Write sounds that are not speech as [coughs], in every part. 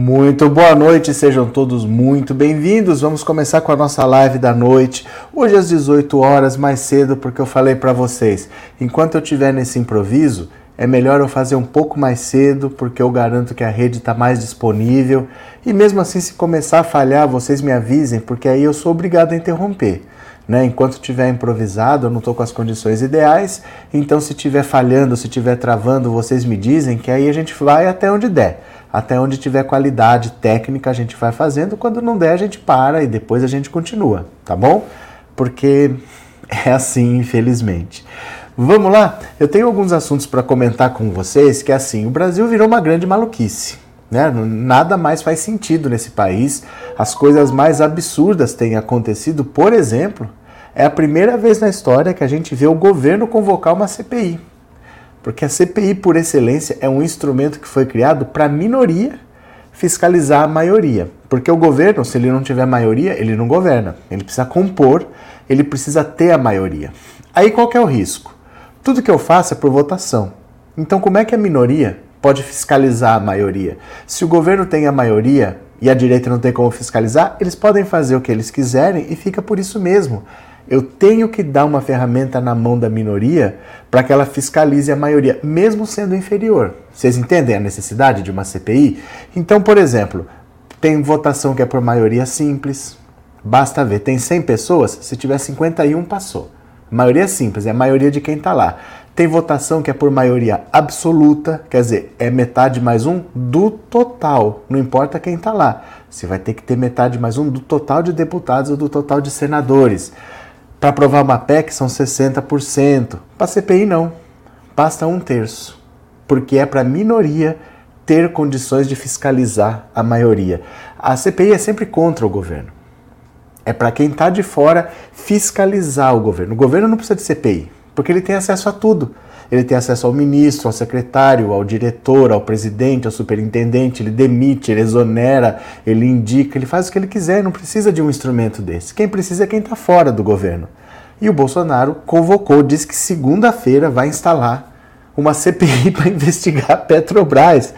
Muito boa noite, sejam todos muito bem-vindos. Vamos começar com a nossa live da noite, hoje às 18 horas, mais cedo, porque eu falei para vocês, enquanto eu estiver nesse improviso, é melhor eu fazer um pouco mais cedo, porque eu garanto que a rede está mais disponível. E mesmo assim, se começar a falhar, vocês me avisem, porque aí eu sou obrigado a interromper. Né? Enquanto estiver improvisado, eu não estou com as condições ideais. Então, se estiver falhando, se estiver travando, vocês me dizem que aí a gente vai até onde der. Até onde tiver qualidade técnica, a gente vai fazendo. Quando não der, a gente para e depois a gente continua, tá bom? Porque [laughs] é assim, infelizmente. Vamos lá? Eu tenho alguns assuntos para comentar com vocês que é assim, o Brasil virou uma grande maluquice. Né? Nada mais faz sentido nesse país. As coisas mais absurdas têm acontecido. Por exemplo, é a primeira vez na história que a gente vê o governo convocar uma CPI. Porque a CPI, por excelência, é um instrumento que foi criado para a minoria fiscalizar a maioria. Porque o governo, se ele não tiver maioria, ele não governa. Ele precisa compor, ele precisa ter a maioria. Aí qual é o risco? Tudo que eu faço é por votação. Então, como é que a minoria pode fiscalizar a maioria? Se o governo tem a maioria e a direita não tem como fiscalizar, eles podem fazer o que eles quiserem e fica por isso mesmo. Eu tenho que dar uma ferramenta na mão da minoria para que ela fiscalize a maioria, mesmo sendo inferior. Vocês entendem a necessidade de uma CPI? Então, por exemplo, tem votação que é por maioria simples. Basta ver, tem 100 pessoas, se tiver 51, passou. Maioria simples, é a maioria de quem está lá. Tem votação que é por maioria absoluta, quer dizer, é metade mais um do total, não importa quem está lá. Você vai ter que ter metade mais um do total de deputados ou do total de senadores. Para aprovar uma PEC são 60%. Para CPI, não. Basta um terço. Porque é para a minoria ter condições de fiscalizar a maioria. A CPI é sempre contra o governo. É para quem está de fora fiscalizar o governo. O governo não precisa de CPI, porque ele tem acesso a tudo. Ele tem acesso ao ministro, ao secretário, ao diretor, ao presidente, ao superintendente, ele demite, ele exonera, ele indica, ele faz o que ele quiser, não precisa de um instrumento desse. Quem precisa é quem está fora do governo. E o Bolsonaro convocou, disse que segunda-feira vai instalar uma CPI [laughs] para investigar a Petrobras.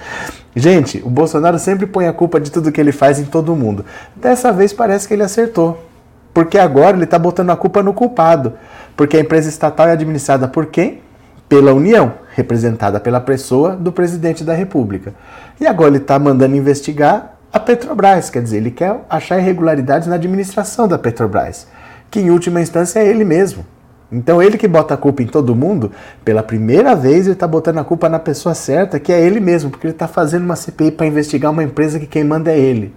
Gente, o Bolsonaro sempre põe a culpa de tudo que ele faz em todo mundo. Dessa vez parece que ele acertou. Porque agora ele está botando a culpa no culpado. Porque a empresa estatal é administrada por quem? Pela União, representada pela pessoa do presidente da República. E agora ele está mandando investigar a Petrobras, quer dizer, ele quer achar irregularidades na administração da Petrobras, que em última instância é ele mesmo. Então ele que bota a culpa em todo mundo, pela primeira vez ele está botando a culpa na pessoa certa, que é ele mesmo, porque ele está fazendo uma CPI para investigar uma empresa que quem manda é ele.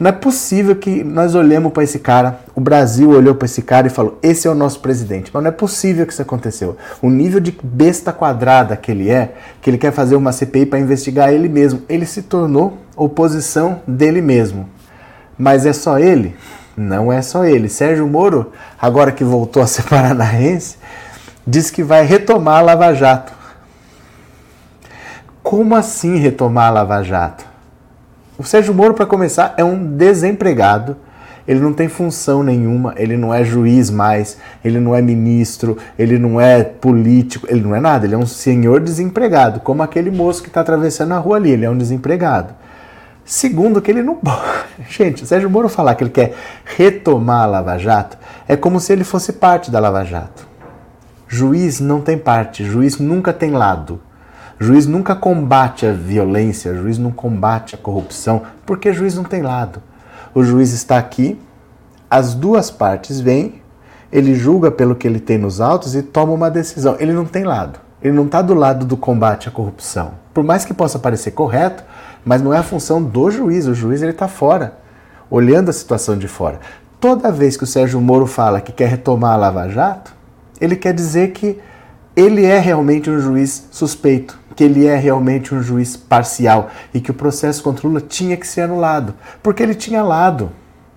Não é possível que nós olhemos para esse cara, o Brasil olhou para esse cara e falou: esse é o nosso presidente. Mas não é possível que isso aconteceu. O nível de besta quadrada que ele é, que ele quer fazer uma CPI para investigar ele mesmo. Ele se tornou oposição dele mesmo. Mas é só ele? Não é só ele. Sérgio Moro, agora que voltou a ser [laughs] paranaense, diz que vai retomar a Lava Jato. Como assim retomar a Lava Jato? O Sérgio Moro, para começar, é um desempregado. Ele não tem função nenhuma, ele não é juiz mais, ele não é ministro, ele não é político, ele não é nada, ele é um senhor desempregado, como aquele moço que está atravessando a rua ali, ele é um desempregado. Segundo, que ele não. [laughs] Gente, o Sérgio Moro falar que ele quer retomar a Lava Jato é como se ele fosse parte da Lava Jato. Juiz não tem parte, juiz nunca tem lado. Juiz nunca combate a violência, juiz não combate a corrupção, porque juiz não tem lado. O juiz está aqui, as duas partes vêm, ele julga pelo que ele tem nos autos e toma uma decisão. Ele não tem lado. Ele não está do lado do combate à corrupção. Por mais que possa parecer correto, mas não é a função do juiz. O juiz ele está fora, olhando a situação de fora. Toda vez que o Sérgio Moro fala que quer retomar a Lava Jato, ele quer dizer que ele é realmente um juiz suspeito, que ele é realmente um juiz parcial e que o processo contra Lula tinha que ser anulado, porque ele tinha lado.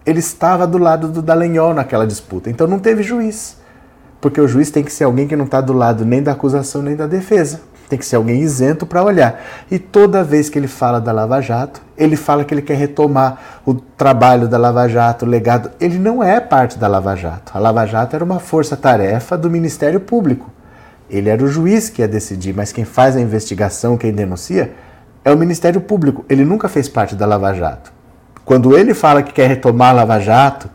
Ele estava do lado do Dallagnol naquela disputa, então não teve juiz. Porque o juiz tem que ser alguém que não está do lado nem da acusação nem da defesa. Tem que ser alguém isento para olhar. E toda vez que ele fala da Lava Jato, ele fala que ele quer retomar o trabalho da Lava Jato, o legado. Ele não é parte da Lava Jato. A Lava Jato era uma força-tarefa do Ministério Público. Ele era o juiz que ia decidir, mas quem faz a investigação, quem denuncia, é o Ministério Público. Ele nunca fez parte da Lava Jato. Quando ele fala que quer retomar a Lava Jato,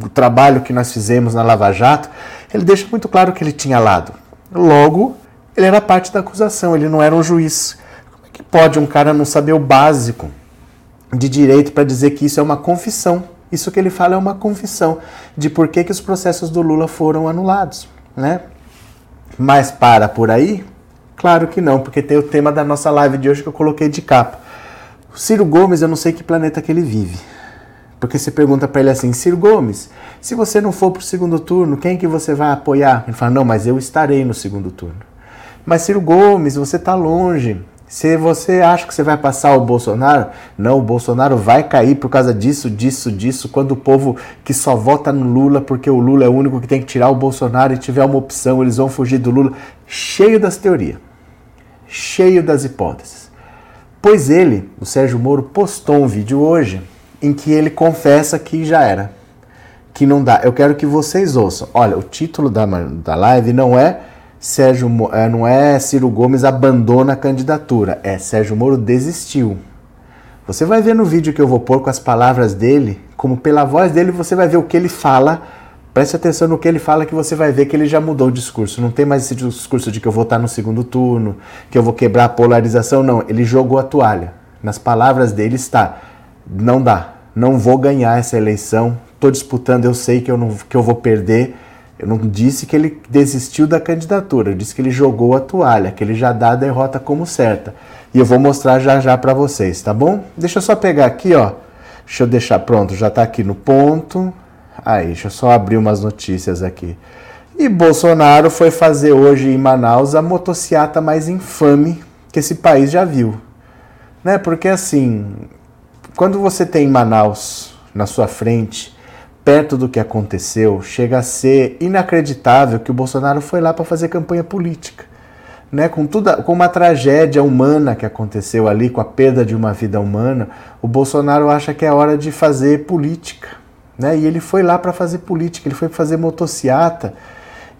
o trabalho que nós fizemos na Lava Jato, ele deixa muito claro que ele tinha lado. Logo, ele era parte da acusação, ele não era um juiz. Como é que pode um cara não saber o básico de direito para dizer que isso é uma confissão? Isso que ele fala é uma confissão de por que, que os processos do Lula foram anulados, né? Mas para por aí? Claro que não, porque tem o tema da nossa live de hoje que eu coloquei de capa. O Ciro Gomes, eu não sei que planeta que ele vive. Porque você pergunta para ele assim, Ciro Gomes, se você não for para o segundo turno, quem que você vai apoiar? Ele fala, não, mas eu estarei no segundo turno. Mas Ciro Gomes, você está longe. Se você acha que você vai passar o Bolsonaro, não, o Bolsonaro vai cair por causa disso, disso, disso. Quando o povo que só vota no Lula porque o Lula é o único que tem que tirar o Bolsonaro e tiver uma opção, eles vão fugir do Lula. Cheio das teorias, cheio das hipóteses. Pois ele, o Sérgio Moro, postou um vídeo hoje em que ele confessa que já era, que não dá. Eu quero que vocês ouçam. Olha, o título da, da live não é Sérgio, é, não é Ciro Gomes abandona a candidatura, é Sérgio Moro desistiu. Você vai ver no vídeo que eu vou pôr com as palavras dele, como pela voz dele você vai ver o que ele fala. Preste atenção no que ele fala que você vai ver que ele já mudou o discurso. Não tem mais esse discurso de que eu vou estar no segundo turno, que eu vou quebrar a polarização, não. Ele jogou a toalha. Nas palavras dele está: não dá, não vou ganhar essa eleição, estou disputando, eu sei que eu, não, que eu vou perder eu não disse que ele desistiu da candidatura, eu disse que ele jogou a toalha, que ele já dá a derrota como certa. E eu vou mostrar já já para vocês, tá bom? Deixa eu só pegar aqui, ó. Deixa eu deixar pronto, já está aqui no ponto. Aí, deixa eu só abrir umas notícias aqui. E Bolsonaro foi fazer hoje em Manaus a motociata mais infame que esse país já viu. Né? Porque assim, quando você tem Manaus na sua frente, perto do que aconteceu, chega a ser inacreditável que o Bolsonaro foi lá para fazer campanha política. Né, com, tudo, com uma tragédia humana que aconteceu ali, com a perda de uma vida humana, o Bolsonaro acha que é hora de fazer política. Né? E ele foi lá para fazer política, ele foi fazer motociata.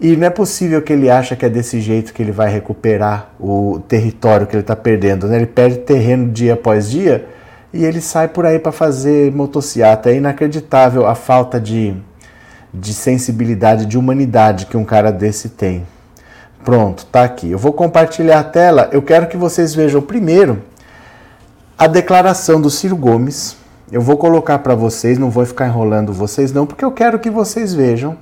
E não é possível que ele acha que é desse jeito que ele vai recuperar o território que ele está perdendo. Né? Ele perde terreno dia após dia e ele sai por aí para fazer motociata. É inacreditável a falta de, de sensibilidade, de humanidade que um cara desse tem. Pronto, tá aqui. Eu vou compartilhar a tela. Eu quero que vocês vejam primeiro a declaração do Ciro Gomes. Eu vou colocar para vocês, não vou ficar enrolando vocês não, porque eu quero que vocês vejam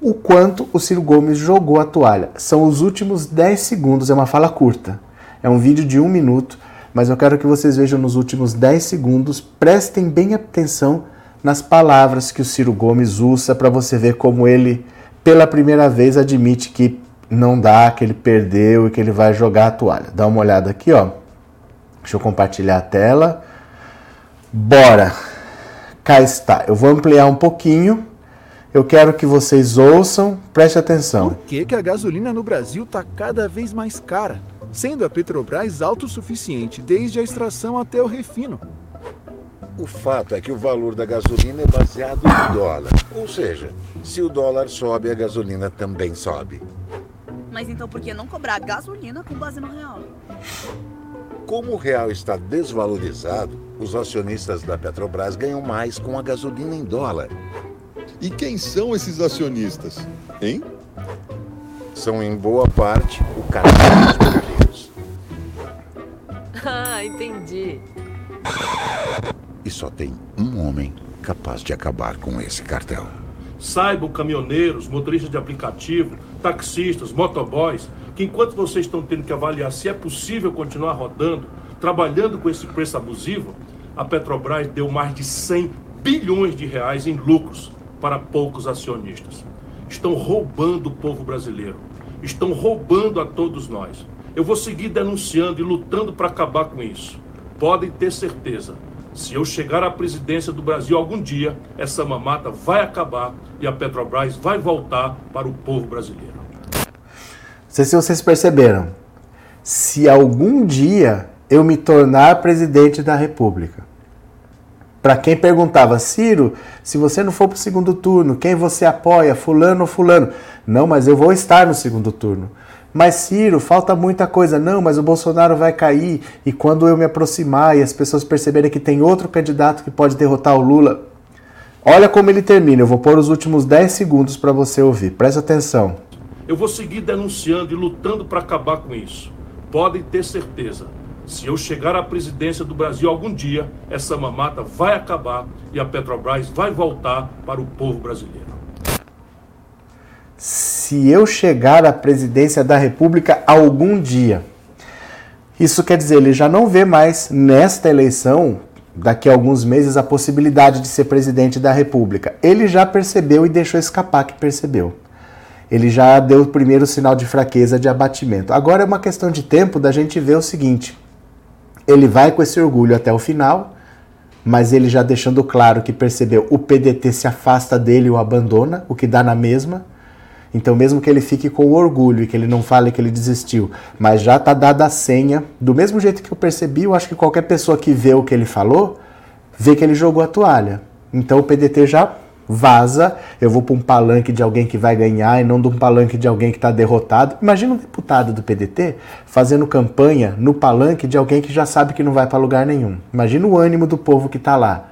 o quanto o Ciro Gomes jogou a toalha. São os últimos 10 segundos, é uma fala curta. É um vídeo de um minuto mas eu quero que vocês vejam nos últimos 10 segundos, prestem bem atenção nas palavras que o Ciro Gomes usa para você ver como ele, pela primeira vez, admite que não dá, que ele perdeu e que ele vai jogar a toalha. Dá uma olhada aqui, ó. Deixa eu compartilhar a tela. Bora! Cá está. Eu vou ampliar um pouquinho. Eu quero que vocês ouçam, preste atenção. Por que, que a gasolina no Brasil está cada vez mais cara? Sendo a Petrobras autossuficiente desde a extração até o refino. O fato é que o valor da gasolina é baseado no dólar. Ou seja, se o dólar sobe, a gasolina também sobe. Mas então por que não cobrar gasolina com base no real? Como o real está desvalorizado, os acionistas da Petrobras ganham mais com a gasolina em dólar. E quem são esses acionistas? Hein? São, em boa parte, o cartão Ah, entendi. E só tem um homem capaz de acabar com esse cartel. Saibam, caminhoneiros, motoristas de aplicativo, taxistas, motoboys, que enquanto vocês estão tendo que avaliar se é possível continuar rodando, trabalhando com esse preço abusivo, a Petrobras deu mais de 100 bilhões de reais em lucros para poucos acionistas. Estão roubando o povo brasileiro. Estão roubando a todos nós. Eu vou seguir denunciando e lutando para acabar com isso. Podem ter certeza. Se eu chegar à presidência do Brasil algum dia, essa mamata vai acabar e a Petrobras vai voltar para o povo brasileiro. Não sei se vocês perceberam. Se algum dia eu me tornar presidente da República, para quem perguntava, Ciro, se você não for para o segundo turno, quem você apoia, fulano ou fulano? Não, mas eu vou estar no segundo turno. Mas Ciro, falta muita coisa. Não, mas o Bolsonaro vai cair. E quando eu me aproximar e as pessoas perceberem que tem outro candidato que pode derrotar o Lula. Olha como ele termina. Eu vou pôr os últimos 10 segundos para você ouvir. Presta atenção. Eu vou seguir denunciando e lutando para acabar com isso. Podem ter certeza. Se eu chegar à presidência do Brasil algum dia, essa mamata vai acabar e a Petrobras vai voltar para o povo brasileiro. Se eu chegar à presidência da República algum dia. Isso quer dizer, ele já não vê mais nesta eleição, daqui a alguns meses, a possibilidade de ser presidente da República. Ele já percebeu e deixou escapar que percebeu ele já deu o primeiro sinal de fraqueza, de abatimento. Agora é uma questão de tempo da gente ver o seguinte: ele vai com esse orgulho até o final, mas ele já deixando claro que percebeu o PDT se afasta dele e o abandona, o que dá na mesma. Então, mesmo que ele fique com orgulho e que ele não fale que ele desistiu, mas já está dada a senha, do mesmo jeito que eu percebi, eu acho que qualquer pessoa que vê o que ele falou, vê que ele jogou a toalha. Então, o PDT já vaza, eu vou para um palanque de alguém que vai ganhar e não de um palanque de alguém que está derrotado. Imagina um deputado do PDT fazendo campanha no palanque de alguém que já sabe que não vai para lugar nenhum. Imagina o ânimo do povo que está lá.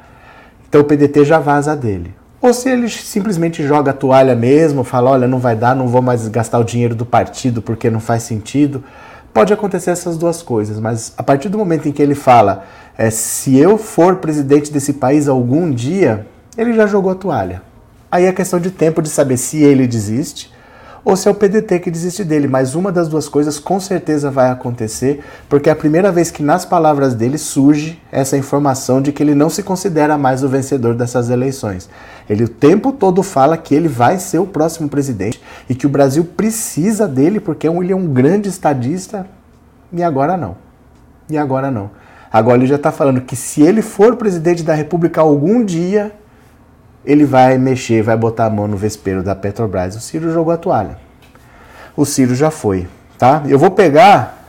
Então o PDT já vaza dele. Ou se ele simplesmente joga a toalha mesmo, fala: olha, não vai dar, não vou mais gastar o dinheiro do partido porque não faz sentido. Pode acontecer essas duas coisas, mas a partir do momento em que ele fala: é, se eu for presidente desse país algum dia, ele já jogou a toalha. Aí é questão de tempo de saber se ele desiste ou se é o PDT que desiste dele, mas uma das duas coisas com certeza vai acontecer, porque é a primeira vez que nas palavras dele surge essa informação de que ele não se considera mais o vencedor dessas eleições. Ele o tempo todo fala que ele vai ser o próximo presidente e que o Brasil precisa dele porque ele é um grande estadista e agora não. E agora não. Agora ele já está falando que se ele for presidente da República algum dia, ele vai mexer, vai botar a mão no vespeiro da Petrobras. O Ciro jogou a toalha. O Ciro já foi, tá? Eu vou pegar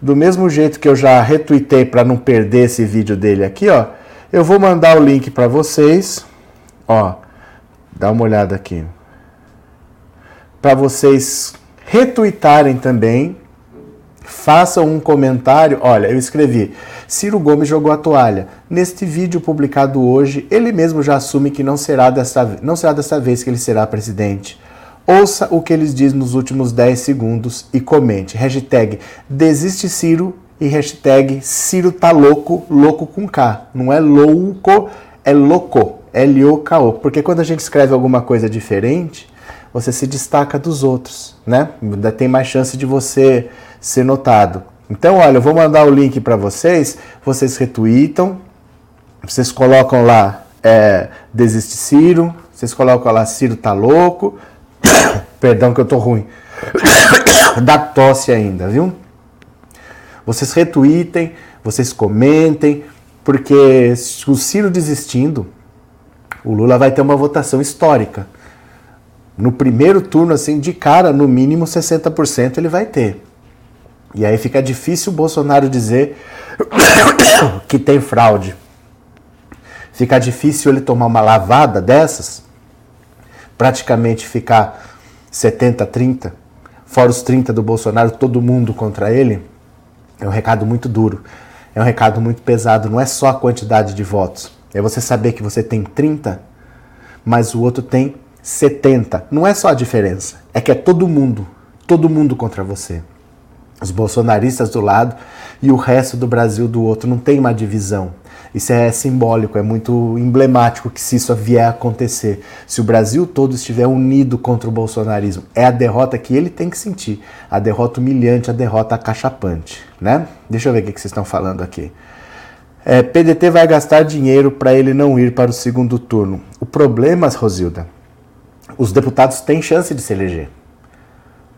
do mesmo jeito que eu já retuitei para não perder esse vídeo dele aqui, ó. Eu vou mandar o link para vocês, ó. Dá uma olhada aqui. Para vocês retuitarem também façam um comentário. Olha, eu escrevi: Ciro Gomes jogou a toalha. Neste vídeo publicado hoje, ele mesmo já assume que não será dessa, não será dessa vez que ele será presidente. Ouça o que eles dizem nos últimos 10 segundos e comente. Hashtag desiste Ciro e hashtag Ciro tá louco, louco com K. Não é louco, é louco. L-O-K-O. Porque quando a gente escreve alguma coisa diferente, você se destaca dos outros, né? Tem mais chance de você ser notado. Então, olha, eu vou mandar o link para vocês, vocês retweetam, vocês colocam lá é, Desiste Ciro, vocês colocam lá Ciro tá louco, [coughs] perdão que eu tô ruim, [coughs] dá tosse ainda, viu? Vocês retweetem, vocês comentem, porque o Ciro desistindo, o Lula vai ter uma votação histórica. No primeiro turno, assim, de cara, no mínimo 60% ele vai ter. E aí fica difícil o Bolsonaro dizer [coughs] que tem fraude. Fica difícil ele tomar uma lavada dessas, praticamente ficar 70 30, fora os 30 do Bolsonaro, todo mundo contra ele. É um recado muito duro. É um recado muito pesado, não é só a quantidade de votos. É você saber que você tem 30, mas o outro tem 70. Não é só a diferença, é que é todo mundo, todo mundo contra você os bolsonaristas do lado e o resto do Brasil do outro. Não tem uma divisão. Isso é simbólico, é muito emblemático que se isso vier a acontecer, se o Brasil todo estiver unido contra o bolsonarismo, é a derrota que ele tem que sentir, a derrota humilhante, a derrota acachapante, né? Deixa eu ver o que vocês estão falando aqui. É, PDT vai gastar dinheiro para ele não ir para o segundo turno. O problema, Rosilda, os deputados têm chance de se eleger.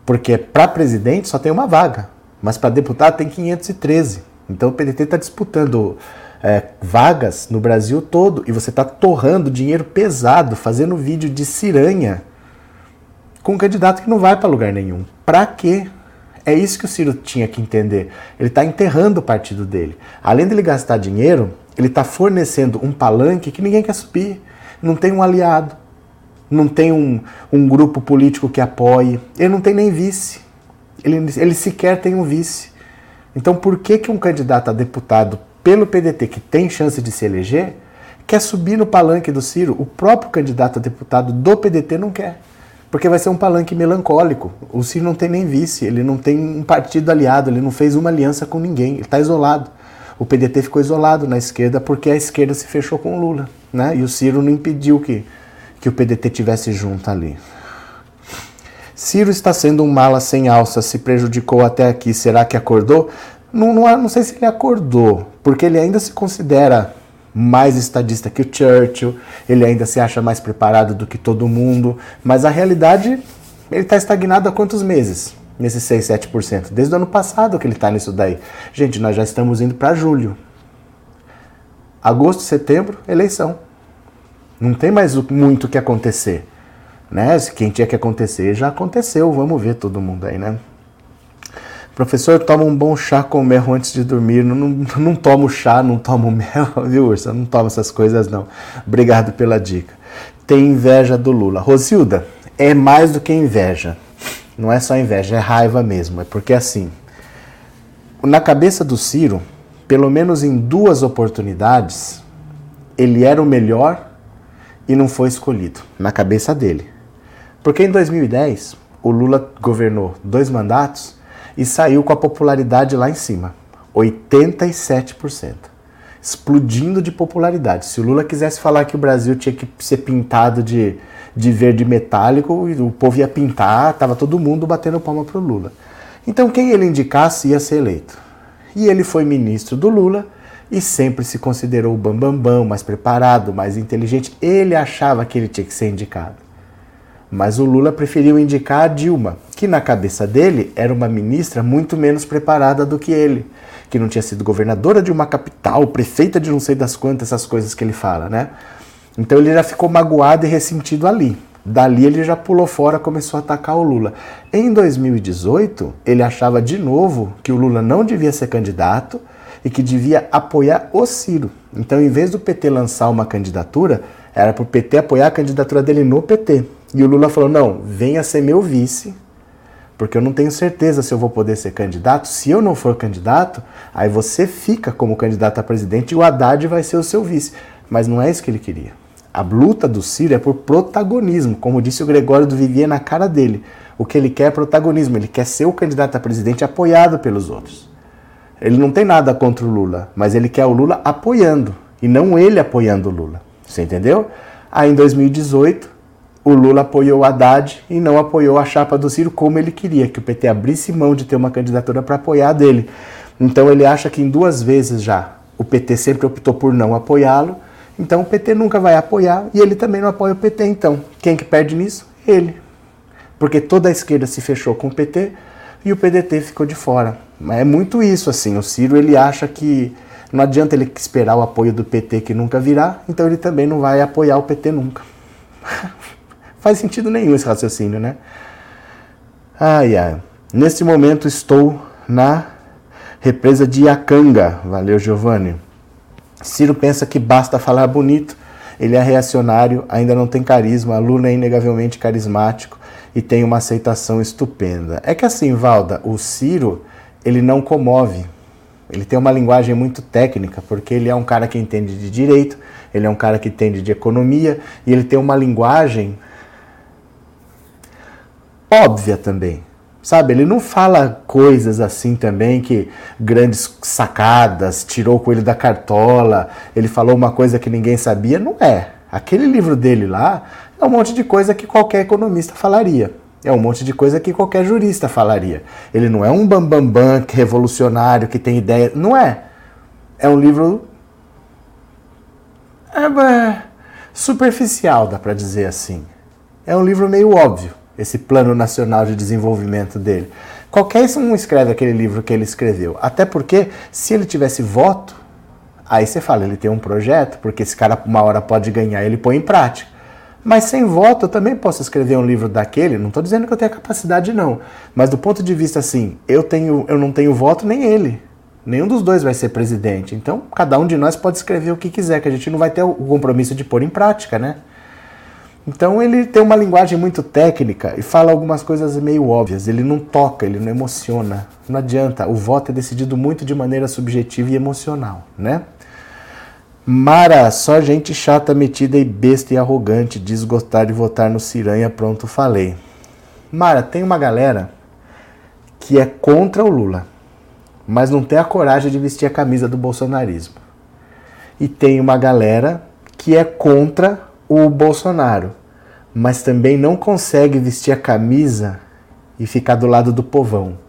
Porque para presidente só tem uma vaga, mas para deputado tem 513. Então o PDT está disputando é, vagas no Brasil todo e você está torrando dinheiro pesado, fazendo vídeo de ciranha com um candidato que não vai para lugar nenhum. Para quê? É isso que o Ciro tinha que entender. Ele está enterrando o partido dele. Além de ele gastar dinheiro, ele está fornecendo um palanque que ninguém quer subir. Não tem um aliado não tem um, um grupo político que apoie, ele não tem nem vice. Ele, ele sequer tem um vice. Então, por que, que um candidato a deputado pelo PDT, que tem chance de se eleger, quer subir no palanque do Ciro? O próprio candidato a deputado do PDT não quer. Porque vai ser um palanque melancólico. O Ciro não tem nem vice, ele não tem um partido aliado, ele não fez uma aliança com ninguém, ele está isolado. O PDT ficou isolado na esquerda porque a esquerda se fechou com o Lula. Né? E o Ciro não impediu que, que o PDT tivesse junto ali. Ciro está sendo um mala sem alça, se prejudicou até aqui, será que acordou? Não, não, não sei se ele acordou, porque ele ainda se considera mais estadista que o Churchill, ele ainda se acha mais preparado do que todo mundo, mas a realidade, ele está estagnado há quantos meses? Nesses 6, 7%. Desde o ano passado que ele está nisso daí. Gente, nós já estamos indo para julho. Agosto, setembro, eleição. Não tem mais muito o que acontecer. Né? Quem tinha que acontecer já aconteceu. Vamos ver todo mundo aí, né? Professor, toma um bom chá com mel antes de dormir. Não, não, [laughs] não tomo chá, não tomo [laughs] mel, viu, Ursa? Não tomo essas coisas, não. Obrigado pela dica. Tem inveja do Lula. Rosilda, é mais do que inveja. Não é só inveja, é raiva mesmo. É porque assim, na cabeça do Ciro, pelo menos em duas oportunidades, ele era o melhor e não foi escolhido. Na cabeça dele. Porque em 2010, o Lula governou dois mandatos e saiu com a popularidade lá em cima 87%. Explodindo de popularidade. Se o Lula quisesse falar que o Brasil tinha que ser pintado de, de verde metálico, o povo ia pintar, tava todo mundo batendo palma pro Lula. Então quem ele indicasse ia ser eleito. E ele foi ministro do Lula e sempre se considerou o bambambam, bam, bam, mais preparado, mais inteligente. Ele achava que ele tinha que ser indicado. Mas o Lula preferiu indicar a Dilma, que na cabeça dele era uma ministra muito menos preparada do que ele, que não tinha sido governadora de uma capital, prefeita de não sei das quantas, essas coisas que ele fala, né? Então ele já ficou magoado e ressentido ali. Dali ele já pulou fora, começou a atacar o Lula. Em 2018, ele achava de novo que o Lula não devia ser candidato e que devia apoiar o Ciro. Então, em vez do PT lançar uma candidatura, era para o PT apoiar a candidatura dele no PT. E o Lula falou: não, venha ser meu vice, porque eu não tenho certeza se eu vou poder ser candidato. Se eu não for candidato, aí você fica como candidato a presidente e o Haddad vai ser o seu vice. Mas não é isso que ele queria. A luta do Ciro é por protagonismo, como disse o Gregório do Vivier na cara dele. O que ele quer é protagonismo, ele quer ser o candidato a presidente apoiado pelos outros. Ele não tem nada contra o Lula, mas ele quer o Lula apoiando e não ele apoiando o Lula. Você entendeu? Aí em 2018, o Lula apoiou o Haddad e não apoiou a chapa do Ciro como ele queria, que o PT abrisse mão de ter uma candidatura para apoiar dele. Então ele acha que em duas vezes já o PT sempre optou por não apoiá-lo, então o PT nunca vai apoiar e ele também não apoia o PT. Então, quem que perde nisso? Ele. Porque toda a esquerda se fechou com o PT e o PDT ficou de fora. É muito isso assim, o Ciro ele acha que não adianta ele esperar o apoio do PT que nunca virá, então ele também não vai apoiar o PT nunca. [laughs] Faz sentido nenhum esse raciocínio, né? Ai, ai. Neste momento estou na represa de Iacanga. Valeu, Giovanni. Ciro pensa que basta falar bonito. Ele é reacionário, ainda não tem carisma. Lula é inegavelmente carismático e tem uma aceitação estupenda. É que assim, Valda, o Ciro, ele não comove. Ele tem uma linguagem muito técnica, porque ele é um cara que entende de direito, ele é um cara que entende de economia e ele tem uma linguagem óbvia também. Sabe, ele não fala coisas assim também que grandes sacadas, tirou o coelho da cartola, ele falou uma coisa que ninguém sabia, não é. Aquele livro dele lá é um monte de coisa que qualquer economista falaria. É um monte de coisa que qualquer jurista falaria. Ele não é um bambambam bam, revolucionário que tem ideia. Não é. É um livro é, é, superficial, dá para dizer assim. É um livro meio óbvio, esse Plano Nacional de Desenvolvimento dele. Qualquer um escreve aquele livro que ele escreveu. Até porque, se ele tivesse voto, aí você fala, ele tem um projeto, porque esse cara uma hora pode ganhar, ele põe em prática. Mas sem voto eu também posso escrever um livro daquele. Não estou dizendo que eu tenho capacidade, não. Mas do ponto de vista assim, eu, tenho, eu não tenho voto, nem ele. Nenhum dos dois vai ser presidente. Então, cada um de nós pode escrever o que quiser, que a gente não vai ter o compromisso de pôr em prática, né? Então ele tem uma linguagem muito técnica e fala algumas coisas meio óbvias. Ele não toca, ele não emociona. Não adianta. O voto é decidido muito de maneira subjetiva e emocional, né? Mara, só gente chata, metida e besta e arrogante, desgostar de votar no Ciranha, pronto, falei. Mara, tem uma galera que é contra o Lula, mas não tem a coragem de vestir a camisa do bolsonarismo. E tem uma galera que é contra o Bolsonaro, mas também não consegue vestir a camisa e ficar do lado do povão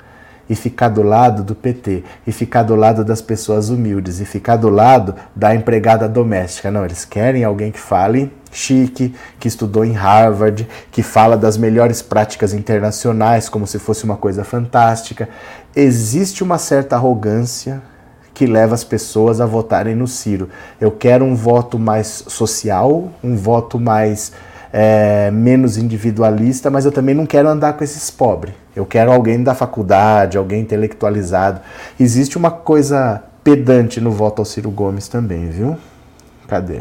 e ficar do lado do PT, e ficar do lado das pessoas humildes, e ficar do lado da empregada doméstica. Não, eles querem alguém que fale chique, que estudou em Harvard, que fala das melhores práticas internacionais como se fosse uma coisa fantástica. Existe uma certa arrogância que leva as pessoas a votarem no Ciro. Eu quero um voto mais social, um voto mais é, menos individualista, mas eu também não quero andar com esses pobres. Eu quero alguém da faculdade, alguém intelectualizado. Existe uma coisa pedante no voto ao Ciro Gomes também, viu? Cadê?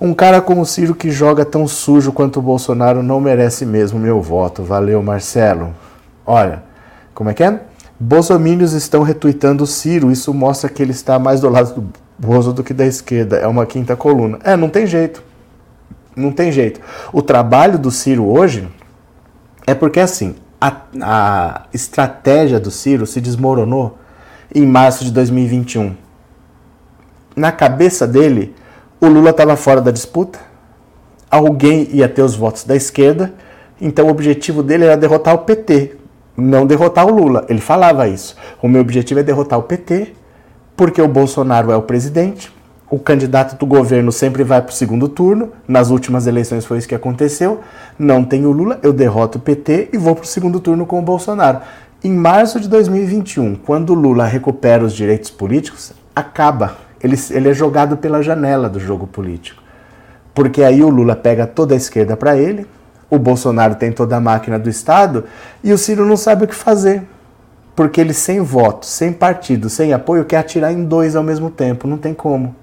Um cara como o Ciro que joga tão sujo quanto o Bolsonaro não merece mesmo meu voto. Valeu, Marcelo. Olha, como é que é? Bolsomínios estão retuitando o Ciro. Isso mostra que ele está mais do lado do Bozo do que da esquerda. É uma quinta coluna. É, não tem jeito. Não tem jeito. O trabalho do Ciro hoje é porque assim, a, a estratégia do Ciro se desmoronou em março de 2021. Na cabeça dele, o Lula estava fora da disputa, alguém ia ter os votos da esquerda, então o objetivo dele era derrotar o PT, não derrotar o Lula. Ele falava isso. O meu objetivo é derrotar o PT, porque o Bolsonaro é o presidente, o candidato do governo sempre vai para o segundo turno. Nas últimas eleições foi isso que aconteceu. Não tem o Lula, eu derroto o PT e vou para o segundo turno com o Bolsonaro. Em março de 2021, quando o Lula recupera os direitos políticos, acaba. Ele, ele é jogado pela janela do jogo político. Porque aí o Lula pega toda a esquerda para ele, o Bolsonaro tem toda a máquina do Estado e o Ciro não sabe o que fazer. Porque ele, sem voto, sem partido, sem apoio, quer atirar em dois ao mesmo tempo. Não tem como.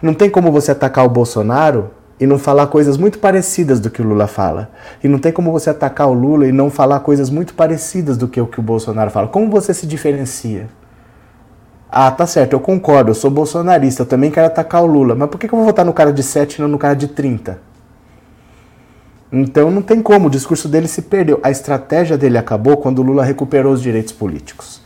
Não tem como você atacar o Bolsonaro e não falar coisas muito parecidas do que o Lula fala. E não tem como você atacar o Lula e não falar coisas muito parecidas do que o que o Bolsonaro fala. Como você se diferencia? Ah, tá certo, eu concordo, eu sou bolsonarista, eu também quero atacar o Lula. Mas por que eu vou votar no cara de 7 e não no cara de 30? Então não tem como, o discurso dele se perdeu. A estratégia dele acabou quando o Lula recuperou os direitos políticos.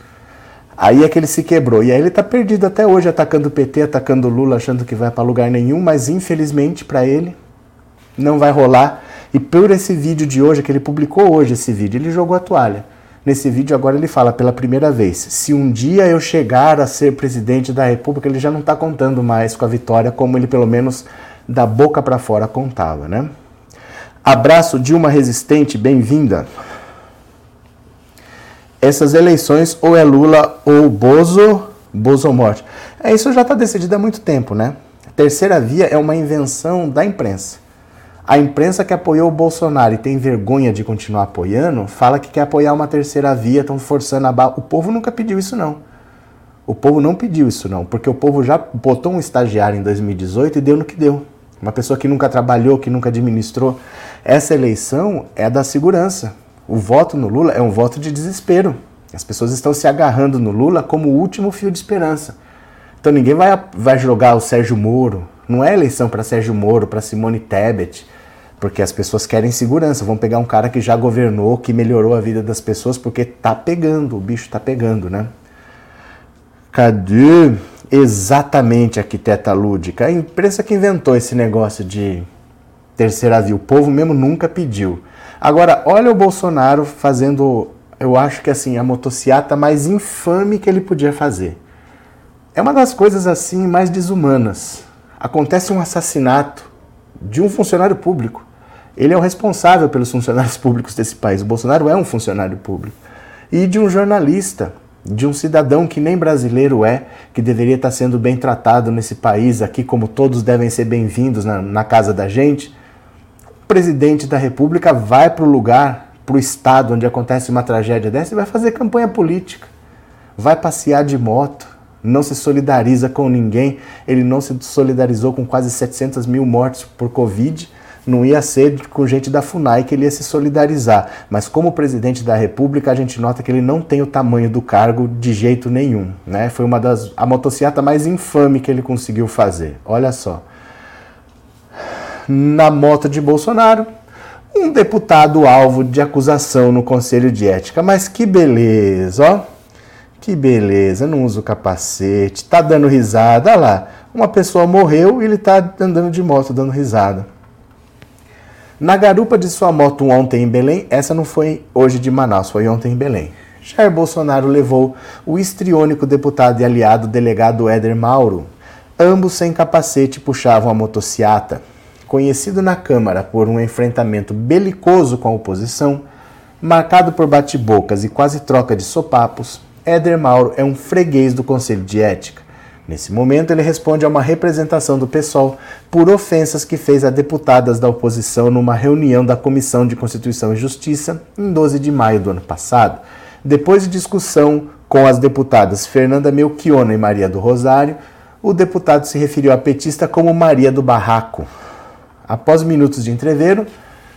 Aí é que ele se quebrou. E aí ele está perdido até hoje, atacando o PT, atacando o Lula, achando que vai para lugar nenhum, mas infelizmente para ele não vai rolar. E por esse vídeo de hoje, que ele publicou hoje esse vídeo, ele jogou a toalha. Nesse vídeo agora ele fala pela primeira vez: se um dia eu chegar a ser presidente da República, ele já não está contando mais com a vitória como ele pelo menos da boca para fora contava, né? Abraço Dilma Resistente, bem-vinda essas eleições ou é Lula ou Bozo, Bozo morte. É, isso já está decidido há muito tempo, né? Terceira via é uma invenção da imprensa. A imprensa que apoiou o Bolsonaro e tem vergonha de continuar apoiando, fala que quer apoiar uma terceira via, estão forçando a barra. O povo nunca pediu isso, não. O povo não pediu isso, não, porque o povo já botou um estagiário em 2018 e deu no que deu. Uma pessoa que nunca trabalhou, que nunca administrou. Essa eleição é da segurança. O voto no Lula é um voto de desespero. As pessoas estão se agarrando no Lula como o último fio de esperança. Então ninguém vai, vai jogar o Sérgio Moro. Não é eleição para Sérgio Moro, para Simone Tebet, porque as pessoas querem segurança. Vão pegar um cara que já governou, que melhorou a vida das pessoas, porque tá pegando, o bicho tá pegando, né? Cadê exatamente arquiteta lúdica? A imprensa que inventou esse negócio de terceira via. O povo mesmo nunca pediu. Agora, olha o Bolsonaro fazendo, eu acho que assim, a motociata mais infame que ele podia fazer. É uma das coisas assim mais desumanas. Acontece um assassinato de um funcionário público. Ele é o responsável pelos funcionários públicos desse país. O Bolsonaro é um funcionário público. E de um jornalista, de um cidadão que nem brasileiro é, que deveria estar sendo bem tratado nesse país aqui, como todos devem ser bem-vindos na, na casa da gente presidente da República vai para o lugar, para o estado onde acontece uma tragédia dessa e vai fazer campanha política. Vai passear de moto, não se solidariza com ninguém. Ele não se solidarizou com quase 700 mil mortes por Covid, não ia ser com gente da FUNAI que ele ia se solidarizar. Mas como presidente da República, a gente nota que ele não tem o tamanho do cargo de jeito nenhum. Né? Foi uma das a motociata mais infame que ele conseguiu fazer. Olha só. Na moto de Bolsonaro, um deputado alvo de acusação no Conselho de Ética. Mas que beleza, ó. Que beleza, não usa o capacete, tá dando risada. Olha lá, uma pessoa morreu e ele tá andando de moto dando risada. Na garupa de sua moto ontem em Belém, essa não foi hoje de Manaus, foi ontem em Belém. Jair Bolsonaro levou o histriônico deputado e aliado delegado Éder Mauro. Ambos sem capacete puxavam a motociata. Conhecido na Câmara por um enfrentamento belicoso com a oposição, marcado por bate-bocas e quase troca de sopapos, Éder Mauro é um freguês do Conselho de Ética. Nesse momento, ele responde a uma representação do PSOL por ofensas que fez a deputadas da oposição numa reunião da Comissão de Constituição e Justiça em 12 de maio do ano passado. Depois de discussão com as deputadas Fernanda Melchiona e Maria do Rosário, o deputado se referiu à petista como Maria do Barraco. Após minutos de entreveiro,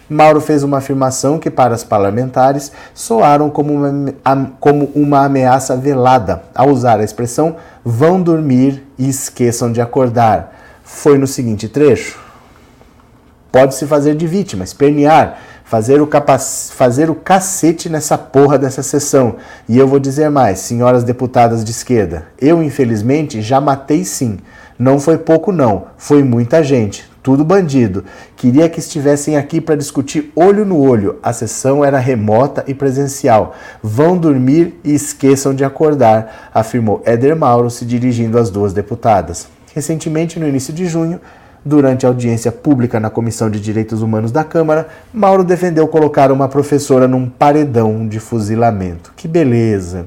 Mauro fez uma afirmação que, para as parlamentares, soaram como uma, como uma ameaça velada ao usar a expressão vão dormir e esqueçam de acordar. Foi no seguinte trecho: Pode-se fazer de vítima, espernear, fazer o, fazer o cacete nessa porra dessa sessão. E eu vou dizer mais, senhoras deputadas de esquerda, eu infelizmente já matei sim. Não foi pouco, não, foi muita gente tudo bandido. Queria que estivessem aqui para discutir olho no olho. A sessão era remota e presencial. Vão dormir e esqueçam de acordar, afirmou Éder Mauro, se dirigindo às duas deputadas. Recentemente, no início de junho, durante a audiência pública na Comissão de Direitos Humanos da Câmara, Mauro defendeu colocar uma professora num paredão de fuzilamento. Que beleza!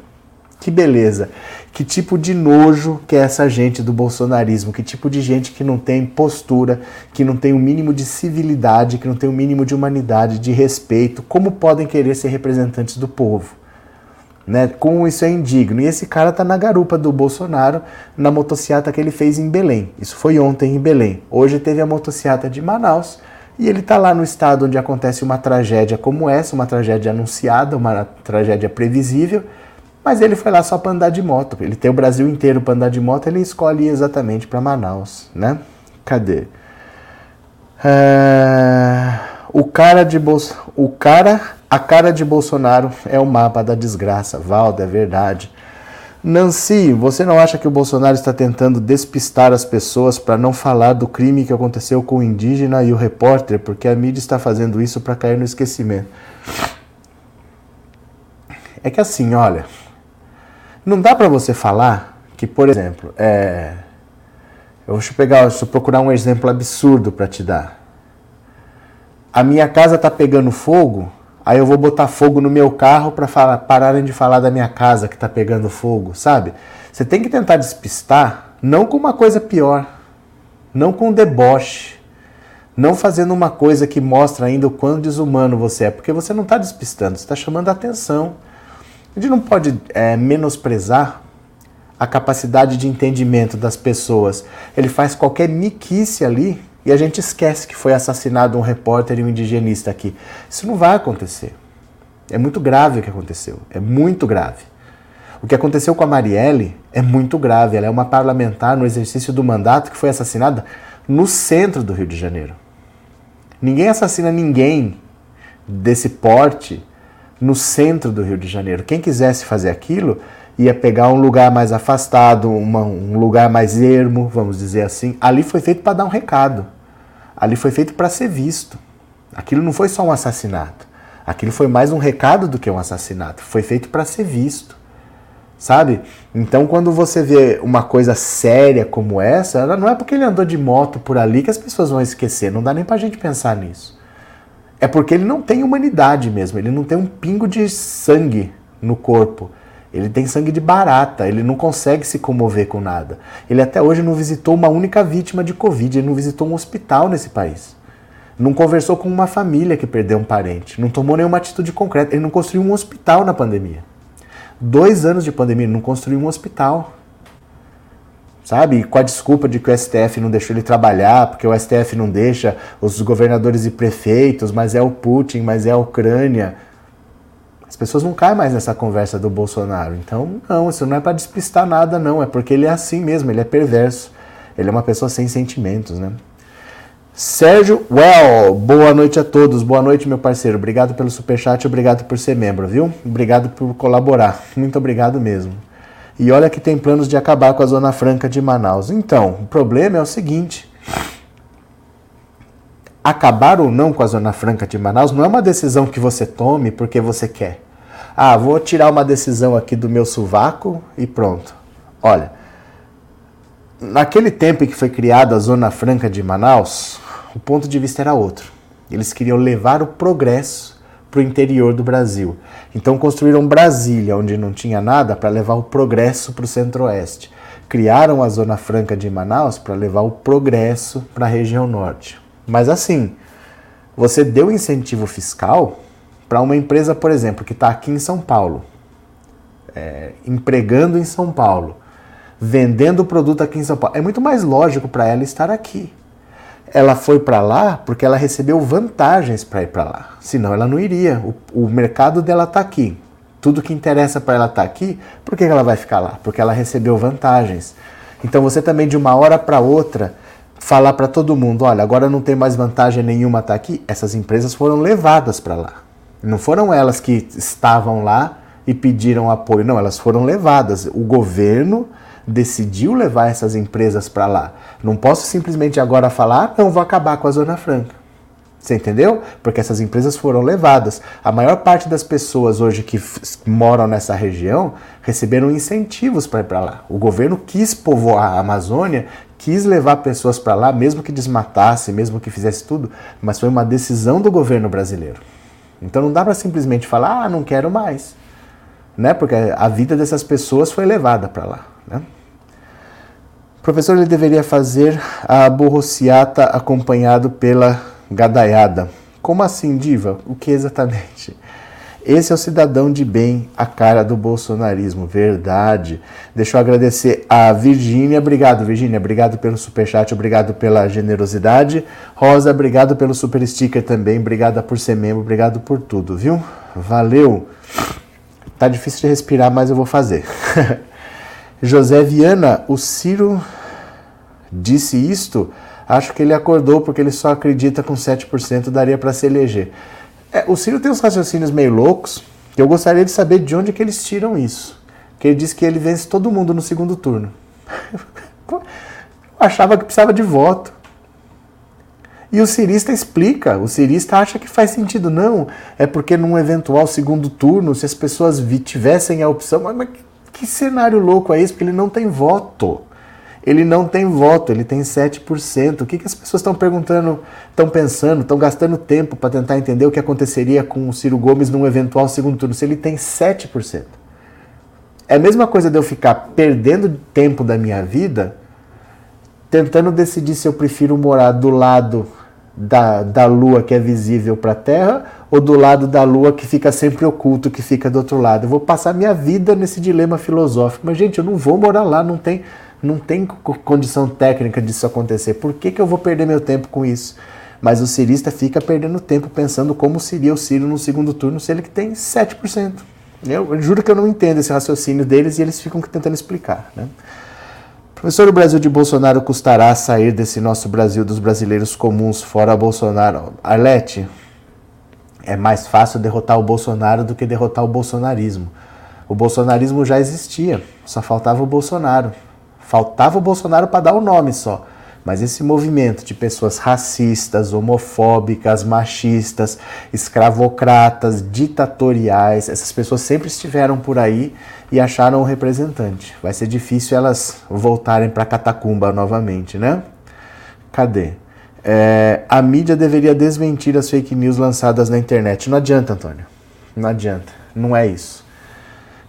Que beleza! Que tipo de nojo que é essa gente do bolsonarismo? Que tipo de gente que não tem postura, que não tem o um mínimo de civilidade, que não tem o um mínimo de humanidade, de respeito? Como podem querer ser representantes do povo? Né? Como isso é indigno. E esse cara tá na garupa do Bolsonaro na motociata que ele fez em Belém. Isso foi ontem em Belém. Hoje teve a motociata de Manaus. E ele está lá no estado onde acontece uma tragédia como essa, uma tragédia anunciada, uma tragédia previsível, mas ele foi lá só para andar de moto. Ele tem o Brasil inteiro para andar de moto, ele escolhe exatamente para Manaus, né? Cadê? É... O cara de Bolso... o cara, a cara de Bolsonaro é o mapa da desgraça. Valda, é verdade. Nancy, você não acha que o Bolsonaro está tentando despistar as pessoas para não falar do crime que aconteceu com o indígena e o repórter, porque a mídia está fazendo isso para cair no esquecimento? É que assim, olha, não dá para você falar que, por exemplo, é... eu vou pegar, eu procurar um exemplo absurdo para te dar. A minha casa está pegando fogo, aí eu vou botar fogo no meu carro para pararem de falar da minha casa que está pegando fogo, sabe? Você tem que tentar despistar, não com uma coisa pior, não com deboche, não fazendo uma coisa que mostra ainda o quão desumano você é, porque você não está despistando, você está chamando a atenção. A gente não pode é, menosprezar a capacidade de entendimento das pessoas. Ele faz qualquer miquice ali e a gente esquece que foi assassinado um repórter e um indigenista aqui. Isso não vai acontecer. É muito grave o que aconteceu. É muito grave. O que aconteceu com a Marielle é muito grave. Ela é uma parlamentar no exercício do mandato que foi assassinada no centro do Rio de Janeiro. Ninguém assassina ninguém desse porte no centro do Rio de Janeiro. Quem quisesse fazer aquilo ia pegar um lugar mais afastado, uma, um lugar mais ermo, vamos dizer assim. Ali foi feito para dar um recado. Ali foi feito para ser visto. Aquilo não foi só um assassinato. Aquilo foi mais um recado do que um assassinato. Foi feito para ser visto. Sabe? Então, quando você vê uma coisa séria como essa, não é porque ele andou de moto por ali que as pessoas vão esquecer. Não dá nem pra gente pensar nisso é porque ele não tem humanidade mesmo, ele não tem um pingo de sangue no corpo. Ele tem sangue de barata, ele não consegue se comover com nada. Ele até hoje não visitou uma única vítima de Covid, ele não visitou um hospital nesse país. Não conversou com uma família que perdeu um parente, não tomou nenhuma atitude concreta, ele não construiu um hospital na pandemia. Dois anos de pandemia, ele não construiu um hospital. Sabe? Com a desculpa de que o STF não deixou ele trabalhar, porque o STF não deixa os governadores e prefeitos, mas é o Putin, mas é a Ucrânia. As pessoas não caem mais nessa conversa do Bolsonaro. Então, não, isso não é para despistar nada, não. É porque ele é assim mesmo, ele é perverso. Ele é uma pessoa sem sentimentos, né? Sérgio Well, boa noite a todos. Boa noite, meu parceiro. Obrigado pelo superchat, obrigado por ser membro, viu? Obrigado por colaborar. Muito obrigado mesmo. E olha que tem planos de acabar com a Zona Franca de Manaus. Então, o problema é o seguinte: acabar ou não com a Zona Franca de Manaus não é uma decisão que você tome porque você quer. Ah, vou tirar uma decisão aqui do meu sovaco e pronto. Olha, naquele tempo em que foi criada a Zona Franca de Manaus, o ponto de vista era outro. Eles queriam levar o progresso para o interior do Brasil. Então construíram Brasília, onde não tinha nada, para levar o progresso para o centro-oeste. Criaram a Zona Franca de Manaus para levar o progresso para a região norte. Mas assim, você deu incentivo fiscal para uma empresa, por exemplo, que está aqui em São Paulo, é, empregando em São Paulo, vendendo o produto aqui em São Paulo. É muito mais lógico para ela estar aqui ela foi para lá porque ela recebeu vantagens para ir para lá. Senão ela não iria. O, o mercado dela está aqui. Tudo que interessa para ela estar tá aqui, por que ela vai ficar lá? Porque ela recebeu vantagens. Então você também de uma hora para outra falar para todo mundo, olha, agora não tem mais vantagem nenhuma estar tá aqui. Essas empresas foram levadas para lá. Não foram elas que estavam lá e pediram apoio, não, elas foram levadas. O governo decidiu levar essas empresas para lá. Não posso simplesmente agora falar, não, vou acabar com a Zona Franca. Você entendeu? Porque essas empresas foram levadas. A maior parte das pessoas hoje que moram nessa região receberam incentivos para ir para lá. O governo quis povoar a Amazônia, quis levar pessoas para lá, mesmo que desmatasse, mesmo que fizesse tudo, mas foi uma decisão do governo brasileiro. Então não dá para simplesmente falar, ah, não quero mais. Né? Porque a vida dessas pessoas foi levada para lá. Né? Professor ele deveria fazer a borrociata acompanhado pela gadaiada. Como assim, diva? O que exatamente? Esse é o cidadão de bem, a cara do bolsonarismo, verdade. Deixa eu agradecer a Virgínia, obrigado Virgínia, obrigado pelo superchat, obrigado pela generosidade. Rosa, obrigado pelo super sticker também, obrigada por ser membro, obrigado por tudo, viu? Valeu! Tá difícil de respirar, mas eu vou fazer. [laughs] José Viana, o Ciro disse isto, acho que ele acordou porque ele só acredita com 7% daria para se eleger. É, o Ciro tem uns raciocínios meio loucos, eu gostaria de saber de onde que eles tiram isso. Que ele diz que ele vence todo mundo no segundo turno. [laughs] achava que precisava de voto. E o cirista explica, o cirista acha que faz sentido. Não, é porque num eventual segundo turno, se as pessoas tivessem a opção, mas que cenário louco é esse? Porque ele não tem voto. Ele não tem voto, ele tem 7%. O que, que as pessoas estão perguntando, estão pensando, estão gastando tempo para tentar entender o que aconteceria com o Ciro Gomes num eventual segundo turno, se ele tem 7%? É a mesma coisa de eu ficar perdendo tempo da minha vida tentando decidir se eu prefiro morar do lado da, da Lua que é visível para a Terra ou do lado da Lua que fica sempre oculto, que fica do outro lado. Eu vou passar minha vida nesse dilema filosófico. Mas, gente, eu não vou morar lá, não tem, não tem condição técnica disso acontecer. Por que, que eu vou perder meu tempo com isso? Mas o cirista fica perdendo tempo pensando como seria o Ciro no segundo turno se ele que tem 7%. Eu, eu juro que eu não entendo esse raciocínio deles e eles ficam tentando explicar. Né? Professor, o Brasil de Bolsonaro custará sair desse nosso Brasil dos brasileiros comuns fora Bolsonaro. Arlete, é mais fácil derrotar o Bolsonaro do que derrotar o bolsonarismo. O bolsonarismo já existia, só faltava o Bolsonaro. Faltava o Bolsonaro para dar o nome só. Mas esse movimento de pessoas racistas, homofóbicas, machistas, escravocratas, ditatoriais, essas pessoas sempre estiveram por aí e acharam um representante. Vai ser difícil elas voltarem para Catacumba novamente, né? Cadê? É, a mídia deveria desmentir as fake news lançadas na internet. Não adianta, Antônio. Não adianta. Não é isso.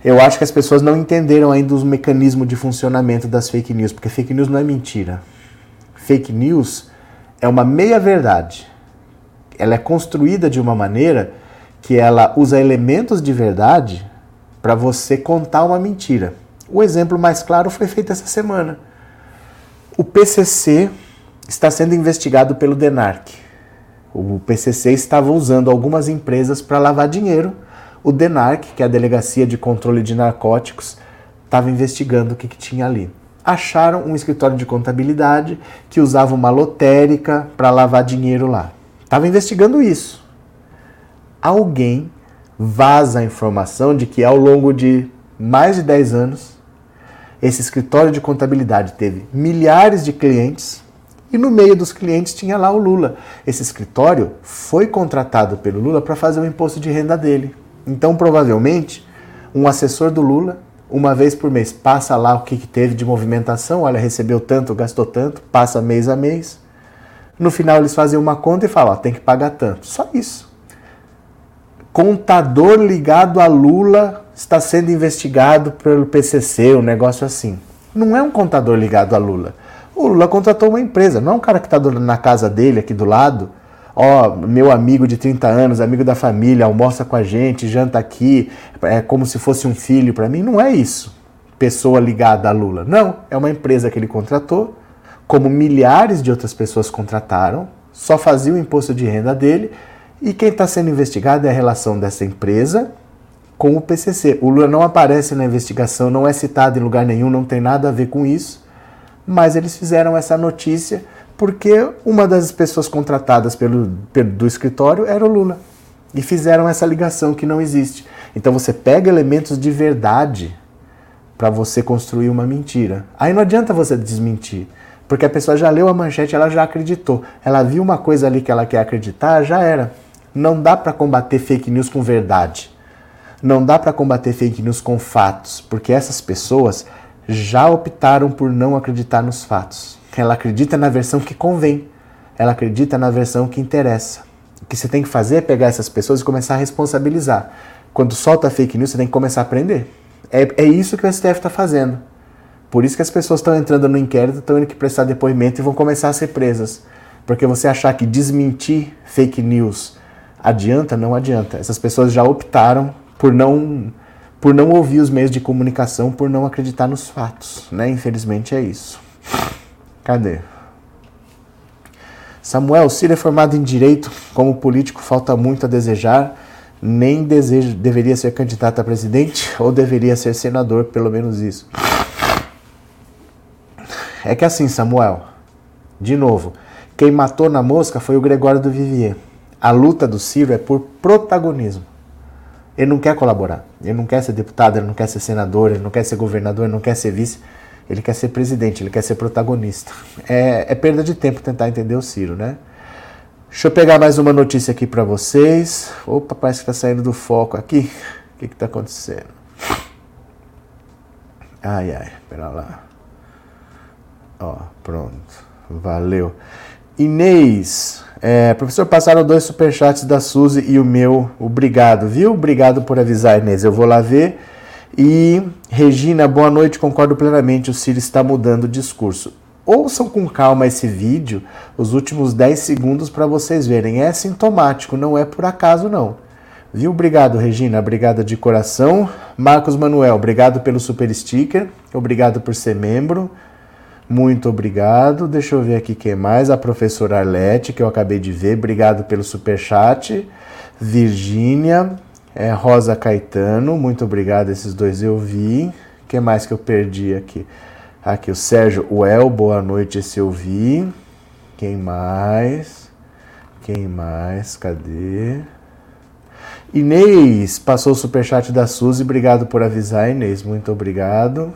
Eu acho que as pessoas não entenderam ainda os mecanismos de funcionamento das fake news, porque fake news não é mentira fake news é uma meia-verdade. Ela é construída de uma maneira que ela usa elementos de verdade para você contar uma mentira. O exemplo mais claro foi feito essa semana. O PCC está sendo investigado pelo DENARC. O PCC estava usando algumas empresas para lavar dinheiro. O DENARC, que é a Delegacia de Controle de Narcóticos, estava investigando o que, que tinha ali. Acharam um escritório de contabilidade que usava uma lotérica para lavar dinheiro lá. Estava investigando isso. Alguém vaza a informação de que ao longo de mais de 10 anos, esse escritório de contabilidade teve milhares de clientes e no meio dos clientes tinha lá o Lula. Esse escritório foi contratado pelo Lula para fazer o imposto de renda dele. Então, provavelmente, um assessor do Lula, uma vez por mês, passa lá o que, que teve de movimentação. Olha, recebeu tanto, gastou tanto, passa mês a mês. No final, eles fazem uma conta e falam: ó, tem que pagar tanto. Só isso. Contador ligado a Lula está sendo investigado pelo PCC, um negócio assim. Não é um contador ligado a Lula. O Lula contratou uma empresa, não é um cara que está na casa dele, aqui do lado. Ó, oh, meu amigo de 30 anos, amigo da família, almoça com a gente, janta aqui, é como se fosse um filho para mim. Não é isso. Pessoa ligada a Lula. Não, é uma empresa que ele contratou, como milhares de outras pessoas contrataram, só fazia o imposto de renda dele. E quem está sendo investigado é a relação dessa empresa com o PCC. O Lula não aparece na investigação, não é citado em lugar nenhum, não tem nada a ver com isso mas eles fizeram essa notícia porque uma das pessoas contratadas pelo, pelo, do escritório era o Lula. E fizeram essa ligação que não existe. Então você pega elementos de verdade para você construir uma mentira. Aí não adianta você desmentir, porque a pessoa já leu a manchete, ela já acreditou. Ela viu uma coisa ali que ela quer acreditar, já era. Não dá para combater fake news com verdade. Não dá para combater fake news com fatos, porque essas pessoas já optaram por não acreditar nos fatos. Ela acredita na versão que convém, ela acredita na versão que interessa. O que você tem que fazer é pegar essas pessoas e começar a responsabilizar. Quando solta fake news, você tem que começar a aprender. É, é isso que o STF está fazendo. Por isso que as pessoas estão entrando no inquérito, estão indo que prestar depoimento e vão começar a ser presas. Porque você achar que desmentir fake news adianta, não adianta. Essas pessoas já optaram por não por não ouvir os meios de comunicação, por não acreditar nos fatos, né? Infelizmente é isso. Cadê? Samuel, Ciro é formado em direito, como político falta muito a desejar, nem desejo, deveria ser candidato a presidente [laughs] ou deveria ser senador, pelo menos isso. É que assim, Samuel, de novo, quem matou na mosca foi o Gregório do Vivier. A luta do Ciro é por protagonismo. Ele não quer colaborar. Ele não quer ser deputado, ele não quer ser senador, ele não quer ser governador, ele não quer ser vice. Ele quer ser presidente, ele quer ser protagonista. É, é perda de tempo tentar entender o Ciro, né? Deixa eu pegar mais uma notícia aqui para vocês. Opa, parece que está saindo do foco aqui. O que está acontecendo? Ai, ai, pera lá. Ó, pronto. Valeu. Inês, é, professor, passaram dois superchats da Suzy e o meu. Obrigado, viu? Obrigado por avisar, Inês. Eu vou lá ver. E Regina, boa noite. Concordo plenamente. O Ciro está mudando o discurso. Ouçam com calma esse vídeo, os últimos 10 segundos, para vocês verem. É sintomático, não é por acaso, não. Viu? Obrigado, Regina. Obrigado de coração. Marcos Manuel, obrigado pelo super sticker. Obrigado por ser membro. Muito obrigado. Deixa eu ver aqui quem mais. A professora Arlete, que eu acabei de ver. Obrigado pelo super chat. Virgínia, é, Rosa Caetano, muito obrigado. Esses dois eu vi. que mais que eu perdi aqui? Aqui o Sérgio Uel, boa noite. Esse eu vi. Quem mais? Quem mais? Cadê? Inês passou o superchat da Suzy. Obrigado por avisar, Inês. Muito obrigado.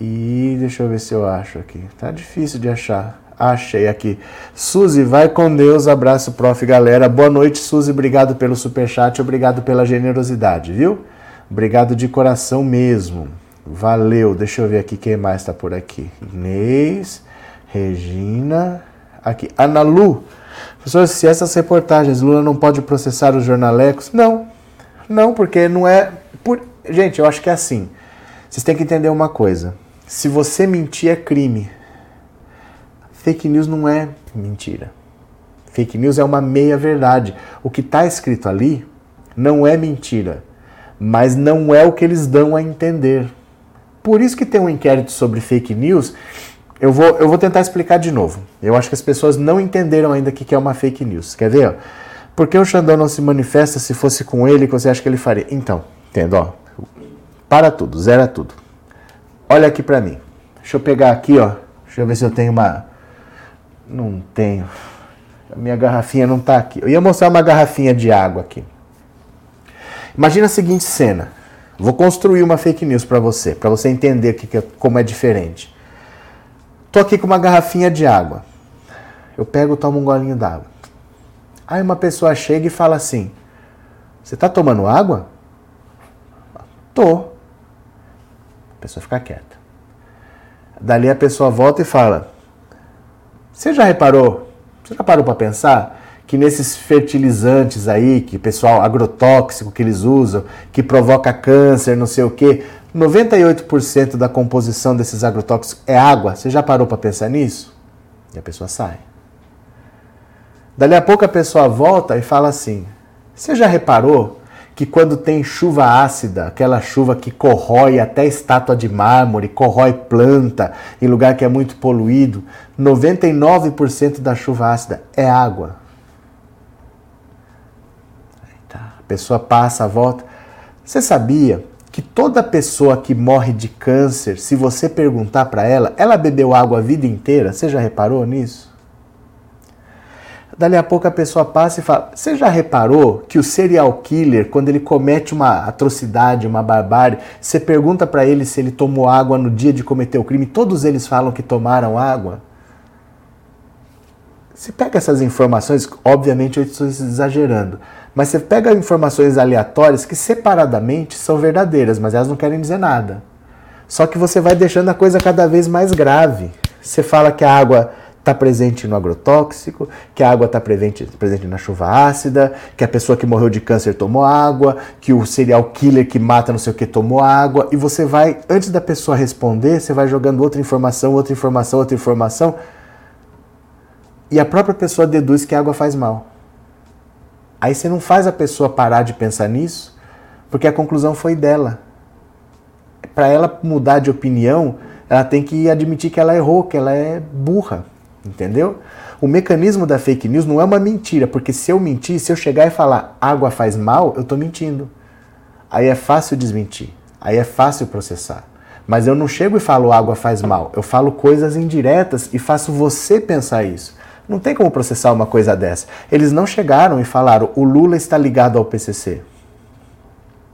E deixa eu ver se eu acho aqui. Tá difícil de achar. Achei aqui. Suzy, vai com Deus. Abraço, prof. Galera. Boa noite, Suzy. Obrigado pelo superchat. Obrigado pela generosidade, viu? Obrigado de coração mesmo. Valeu. Deixa eu ver aqui quem mais está por aqui. Inês, Regina. Aqui. Ana Lu. Professor, se essas reportagens Lula não pode processar os jornalecos? Não. Não, porque não é. Por... Gente, eu acho que é assim. Vocês têm que entender uma coisa. Se você mentir é crime. Fake news não é mentira. Fake news é uma meia verdade. O que está escrito ali não é mentira, mas não é o que eles dão a entender. Por isso que tem um inquérito sobre fake news Eu vou, eu vou tentar explicar de novo. Eu acho que as pessoas não entenderam ainda o que é uma fake news. Quer ver? Por que o Xandão não se manifesta se fosse com ele que você acha que ele faria? Então, entendo, ó. Para tudo, zera tudo. Olha aqui pra mim. Deixa eu pegar aqui, ó. Deixa eu ver se eu tenho uma. Não tenho. A minha garrafinha não tá aqui. Eu ia mostrar uma garrafinha de água aqui. Imagina a seguinte cena. Vou construir uma fake news para você, para você entender que, que, como é diferente. Tô aqui com uma garrafinha de água. Eu pego e tomo um golinho d'água. Aí uma pessoa chega e fala assim: Você tá tomando água? Tô. A pessoa fica quieta. Dali a pessoa volta e fala: Você já reparou? Você já parou para pensar que nesses fertilizantes aí, que pessoal agrotóxico que eles usam, que provoca câncer, não sei o quê, 98% da composição desses agrotóxicos é água. Você já parou para pensar nisso? E a pessoa sai. Dali a pouco a pessoa volta e fala assim: Você já reparou que quando tem chuva ácida, aquela chuva que corrói até estátua de mármore, corrói planta em lugar que é muito poluído, 99% da chuva ácida é água. A pessoa passa, volta. Você sabia que toda pessoa que morre de câncer, se você perguntar para ela, ela bebeu água a vida inteira? Você já reparou nisso? Dali a pouco a pessoa passa e fala: Você já reparou que o serial killer, quando ele comete uma atrocidade, uma barbárie, você pergunta para ele se ele tomou água no dia de cometer o crime, todos eles falam que tomaram água? Você pega essas informações, obviamente eu estou exagerando, mas você pega informações aleatórias que separadamente são verdadeiras, mas elas não querem dizer nada. Só que você vai deixando a coisa cada vez mais grave. Você fala que a água está presente no agrotóxico, que a água está presente, presente na chuva ácida, que a pessoa que morreu de câncer tomou água, que o serial killer que mata não sei o que tomou água, e você vai, antes da pessoa responder, você vai jogando outra informação, outra informação, outra informação, e a própria pessoa deduz que a água faz mal. Aí você não faz a pessoa parar de pensar nisso, porque a conclusão foi dela. Para ela mudar de opinião, ela tem que admitir que ela errou, que ela é burra. Entendeu? O mecanismo da fake news não é uma mentira, porque se eu mentir, se eu chegar e falar água faz mal, eu estou mentindo. Aí é fácil desmentir, aí é fácil processar. Mas eu não chego e falo água faz mal, eu falo coisas indiretas e faço você pensar isso. Não tem como processar uma coisa dessa. Eles não chegaram e falaram o Lula está ligado ao PCC.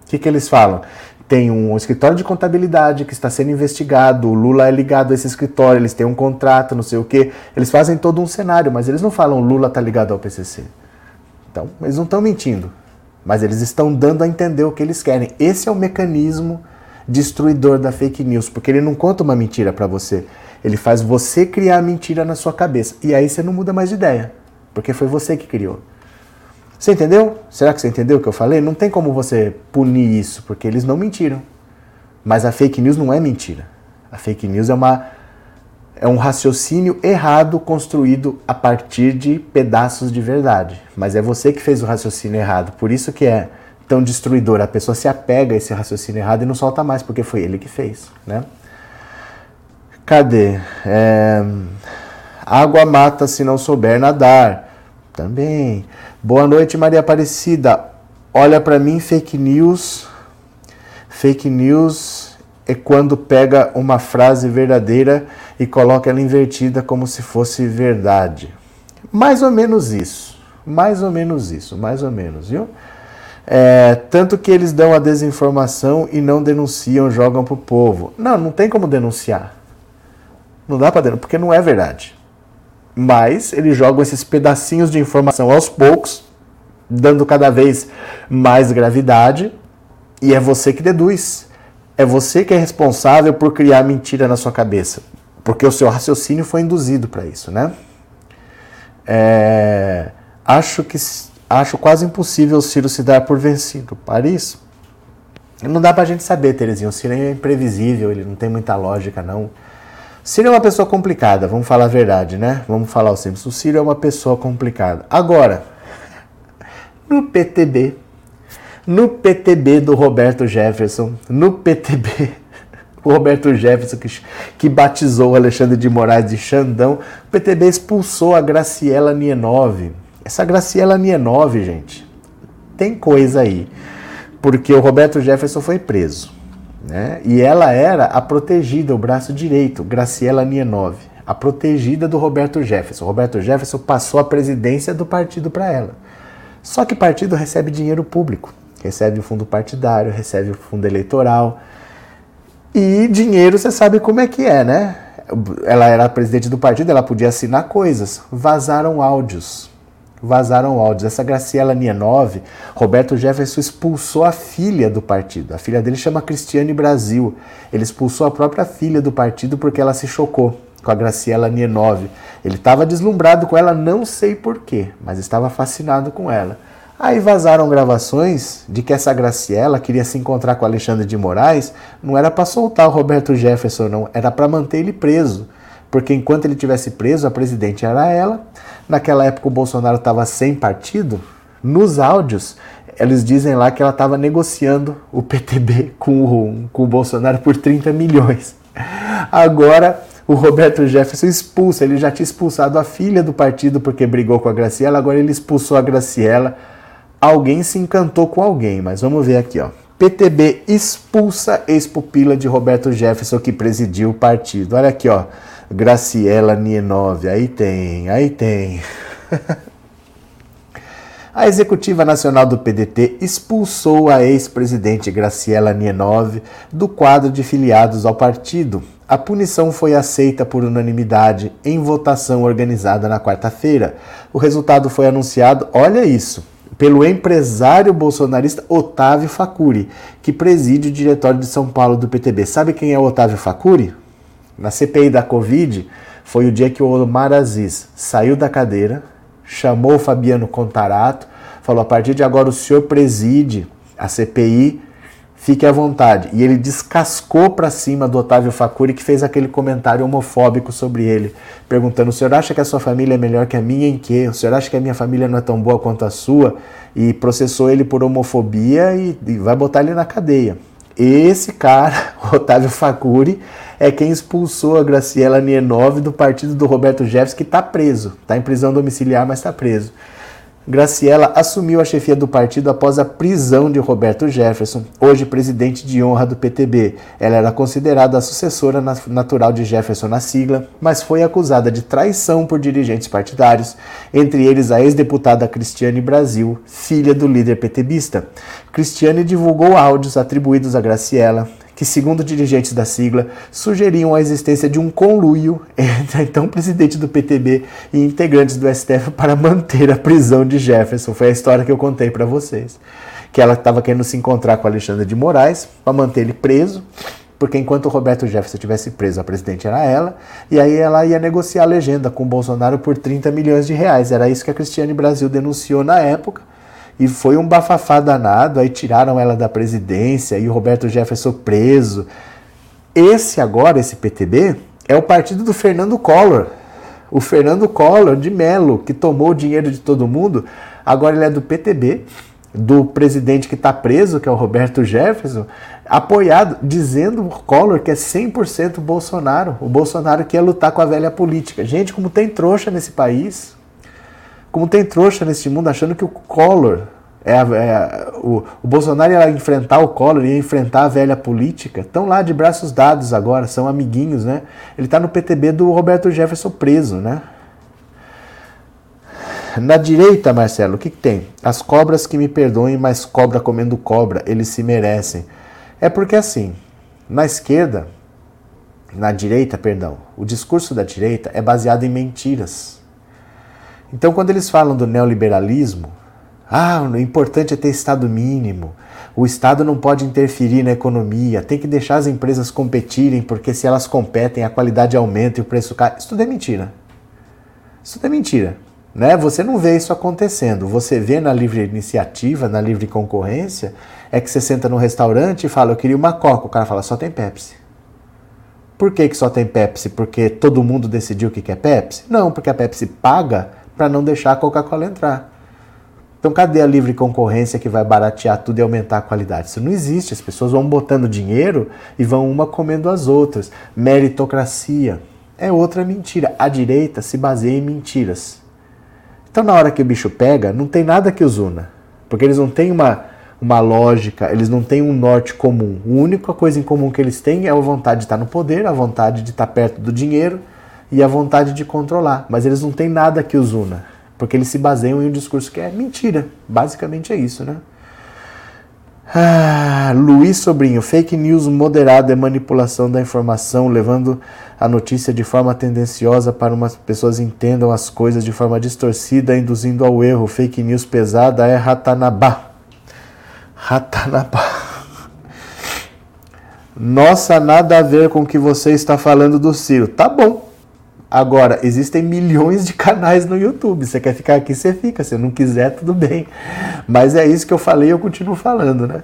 O que, que eles falam? Tem um escritório de contabilidade que está sendo investigado, o Lula é ligado a esse escritório, eles têm um contrato, não sei o quê. Eles fazem todo um cenário, mas eles não falam Lula está ligado ao PCC. Então, eles não estão mentindo, mas eles estão dando a entender o que eles querem. Esse é o mecanismo destruidor da fake news, porque ele não conta uma mentira para você, ele faz você criar a mentira na sua cabeça. E aí você não muda mais de ideia, porque foi você que criou. Você entendeu? Será que você entendeu o que eu falei? Não tem como você punir isso, porque eles não mentiram. Mas a fake news não é mentira. A fake news é, uma, é um raciocínio errado construído a partir de pedaços de verdade. Mas é você que fez o raciocínio errado. Por isso que é tão destruidor. A pessoa se apega a esse raciocínio errado e não solta mais, porque foi ele que fez. Né? Cadê? É... Água mata se não souber nadar. Também. Boa noite, Maria Aparecida. Olha para mim, fake news. Fake news é quando pega uma frase verdadeira e coloca ela invertida como se fosse verdade. Mais ou menos isso. Mais ou menos isso, mais ou menos, viu? É, tanto que eles dão a desinformação e não denunciam, jogam pro povo. Não, não tem como denunciar. Não dá para denunciar, porque não é verdade mas eles jogam esses pedacinhos de informação aos poucos, dando cada vez mais gravidade, e é você que deduz. É você que é responsável por criar mentira na sua cabeça, porque o seu raciocínio foi induzido para isso, né? É, acho que acho quase impossível o Ciro se dar por vencido. Paris, não dá para a gente saber, Terezinha. O Ciro é imprevisível, ele não tem muita lógica, não. Ciro é uma pessoa complicada, vamos falar a verdade, né? Vamos falar o simples. O Ciro é uma pessoa complicada. Agora, no PTB, no PTB do Roberto Jefferson, no PTB, [laughs] o Roberto Jefferson, que, que batizou Alexandre de Moraes de Xandão, o PTB expulsou a Graciela Nienove. Essa Graciela Nienove, gente, tem coisa aí. Porque o Roberto Jefferson foi preso. Né? E ela era a protegida, o braço direito, Graciela Nienove, a protegida do Roberto Jefferson. O Roberto Jefferson passou a presidência do partido para ela. Só que partido recebe dinheiro público, recebe o fundo partidário, recebe o fundo eleitoral. E dinheiro, você sabe como é que é, né? Ela era presidente do partido, ela podia assinar coisas. Vazaram áudios. Vazaram áudios. Essa Graciela Nienove, Roberto Jefferson expulsou a filha do partido. A filha dele chama Cristiane Brasil. Ele expulsou a própria filha do partido porque ela se chocou com a Graciela Nienove. Ele estava deslumbrado com ela, não sei porquê, mas estava fascinado com ela. Aí vazaram gravações de que essa Graciela queria se encontrar com Alexandre de Moraes, não era para soltar o Roberto Jefferson, não, era para manter ele preso. Porque enquanto ele tivesse preso, a presidente era ela. Naquela época o Bolsonaro estava sem partido. Nos áudios, eles dizem lá que ela estava negociando o PTB com o, com o Bolsonaro por 30 milhões. Agora o Roberto Jefferson expulsa, ele já tinha expulsado a filha do partido porque brigou com a Graciela, agora ele expulsou a Graciela. Alguém se encantou com alguém, mas vamos ver aqui, ó. PTB expulsa ex-pupila de Roberto Jefferson que presidiu o partido. Olha aqui, ó. Graciela Nienove, aí tem, aí tem. [laughs] A executiva nacional do PDT expulsou a ex-presidente Graciela Nienove do quadro de filiados ao partido. A punição foi aceita por unanimidade em votação organizada na quarta-feira. O resultado foi anunciado, olha isso, pelo empresário bolsonarista Otávio Facuri, que preside o diretório de São Paulo do PTB. Sabe quem é o Otávio Facuri? Na CPI da Covid, foi o dia que o Omar Aziz saiu da cadeira, chamou o Fabiano Contarato, falou: a partir de agora o senhor preside a CPI, fique à vontade. E ele descascou para cima do Otávio Facuri, que fez aquele comentário homofóbico sobre ele, perguntando: o senhor acha que a sua família é melhor que a minha em quê? O senhor acha que a minha família não é tão boa quanto a sua? E processou ele por homofobia e, e vai botar ele na cadeia. Esse cara, [laughs] Otávio Facuri, é quem expulsou a Graciela Nienove do partido do Roberto Jefferson, que está preso. Está em prisão domiciliar, mas está preso. Graciela assumiu a chefia do partido após a prisão de Roberto Jefferson, hoje presidente de honra do PTB. Ela era considerada a sucessora natural de Jefferson na sigla, mas foi acusada de traição por dirigentes partidários, entre eles a ex-deputada Cristiane Brasil, filha do líder PTBista. Cristiane divulgou áudios atribuídos a Graciela, que, segundo dirigentes da sigla, sugeriam a existência de um conluio [laughs] entre então presidente do PTB e integrantes do STF para manter a prisão de Jefferson. Foi a história que eu contei para vocês. Que ela estava querendo se encontrar com Alexandre de Moraes para manter ele preso, porque enquanto o Roberto Jefferson estivesse preso, a presidente era ela, e aí ela ia negociar a legenda com o Bolsonaro por 30 milhões de reais. Era isso que a Cristiane Brasil denunciou na época. E foi um bafafá danado, aí tiraram ela da presidência e o Roberto Jefferson preso. Esse agora, esse PTB, é o partido do Fernando Collor. O Fernando Collor de Melo, que tomou o dinheiro de todo mundo, agora ele é do PTB, do presidente que está preso, que é o Roberto Jefferson, apoiado, dizendo o Collor que é 100% Bolsonaro, o Bolsonaro que ia lutar com a velha política. Gente, como tem trouxa nesse país, como tem trouxa nesse mundo achando que o Collor, é, é o, o, Bolsonaro ia enfrentar o Collor, ia enfrentar a velha política. Estão lá de braços dados agora, são amiguinhos, né? Ele está no PTB do Roberto Jefferson preso, né? Na direita, Marcelo, o que, que tem? As cobras que me perdoem, mas cobra comendo cobra, eles se merecem. É porque assim, na esquerda, na direita, perdão, o discurso da direita é baseado em mentiras. Então, quando eles falam do neoliberalismo, ah, o importante é ter Estado mínimo, o Estado não pode interferir na economia, tem que deixar as empresas competirem, porque se elas competem, a qualidade aumenta e o preço cai. Isso tudo é mentira. Isso tudo é mentira. Né? Você não vê isso acontecendo. Você vê na livre iniciativa, na livre concorrência, é que você senta no restaurante e fala, eu queria uma Coca. O cara fala, só tem Pepsi. Por que, que só tem Pepsi? Porque todo mundo decidiu que quer Pepsi? Não, porque a Pepsi paga para não deixar a Coca-Cola entrar. Então, cadê a livre concorrência que vai baratear tudo e aumentar a qualidade? Isso não existe. As pessoas vão botando dinheiro e vão uma comendo as outras. Meritocracia é outra mentira. A direita se baseia em mentiras. Então, na hora que o bicho pega, não tem nada que os una. Porque eles não têm uma, uma lógica, eles não têm um norte comum. A única coisa em comum que eles têm é a vontade de estar no poder, a vontade de estar perto do dinheiro e a vontade de controlar. Mas eles não têm nada que os una. Porque eles se baseiam em um discurso que é mentira. Basicamente é isso, né? Ah, Luiz Sobrinho, fake news moderada é manipulação da informação, levando a notícia de forma tendenciosa para umas pessoas entendam as coisas de forma distorcida, induzindo ao erro. Fake news pesada é ratanabá. Ratanabá. Nossa, nada a ver com o que você está falando do Ciro. Tá bom, Agora, existem milhões de canais no YouTube. Você quer ficar aqui, você fica. Se não quiser, tudo bem. Mas é isso que eu falei e eu continuo falando, né?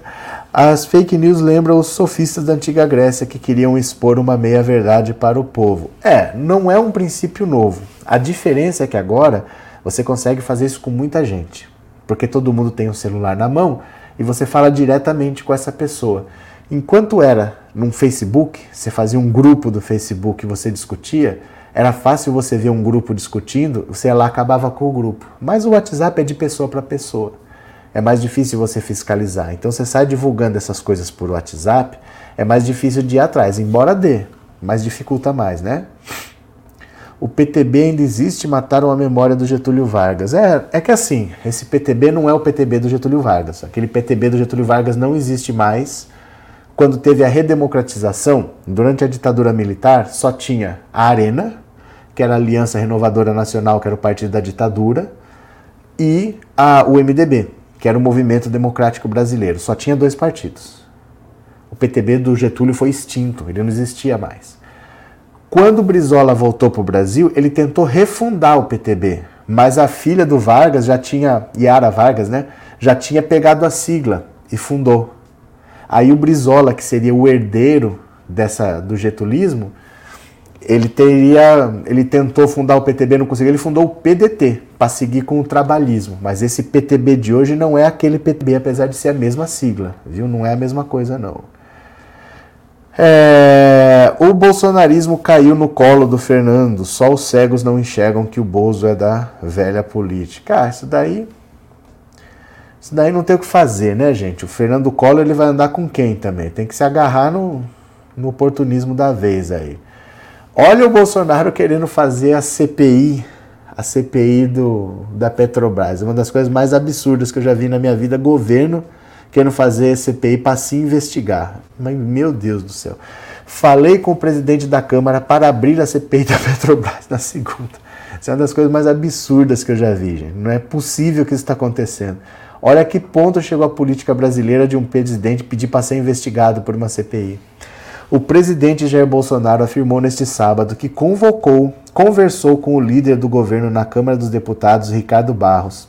As fake news lembram os sofistas da antiga Grécia que queriam expor uma meia-verdade para o povo. É, não é um princípio novo. A diferença é que agora você consegue fazer isso com muita gente. Porque todo mundo tem um celular na mão e você fala diretamente com essa pessoa. Enquanto era num Facebook, você fazia um grupo do Facebook e você discutia, era fácil você ver um grupo discutindo, você lá acabava com o grupo. Mas o WhatsApp é de pessoa para pessoa. É mais difícil você fiscalizar. Então você sai divulgando essas coisas por WhatsApp, é mais difícil de ir atrás, embora dê, mas dificulta mais, né? O PTB ainda existe, mataram a memória do Getúlio Vargas. É, é que assim, esse PTB não é o PTB do Getúlio Vargas. Aquele PTB do Getúlio Vargas não existe mais. Quando teve a redemocratização, durante a ditadura militar, só tinha a Arena, que era a Aliança Renovadora Nacional, que era o partido da ditadura, e a, o MDB, que era o Movimento Democrático Brasileiro. Só tinha dois partidos. O PTB do Getúlio foi extinto, ele não existia mais. Quando Brizola voltou para o Brasil, ele tentou refundar o PTB, mas a filha do Vargas já tinha, Yara Vargas, né, já tinha pegado a sigla e fundou. Aí o Brizola, que seria o herdeiro dessa do getulismo, ele teria, ele tentou fundar o PTB, não conseguiu, ele fundou o PDT para seguir com o trabalhismo. Mas esse PTB de hoje não é aquele PTB, apesar de ser a mesma sigla, viu? Não é a mesma coisa não. É, o bolsonarismo caiu no colo do Fernando. Só os cegos não enxergam que o Bozo é da velha política. Ah, isso daí, isso daí não tem o que fazer, né, gente? O Fernando Collor ele vai andar com quem também? Tem que se agarrar no, no oportunismo da vez aí. Olha o Bolsonaro querendo fazer a CPI, a CPI do, da Petrobras. Uma das coisas mais absurdas que eu já vi na minha vida, governo querendo fazer CPI para se investigar. Mas, meu Deus do céu. Falei com o presidente da Câmara para abrir a CPI da Petrobras na segunda. Isso é uma das coisas mais absurdas que eu já vi, gente. Não é possível que isso está acontecendo. Olha a que ponto chegou a política brasileira de um presidente pedir para ser investigado por uma CPI. O presidente Jair Bolsonaro afirmou neste sábado que convocou, conversou com o líder do governo na Câmara dos Deputados, Ricardo Barros,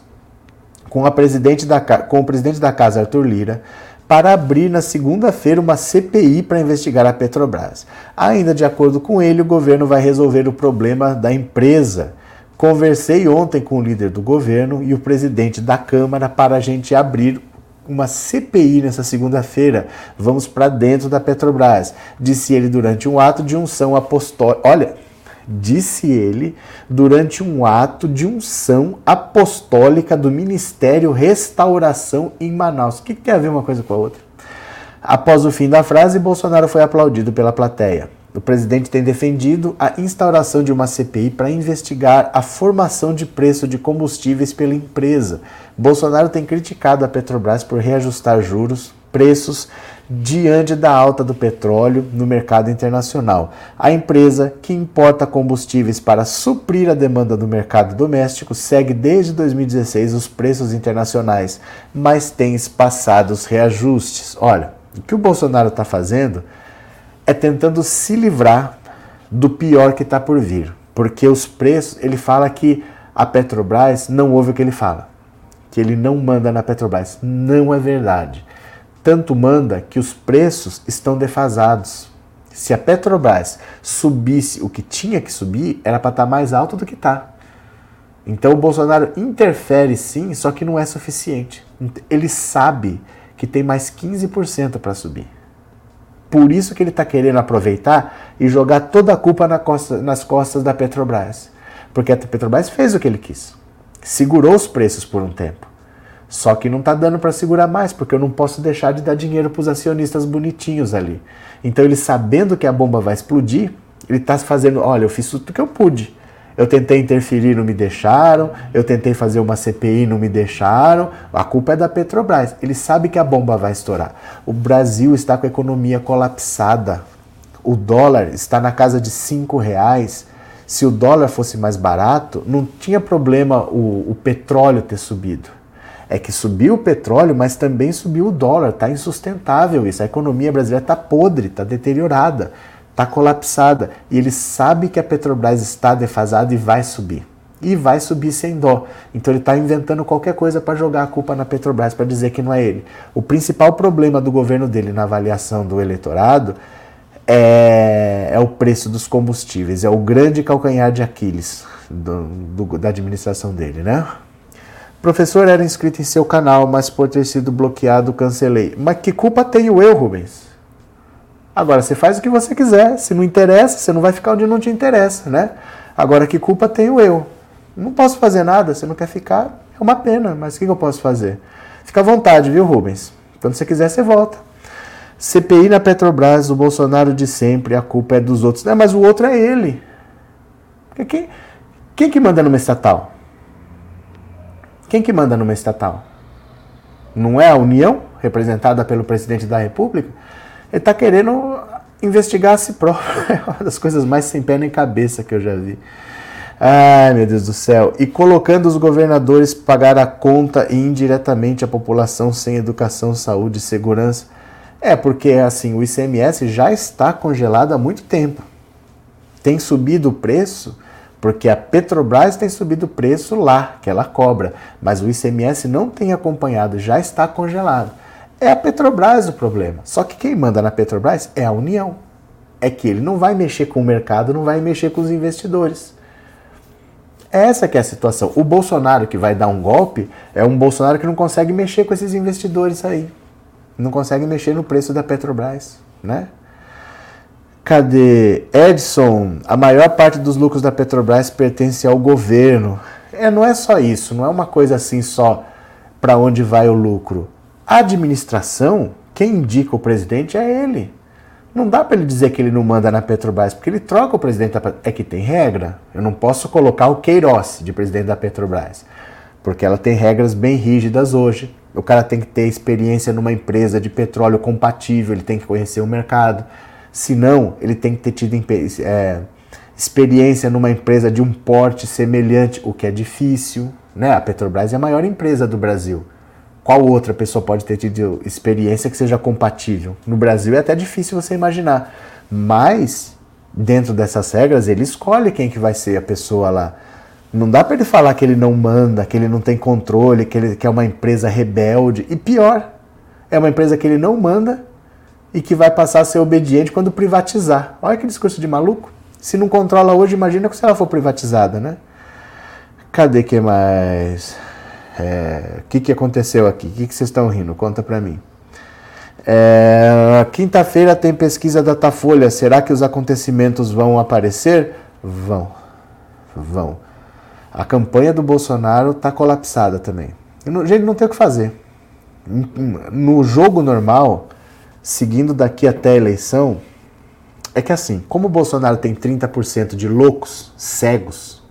com, a presidente da, com o presidente da Casa, Arthur Lira, para abrir na segunda-feira uma CPI para investigar a Petrobras. Ainda de acordo com ele, o governo vai resolver o problema da empresa. Conversei ontem com o líder do governo e o presidente da Câmara para a gente abrir uma CPI nessa segunda-feira. Vamos para dentro da Petrobras, disse ele durante um ato de unção apostólica. Olha, disse ele durante um ato de unção apostólica do Ministério Restauração em Manaus. O que, que tem a ver uma coisa com a outra? Após o fim da frase, Bolsonaro foi aplaudido pela plateia. O presidente tem defendido a instauração de uma CPI para investigar a formação de preço de combustíveis pela empresa. Bolsonaro tem criticado a Petrobras por reajustar juros, preços diante da alta do petróleo no mercado internacional. A empresa, que importa combustíveis para suprir a demanda do mercado doméstico, segue desde 2016 os preços internacionais, mas tem espaçado os reajustes. Olha, o que o Bolsonaro está fazendo é tentando se livrar do pior que está por vir. Porque os preços, ele fala que a Petrobras não ouve o que ele fala, que ele não manda na Petrobras. Não é verdade. Tanto manda que os preços estão defasados. Se a Petrobras subisse o que tinha que subir, era para estar tá mais alto do que está. Então o Bolsonaro interfere sim, só que não é suficiente. Ele sabe que tem mais 15% para subir. Por isso que ele está querendo aproveitar e jogar toda a culpa na costa, nas costas da Petrobras. Porque a Petrobras fez o que ele quis. Segurou os preços por um tempo. Só que não está dando para segurar mais, porque eu não posso deixar de dar dinheiro para os acionistas bonitinhos ali. Então ele sabendo que a bomba vai explodir, ele está fazendo, olha, eu fiz tudo que eu pude. Eu tentei interferir, não me deixaram. Eu tentei fazer uma CPI, não me deixaram. A culpa é da Petrobras. Ele sabe que a bomba vai estourar. O Brasil está com a economia colapsada. O dólar está na casa de cinco reais. Se o dólar fosse mais barato, não tinha problema o, o petróleo ter subido. É que subiu o petróleo, mas também subiu o dólar. Está insustentável isso. A economia brasileira está podre, está deteriorada está colapsada e ele sabe que a Petrobras está defasada e vai subir. E vai subir sem dó. Então ele está inventando qualquer coisa para jogar a culpa na Petrobras, para dizer que não é ele. O principal problema do governo dele na avaliação do eleitorado é, é o preço dos combustíveis. É o grande calcanhar de Aquiles do, do, da administração dele, né? Professor era inscrito em seu canal, mas por ter sido bloqueado, cancelei. Mas que culpa tenho eu, Rubens? Agora, você faz o que você quiser. Se não interessa, você não vai ficar onde não te interessa, né? Agora, que culpa tenho eu? Não posso fazer nada. Se não quer ficar, é uma pena. Mas o que eu posso fazer? Fica à vontade, viu, Rubens? Quando você quiser, você volta. CPI na Petrobras, o Bolsonaro de sempre, a culpa é dos outros. Não, mas o outro é ele. Quem, quem que manda numa estatal? Quem que manda numa estatal? Não é a União, representada pelo presidente da República? Ele está querendo investigar a si próprio. [laughs] É uma das coisas mais sem pé nem cabeça que eu já vi. Ai, meu Deus do céu. E colocando os governadores pagar a conta e indiretamente a população sem educação, saúde e segurança. É, porque assim, o ICMS já está congelado há muito tempo. Tem subido o preço porque a Petrobras tem subido o preço lá, que ela cobra, mas o ICMS não tem acompanhado, já está congelado. É a Petrobras o problema. Só que quem manda na Petrobras é a União. É que ele não vai mexer com o mercado, não vai mexer com os investidores. Essa que é a situação. O Bolsonaro que vai dar um golpe é um Bolsonaro que não consegue mexer com esses investidores aí. Não consegue mexer no preço da Petrobras, né? Cadê? Edson, a maior parte dos lucros da Petrobras pertence ao governo. É, não é só isso, não é uma coisa assim só para onde vai o lucro. Administração, quem indica o presidente é ele. Não dá para ele dizer que ele não manda na Petrobras, porque ele troca o presidente da É que tem regra. Eu não posso colocar o Queiroz de presidente da Petrobras, porque ela tem regras bem rígidas hoje. O cara tem que ter experiência numa empresa de petróleo compatível, ele tem que conhecer o mercado. Se não, ele tem que ter tido é, experiência numa empresa de um porte semelhante, o que é difícil. Né? A Petrobras é a maior empresa do Brasil. Qual outra pessoa pode ter tido experiência que seja compatível? No Brasil é até difícil você imaginar, mas dentro dessas regras ele escolhe quem que vai ser a pessoa lá. Não dá para ele falar que ele não manda, que ele não tem controle, que ele que é uma empresa rebelde. E pior, é uma empresa que ele não manda e que vai passar a ser obediente quando privatizar. Olha que discurso de maluco. Se não controla hoje, imagina se ela for privatizada, né? Cadê que mais? O é, que, que aconteceu aqui? O que, que vocês estão rindo? Conta para mim. É, Quinta-feira tem pesquisa da Datafolha. Será que os acontecimentos vão aparecer? Vão. Vão. A campanha do Bolsonaro está colapsada também. Gente, não tem o que fazer. No jogo normal, seguindo daqui até a eleição, é que assim, como o Bolsonaro tem 30% de loucos, cegos,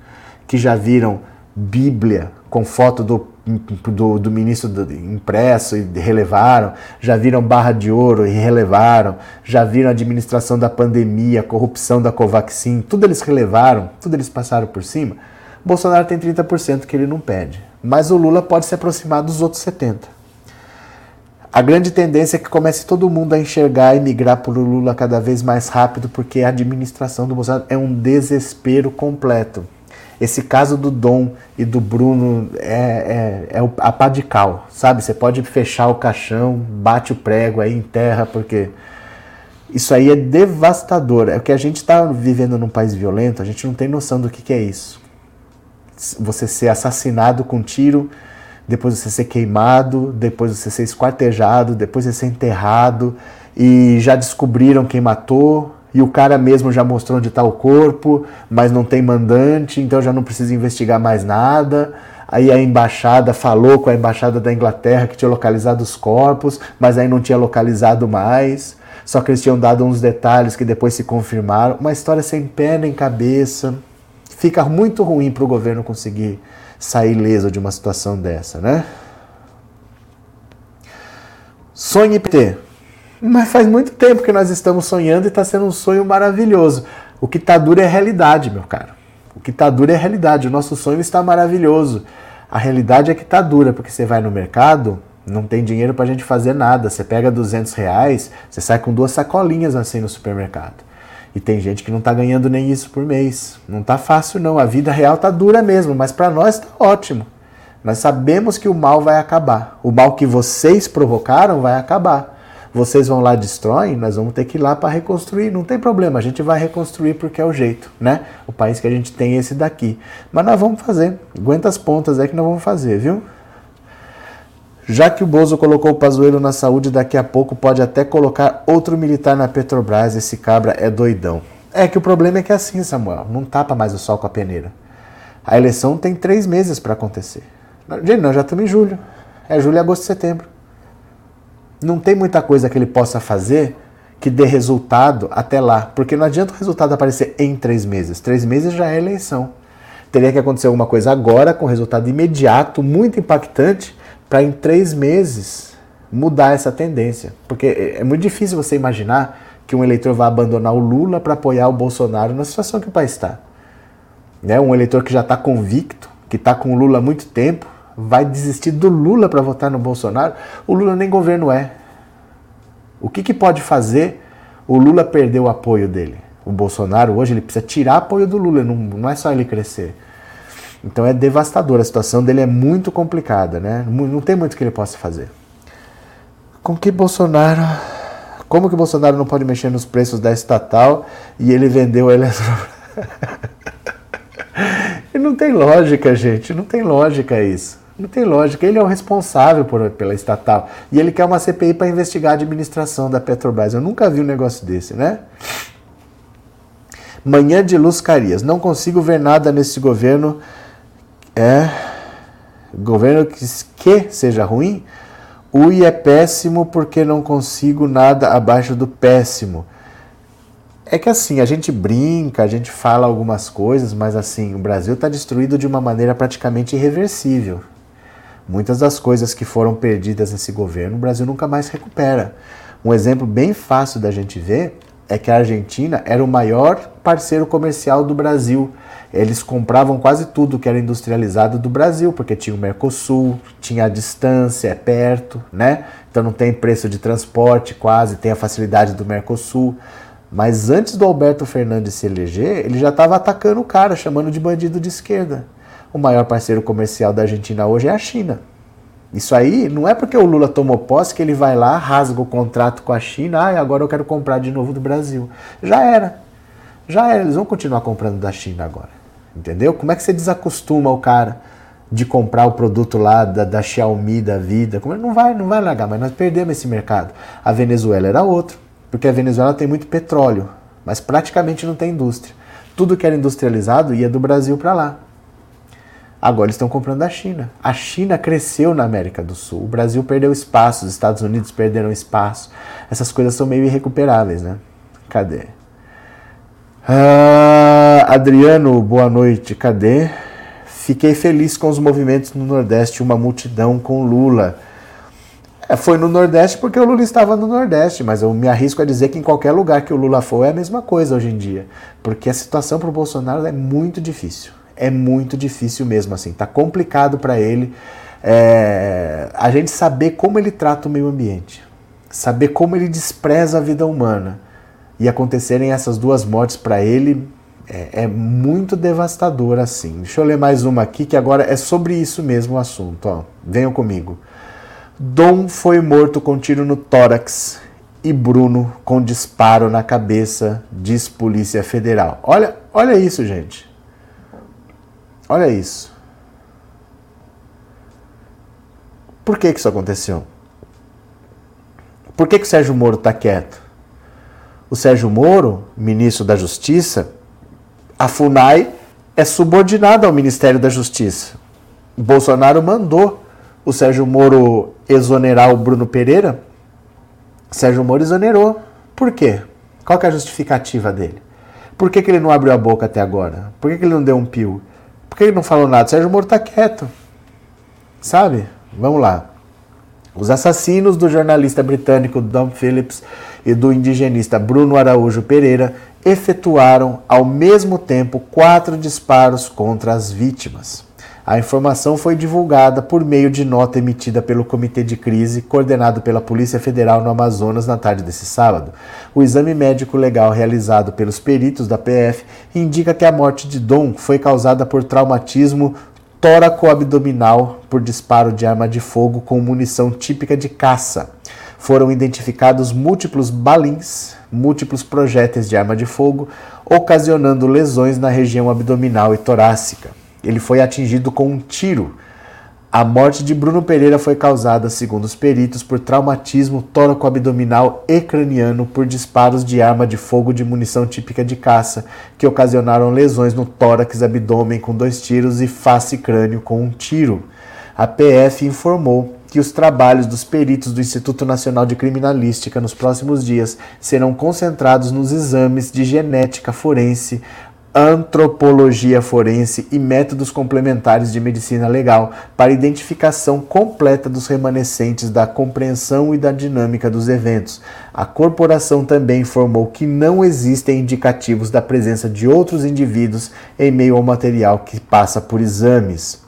que já viram Bíblia com foto do do, do ministro do, impresso e relevaram, já viram barra de ouro e relevaram, já viram a administração da pandemia, a corrupção da Covaxin, tudo eles relevaram, tudo eles passaram por cima. Bolsonaro tem 30% que ele não pede, mas o Lula pode se aproximar dos outros 70%. A grande tendência é que comece todo mundo a enxergar e migrar para o Lula cada vez mais rápido, porque a administração do Bolsonaro é um desespero completo. Esse caso do Dom e do Bruno é, é, é a pá de cal, sabe? Você pode fechar o caixão, bate o prego aí, enterra, porque isso aí é devastador. É o que a gente está vivendo num país violento, a gente não tem noção do que, que é isso. você ser assassinado com tiro, depois você ser queimado, depois você ser esquartejado, depois você ser enterrado e já descobriram quem matou e o cara mesmo já mostrou onde está o corpo, mas não tem mandante, então já não precisa investigar mais nada. Aí a embaixada falou com a embaixada da Inglaterra que tinha localizado os corpos, mas aí não tinha localizado mais. Só que eles tinham dado uns detalhes que depois se confirmaram. Uma história sem pé nem cabeça. Fica muito ruim para o governo conseguir sair leso de uma situação dessa, né? Sonhe PT. Mas faz muito tempo que nós estamos sonhando e está sendo um sonho maravilhoso. O que está duro é a realidade, meu caro. O que está duro é a realidade. O nosso sonho está maravilhoso. A realidade é que está dura, porque você vai no mercado, não tem dinheiro para a gente fazer nada. Você pega 200 reais, você sai com duas sacolinhas assim no supermercado. E tem gente que não está ganhando nem isso por mês. Não está fácil não. A vida real está dura mesmo, mas para nós está ótimo. Nós sabemos que o mal vai acabar. O mal que vocês provocaram vai acabar. Vocês vão lá destroem, nós vamos ter que ir lá para reconstruir. Não tem problema, a gente vai reconstruir porque é o jeito, né? O país que a gente tem é esse daqui. Mas nós vamos fazer. Aguenta as pontas aí que nós vamos fazer, viu? Já que o Bozo colocou o Pazuello na saúde, daqui a pouco pode até colocar outro militar na Petrobras. Esse cabra é doidão. É que o problema é que é assim, Samuel, não tapa mais o sol com a peneira. A eleição tem três meses para acontecer. Gente, nós já estamos em julho. É julho, agosto, setembro. Não tem muita coisa que ele possa fazer que dê resultado até lá. Porque não adianta o resultado aparecer em três meses. Três meses já é eleição. Teria que acontecer alguma coisa agora, com resultado imediato, muito impactante, para em três meses mudar essa tendência. Porque é, é muito difícil você imaginar que um eleitor vai abandonar o Lula para apoiar o Bolsonaro na situação que o país está. Né? Um eleitor que já está convicto, que está com o Lula há muito tempo, vai desistir do Lula para votar no Bolsonaro. O Lula nem governo é. O que, que pode fazer o Lula perder o apoio dele? O Bolsonaro hoje ele precisa tirar apoio do Lula, não, não é só ele crescer. Então é devastador, a situação dele é muito complicada, né? Não tem muito que ele possa fazer. Com que Bolsonaro. Como que Bolsonaro não pode mexer nos preços da estatal e ele vendeu a Eletrobras? [laughs] não tem lógica, gente, não tem lógica isso. Não tem lógica. Ele é o responsável por, pela estatal. E ele quer uma CPI para investigar a administração da Petrobras. Eu nunca vi um negócio desse, né? Manhã de Luz Carias. Não consigo ver nada nesse governo é governo que, que seja ruim, o I é péssimo porque não consigo nada abaixo do péssimo. É que assim, a gente brinca, a gente fala algumas coisas, mas assim, o Brasil está destruído de uma maneira praticamente irreversível. Muitas das coisas que foram perdidas nesse governo, o Brasil nunca mais recupera. Um exemplo bem fácil da gente ver é que a Argentina era o maior parceiro comercial do Brasil eles compravam quase tudo que era industrializado do Brasil, porque tinha o Mercosul, tinha a distância, é perto, né? Então não tem preço de transporte quase, tem a facilidade do Mercosul. Mas antes do Alberto Fernandes se eleger, ele já estava atacando o cara, chamando de bandido de esquerda. O maior parceiro comercial da Argentina hoje é a China. Isso aí não é porque o Lula tomou posse que ele vai lá, rasga o contrato com a China, ah, agora eu quero comprar de novo do Brasil. Já era. Já era, eles vão continuar comprando da China agora. Entendeu? Como é que você desacostuma o cara de comprar o produto lá da, da Xiaomi da vida? Como, não vai, não vai largar, mas nós perdemos esse mercado. A Venezuela era outro, porque a Venezuela tem muito petróleo, mas praticamente não tem indústria. Tudo que era industrializado ia do Brasil para lá. Agora estão comprando da China. A China cresceu na América do Sul. O Brasil perdeu espaço, os Estados Unidos perderam espaço. Essas coisas são meio irrecuperáveis, né? Cadê? Ah, Adriano, boa noite. Cadê? Fiquei feliz com os movimentos no Nordeste, uma multidão com Lula. É, foi no Nordeste porque o Lula estava no Nordeste, mas eu me arrisco a dizer que em qualquer lugar que o Lula for é a mesma coisa hoje em dia. Porque a situação para o Bolsonaro é muito difícil. É muito difícil mesmo assim. Tá complicado para ele é, a gente saber como ele trata o meio ambiente, saber como ele despreza a vida humana e acontecerem essas duas mortes para ele é, é, muito devastador assim. Deixa eu ler mais uma aqui que agora é sobre isso mesmo o assunto. Ó. Venham comigo. Dom foi morto com tiro no tórax e Bruno com disparo na cabeça, diz Polícia Federal. Olha, olha isso, gente. Olha isso. Por que, que isso aconteceu? Por que, que o Sérgio Moro está quieto? O Sérgio Moro, ministro da Justiça, a FUNAI é subordinada ao Ministério da Justiça. Bolsonaro mandou o Sérgio Moro exonerar o Bruno Pereira. Sérgio Moro exonerou. Por quê? Qual é a justificativa dele? Por que, que ele não abriu a boca até agora? Por que, que ele não deu um pio? Por que ele não falou nada? Sérgio Moro está quieto. Sabe? Vamos lá. Os assassinos do jornalista britânico Dom Phillips e do indigenista Bruno Araújo Pereira efetuaram ao mesmo tempo quatro disparos contra as vítimas. A informação foi divulgada por meio de nota emitida pelo Comitê de Crise, coordenado pela Polícia Federal no Amazonas na tarde desse sábado. O exame médico legal realizado pelos peritos da PF indica que a morte de Dom foi causada por traumatismo tóraco-abdominal por disparo de arma de fogo com munição típica de caça. Foram identificados múltiplos balins, múltiplos projéteis de arma de fogo, ocasionando lesões na região abdominal e torácica. Ele foi atingido com um tiro. A morte de Bruno Pereira foi causada, segundo os peritos, por traumatismo tóraco-abdominal e craniano por disparos de arma de fogo de munição típica de caça, que ocasionaram lesões no tórax abdômen com dois tiros e face e crânio com um tiro. A PF informou que os trabalhos dos peritos do Instituto Nacional de Criminalística nos próximos dias serão concentrados nos exames de genética forense, antropologia forense e métodos complementares de medicina legal para identificação completa dos remanescentes da compreensão e da dinâmica dos eventos. A corporação também informou que não existem indicativos da presença de outros indivíduos em meio ao material que passa por exames.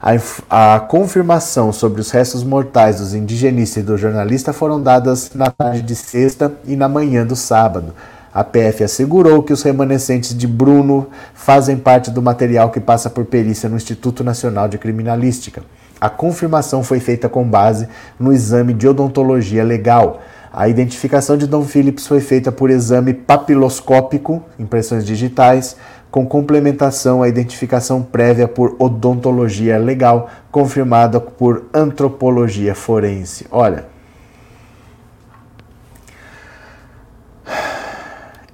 A, a, confirmação sobre os restos mortais dos indigenistas e do jornalista foram dadas na tarde de sexta e na manhã do sábado. A PF assegurou que os remanescentes de Bruno fazem parte do material que passa por perícia no Instituto Nacional de Criminalística. A confirmação foi feita com base no exame de odontologia legal. A identificação de Dom Phillips foi feita por exame papiloscópico, impressões digitais, com complementação à identificação prévia por odontologia legal, confirmada por antropologia forense. Olha,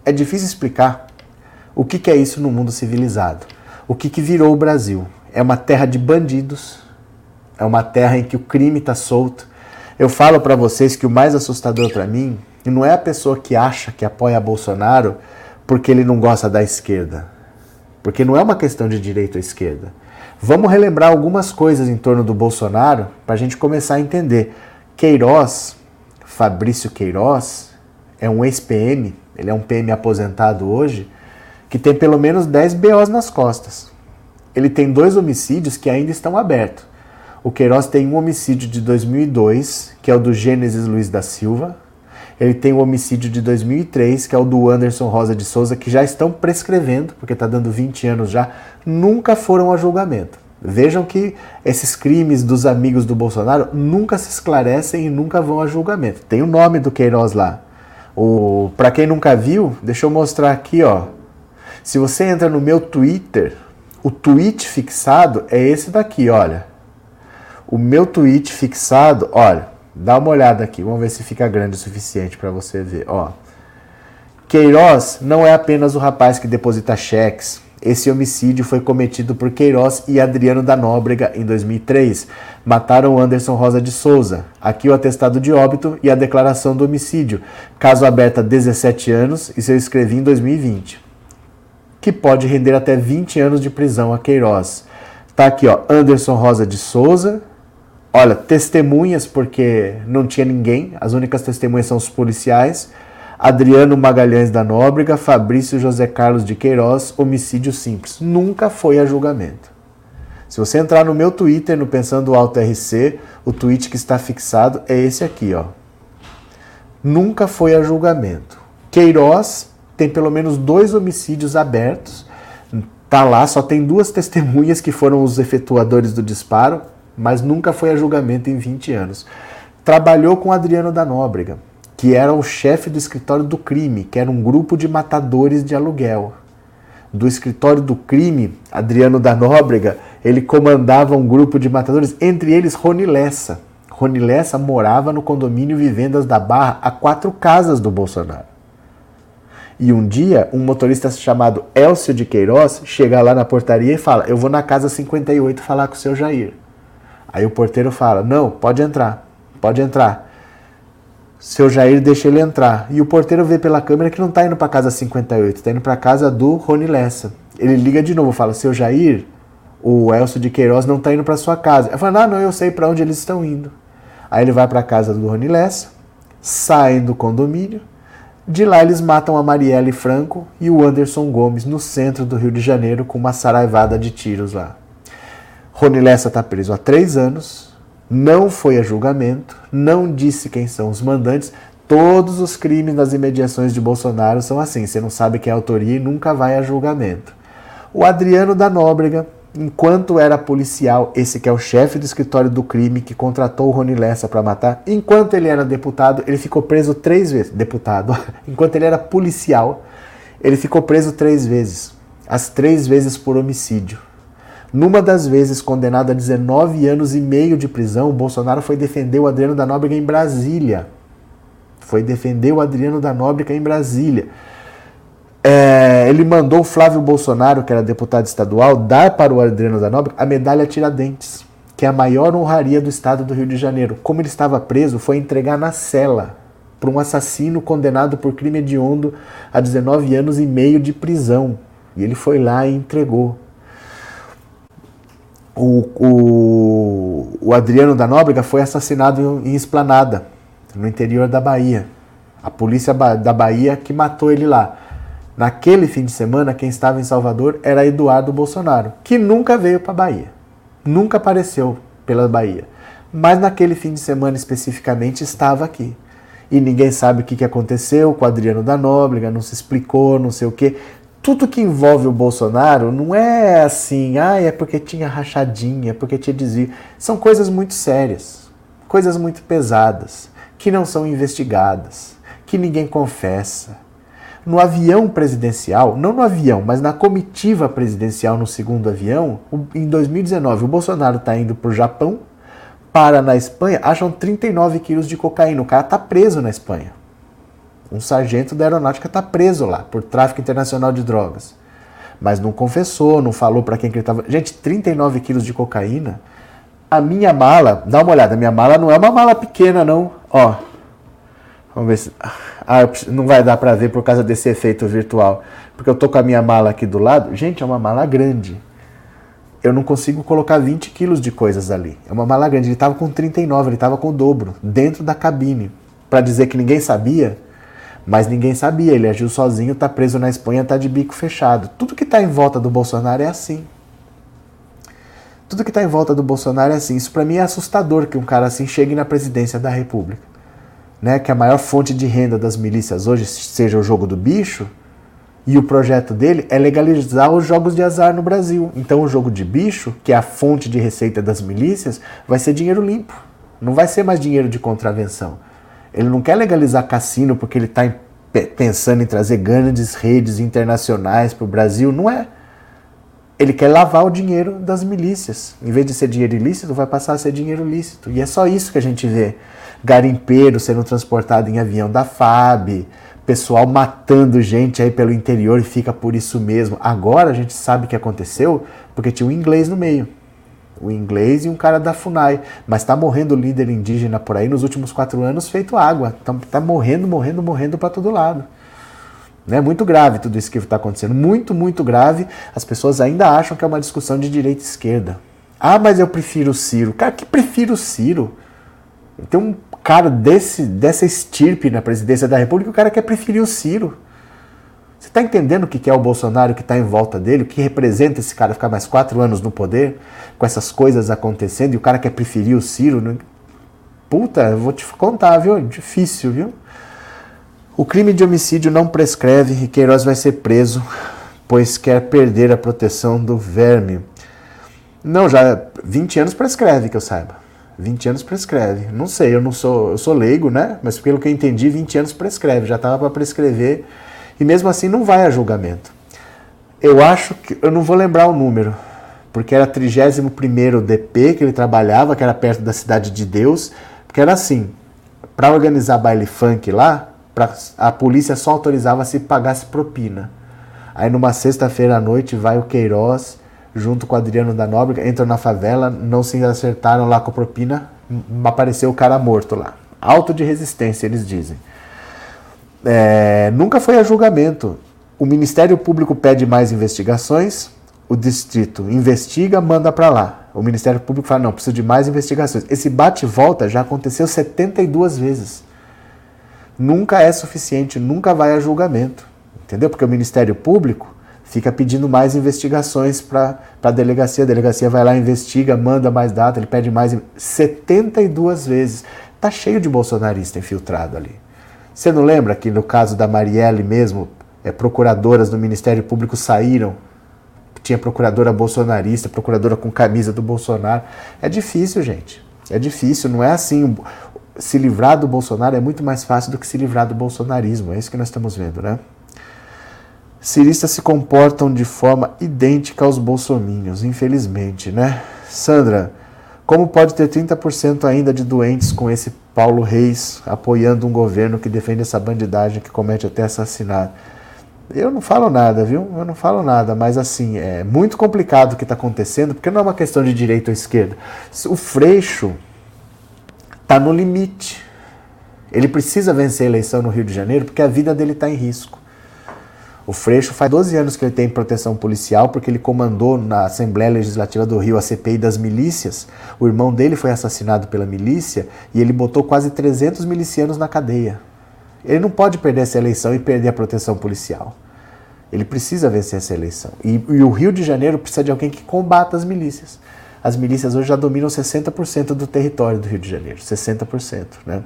É difícil explicar o que, que é isso no mundo civilizado. O que, que virou o Brasil? É uma terra de bandidos, é uma terra em que o crime está solto. Eu falo para vocês que o mais assustador para mim não é a pessoa que acha que apoia Bolsonaro porque ele não gosta da esquerda. Porque não é uma questão de direita ou esquerda. Vamos relembrar algumas coisas em torno do Bolsonaro para a gente começar a entender. Queiroz, Fabrício Queiroz, é um ex-PM ele é um PM aposentado hoje, que tem pelo menos 10 BOs nas costas. Ele tem dois homicídios que ainda estão abertos. O Queiroz tem um homicídio de 2002, que é o do Gênesis Luiz da Silva. Ele tem o um homicídio de 2003, que é o do Anderson Rosa de Souza, que já estão prescrevendo, porque está dando 20 anos já, nunca foram a julgamento. Vejam que esses crimes dos amigos do Bolsonaro nunca se esclarecem e nunca vão a julgamento. Tem o nome do Queiroz lá, o, para quem nunca viu, deixa eu mostrar aqui, ó. Se você entra no meu Twitter, o tweet fixado é esse daqui, olha. O meu tweet fixado, olha, dá uma olhada aqui, vamos ver se fica grande o suficiente para você ver, ó. Queiroz não é apenas o rapaz que deposita cheques, esse homicídio foi cometido por Queiroz e Adriano da Nóbrega em 2003. Mataram Anderson Rosa de Souza. Aqui o atestado de óbito e a declaração do homicídio. Caso aberto há 17 anos e eu escrevi em 2020. Que pode render até 20 anos de prisão a Queiroz. Tá aqui, ó, Anderson Rosa de Souza. Olha, testemunhas, porque não tinha ninguém, as únicas testemunhas são os policiais. Adriano Magalhães da Nóbrega, Fabrício José Carlos de Queiroz, homicídio simples. Nunca foi a julgamento. Se você entrar no meu Twitter, no Pensando Alto RC, o tweet que está fixado é esse aqui, ó. Nunca foi a julgamento. Queiroz tem pelo menos dois homicídios abertos. Tá lá, só tem duas testemunhas que foram os efetuadores do disparo, mas nunca foi a julgamento em 20 anos. Trabalhou com Adriano da Nóbrega que era o chefe do escritório do crime, que era um grupo de matadores de aluguel. Do escritório do crime, Adriano da Nóbrega, ele comandava um grupo de matadores, entre eles Rony Lessa. Rony Lessa morava no condomínio Vivendas da Barra, a quatro casas do Bolsonaro. E um dia, um motorista chamado Elcio de Queiroz chega lá na portaria e fala: Eu vou na casa 58 falar com o seu Jair. Aí o porteiro fala: Não, pode entrar, pode entrar. Seu Jair deixa ele entrar. E o porteiro vê pela câmera que não está indo para casa 58, está indo para casa do Rony Lessa. Ele liga de novo, fala: Seu Jair, o Elcio de Queiroz não está indo para sua casa. Ele fala: Ah, não, eu sei para onde eles estão indo. Aí ele vai para casa do Rony Lessa, saem do condomínio de lá eles matam a Marielle Franco e o Anderson Gomes no centro do Rio de Janeiro com uma saraivada de tiros lá. Rony Lessa está preso há três anos, não foi a julgamento, não disse quem são os mandantes. Todos os crimes nas imediações de Bolsonaro são assim: você não sabe quem é a autoria e nunca vai a julgamento. O Adriano da Nóbrega enquanto era policial, esse que é o chefe do escritório do crime que contratou o Rony Lessa para matar, enquanto ele era deputado, ele ficou preso três vezes. Deputado, [laughs] enquanto ele era policial, ele ficou preso três vezes. As três vezes por homicídio. Numa das vezes, condenado a 19 anos e meio de prisão, o Bolsonaro foi defender o Adriano da Nóbrega em Brasília. Foi defender o Adriano da Nóbrega em Brasília. É, ele mandou o Flávio Bolsonaro, que era deputado estadual, dar para o Adriano da Nóbrega a medalha Tiradentes, que é a maior honraria do estado do Rio de Janeiro. Como ele estava preso, foi entregar na cela para um assassino condenado por crime hediondo a 19 anos e meio de prisão. E ele foi lá e entregou. O, o, o Adriano da Nóbrega foi assassinado em Esplanada, no interior da Bahia. A polícia da Bahia que matou ele lá. Naquele fim de semana, quem estava em Salvador era Eduardo Bolsonaro, que nunca veio para a Bahia, nunca apareceu pela Bahia, mas naquele fim de semana especificamente estava aqui. E ninguém sabe o que aconteceu com o Adriano da Nóbrega, não se explicou, não sei o quê. Tudo que envolve o Bolsonaro não é assim, ah, é porque tinha rachadinha, é porque tinha desvio. São coisas muito sérias, coisas muito pesadas, que não são investigadas, que ninguém confessa no avião presidencial, não no avião, mas na comitiva presidencial no segundo avião, em 2019, o Bolsonaro está indo para o Japão, para na Espanha, acham 39 quilos de cocaína. O cara está preso na Espanha. Um sargento da aeronáutica está preso lá por tráfico internacional de drogas. Mas não confessou, não falou para quem que ele estava. Gente, 39 quilos de cocaína. A minha mala, dá uma olhada, a minha mala não é uma mala pequena, não. Ó, Vamos ver se. Ah, não vai dar para ver por causa desse efeito virtual. Porque eu tô com a minha mala aqui do lado. Gente, é uma mala grande. Eu não consigo colocar 20 quilos de coisas ali. É uma mala grande. Ele tava com 39, ele tava com o dobro, dentro da cabine. Para dizer que ninguém sabia, mas ninguém sabia. Ele agiu sozinho, tá preso na Espanha, tá de bico fechado. Tudo que tá em volta do Bolsonaro é assim. Tudo que tá em volta do Bolsonaro é assim. Isso para mim é assustador que um cara assim chegue na presidência da República né, que a maior fonte de renda das milícias hoje seja o jogo do bicho, e o projeto dele é legalizar os jogos de azar no Brasil. Então o jogo de bicho, que é a fonte de receita das milícias, vai ser dinheiro limpo. Não vai ser mais dinheiro de contravenção. Ele não quer legalizar cassino porque ele está pensando em trazer grandes redes internacionais para o Brasil. Não é. Ele quer lavar o dinheiro das milícias. Em vez de ser dinheiro ilícito, vai passar a ser dinheiro lícito. E é só isso que a gente vê garimpeiro sendo transportado em avião da FAB, pessoal matando gente aí pelo interior e fica por isso mesmo. Agora a gente sabe o que aconteceu porque tinha um inglês no meio. O inglês e um cara da FUNAI. Mas está morrendo líder indígena por aí nos últimos quatro anos feito água. Está tá morrendo, morrendo, morrendo para todo lado. É muito grave tudo isso que está acontecendo. Muito, muito grave. As pessoas ainda acham que é uma discussão de direita e esquerda. Ah, mas eu prefiro o Ciro. Cara, que prefiro o Ciro? Tem um cara desse, dessa estirpe na presidência da República, o cara quer preferir o Ciro. Você está entendendo o que é o Bolsonaro que está em volta dele? O que representa esse cara ficar mais quatro anos no poder, com essas coisas acontecendo, e o cara quer preferir o Ciro? Né? Puta, eu vou te contar, viu? Difícil, viu? O crime de homicídio não prescreve e Queiroz vai ser preso, pois quer perder a proteção do verme. Não, já 20 anos prescreve, que eu saiba. 20 anos prescreve. Não sei, eu não sou, eu sou leigo, né? Mas pelo que eu entendi, 20 anos prescreve, já estava para prescrever e mesmo assim não vai a julgamento. Eu acho que eu não vou lembrar o número, porque era 31 DP que ele trabalhava, que era perto da Cidade de Deus, porque era assim, para organizar baile funk lá, pra, a polícia só autorizava se pagasse propina. Aí numa sexta-feira à noite vai o Queiroz junto com o Adriano da Nóbrega, entram na favela, não se acertaram lá com a propina, apareceu o cara morto lá. Alto de resistência, eles dizem. É, nunca foi a julgamento. O Ministério Público pede mais investigações, o distrito investiga, manda para lá. O Ministério Público fala: não, precisa de mais investigações. Esse bate-volta já aconteceu 72 vezes. Nunca é suficiente, nunca vai a julgamento. Entendeu? Porque o Ministério Público fica pedindo mais investigações para a delegacia. A delegacia vai lá, investiga, manda mais data, ele pede mais. 72 vezes. Tá cheio de bolsonarista infiltrado ali. Você não lembra que no caso da Marielle mesmo, é, procuradoras do Ministério Público saíram? Tinha procuradora bolsonarista, procuradora com camisa do Bolsonaro. É difícil, gente. É difícil, não é assim. Se livrar do Bolsonaro é muito mais fácil do que se livrar do bolsonarismo. É isso que nós estamos vendo, né? Ciristas se comportam de forma idêntica aos bolsomínios, infelizmente, né? Sandra, como pode ter 30% ainda de doentes com esse Paulo Reis apoiando um governo que defende essa bandidagem que comete até assassinato? Eu não falo nada, viu? Eu não falo nada, mas assim, é muito complicado o que está acontecendo, porque não é uma questão de direita ou esquerda. O Freixo está no limite. Ele precisa vencer a eleição no Rio de Janeiro porque a vida dele está em risco. O Freixo faz 12 anos que ele tem proteção policial porque ele comandou na Assembleia Legislativa do Rio a CPI das milícias. O irmão dele foi assassinado pela milícia e ele botou quase 300 milicianos na cadeia. Ele não pode perder essa eleição e perder a proteção policial. Ele precisa vencer essa eleição. E, e o Rio de Janeiro precisa de alguém que combata as milícias. As milícias hoje já dominam 60% do território do Rio de Janeiro. 60%, né?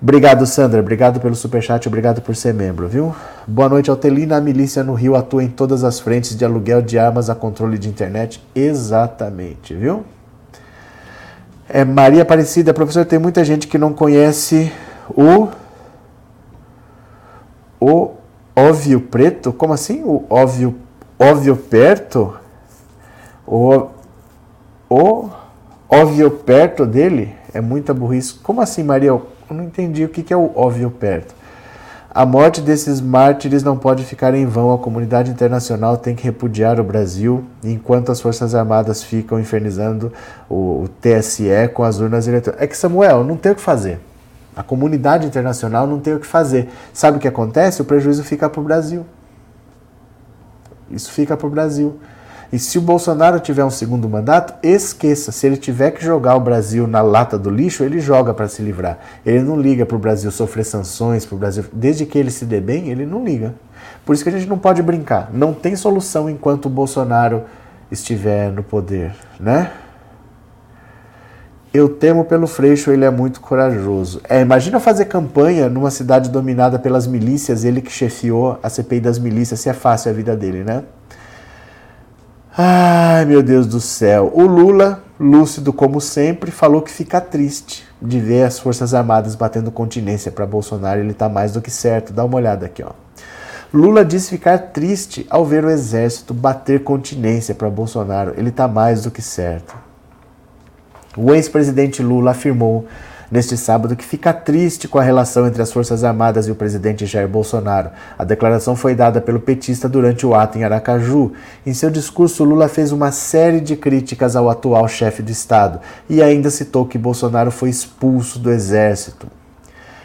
Obrigado, Sandra. Obrigado pelo superchat, obrigado por ser membro, viu? Boa noite, Altelina. A milícia no Rio atua em todas as frentes de aluguel de armas a controle de internet. Exatamente, viu? É, Maria Aparecida, professor, tem muita gente que não conhece o. O óvio preto? Como assim? O óvio, óvio perto? O, o óvio perto dele? É muita burrice. Como assim, Maria? Eu não entendi o que é o óbvio perto. A morte desses mártires não pode ficar em vão. A comunidade internacional tem que repudiar o Brasil, enquanto as Forças Armadas ficam infernizando o, TSE com as urnas eletrônicas. É que, Samuel, não tem o que fazer. A comunidade internacional não tem o que fazer. Sabe o que acontece? O prejuízo fica para o Brasil. Isso fica para o Brasil. E se o Bolsonaro tiver um segundo mandato, esqueça. Se ele tiver que jogar o Brasil na lata do lixo, ele joga para se livrar. Ele não liga para o Brasil sofrer sanções, para o Brasil. Desde que ele se dê bem, ele não liga. Por isso que a gente não pode brincar. Não tem solução enquanto o Bolsonaro estiver no poder, né? Eu temo pelo Freixo, ele é muito corajoso. É, imagina fazer campanha numa cidade dominada pelas milícias, ele que chefiou a CPI das milícias, se é fácil a vida dele, né? Ai, meu Deus do céu. O Lula, lúcido como sempre, falou que fica triste de ver as Forças Armadas batendo continência para Bolsonaro. Ele está mais do que certo. Dá uma olhada aqui, ó. Lula disse ficar triste ao ver o exército bater continência para Bolsonaro. Ele está mais do que certo. O ex-presidente Lula afirmou neste sábado que fica triste com a relação entre as Forças Armadas e o presidente Jair Bolsonaro. A declaração foi dada pelo petista durante o ato em Aracaju. Em seu discurso, Lula fez uma série de críticas ao atual chefe do Estado e ainda citou que Bolsonaro foi expulso do Exército.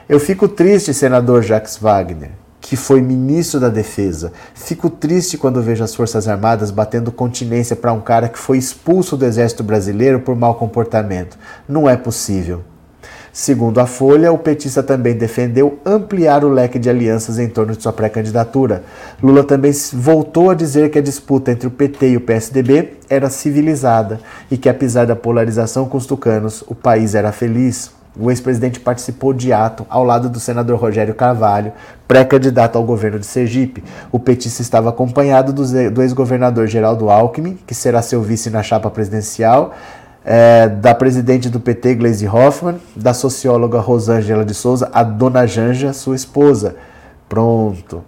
Eu fico triste, senador Jacques Wagner que foi ministro da Defesa. Fico triste quando vejo as Forças Armadas batendo continência para um cara que foi expulso do Exército Brasileiro por mau comportamento. Não é possível. Segundo a Folha, o petista também defendeu ampliar o leque de alianças em torno de sua pré-candidatura. Lula também voltou a dizer que a disputa entre o PT e o PSDB era civilizada e que, apesar da polarização com os tucanos, o país era feliz. O ex-presidente participou de ato ao lado do senador Rogério Carvalho, pré-candidato ao governo de Sergipe. O petista estava acompanhado do ex-governador Geraldo Alckmin, que será seu vice na chapa presidencial, é, da presidente do PT, Gleisi Hoffmann, da socióloga Rosângela de Souza, a dona Janja, sua esposa. Pronto.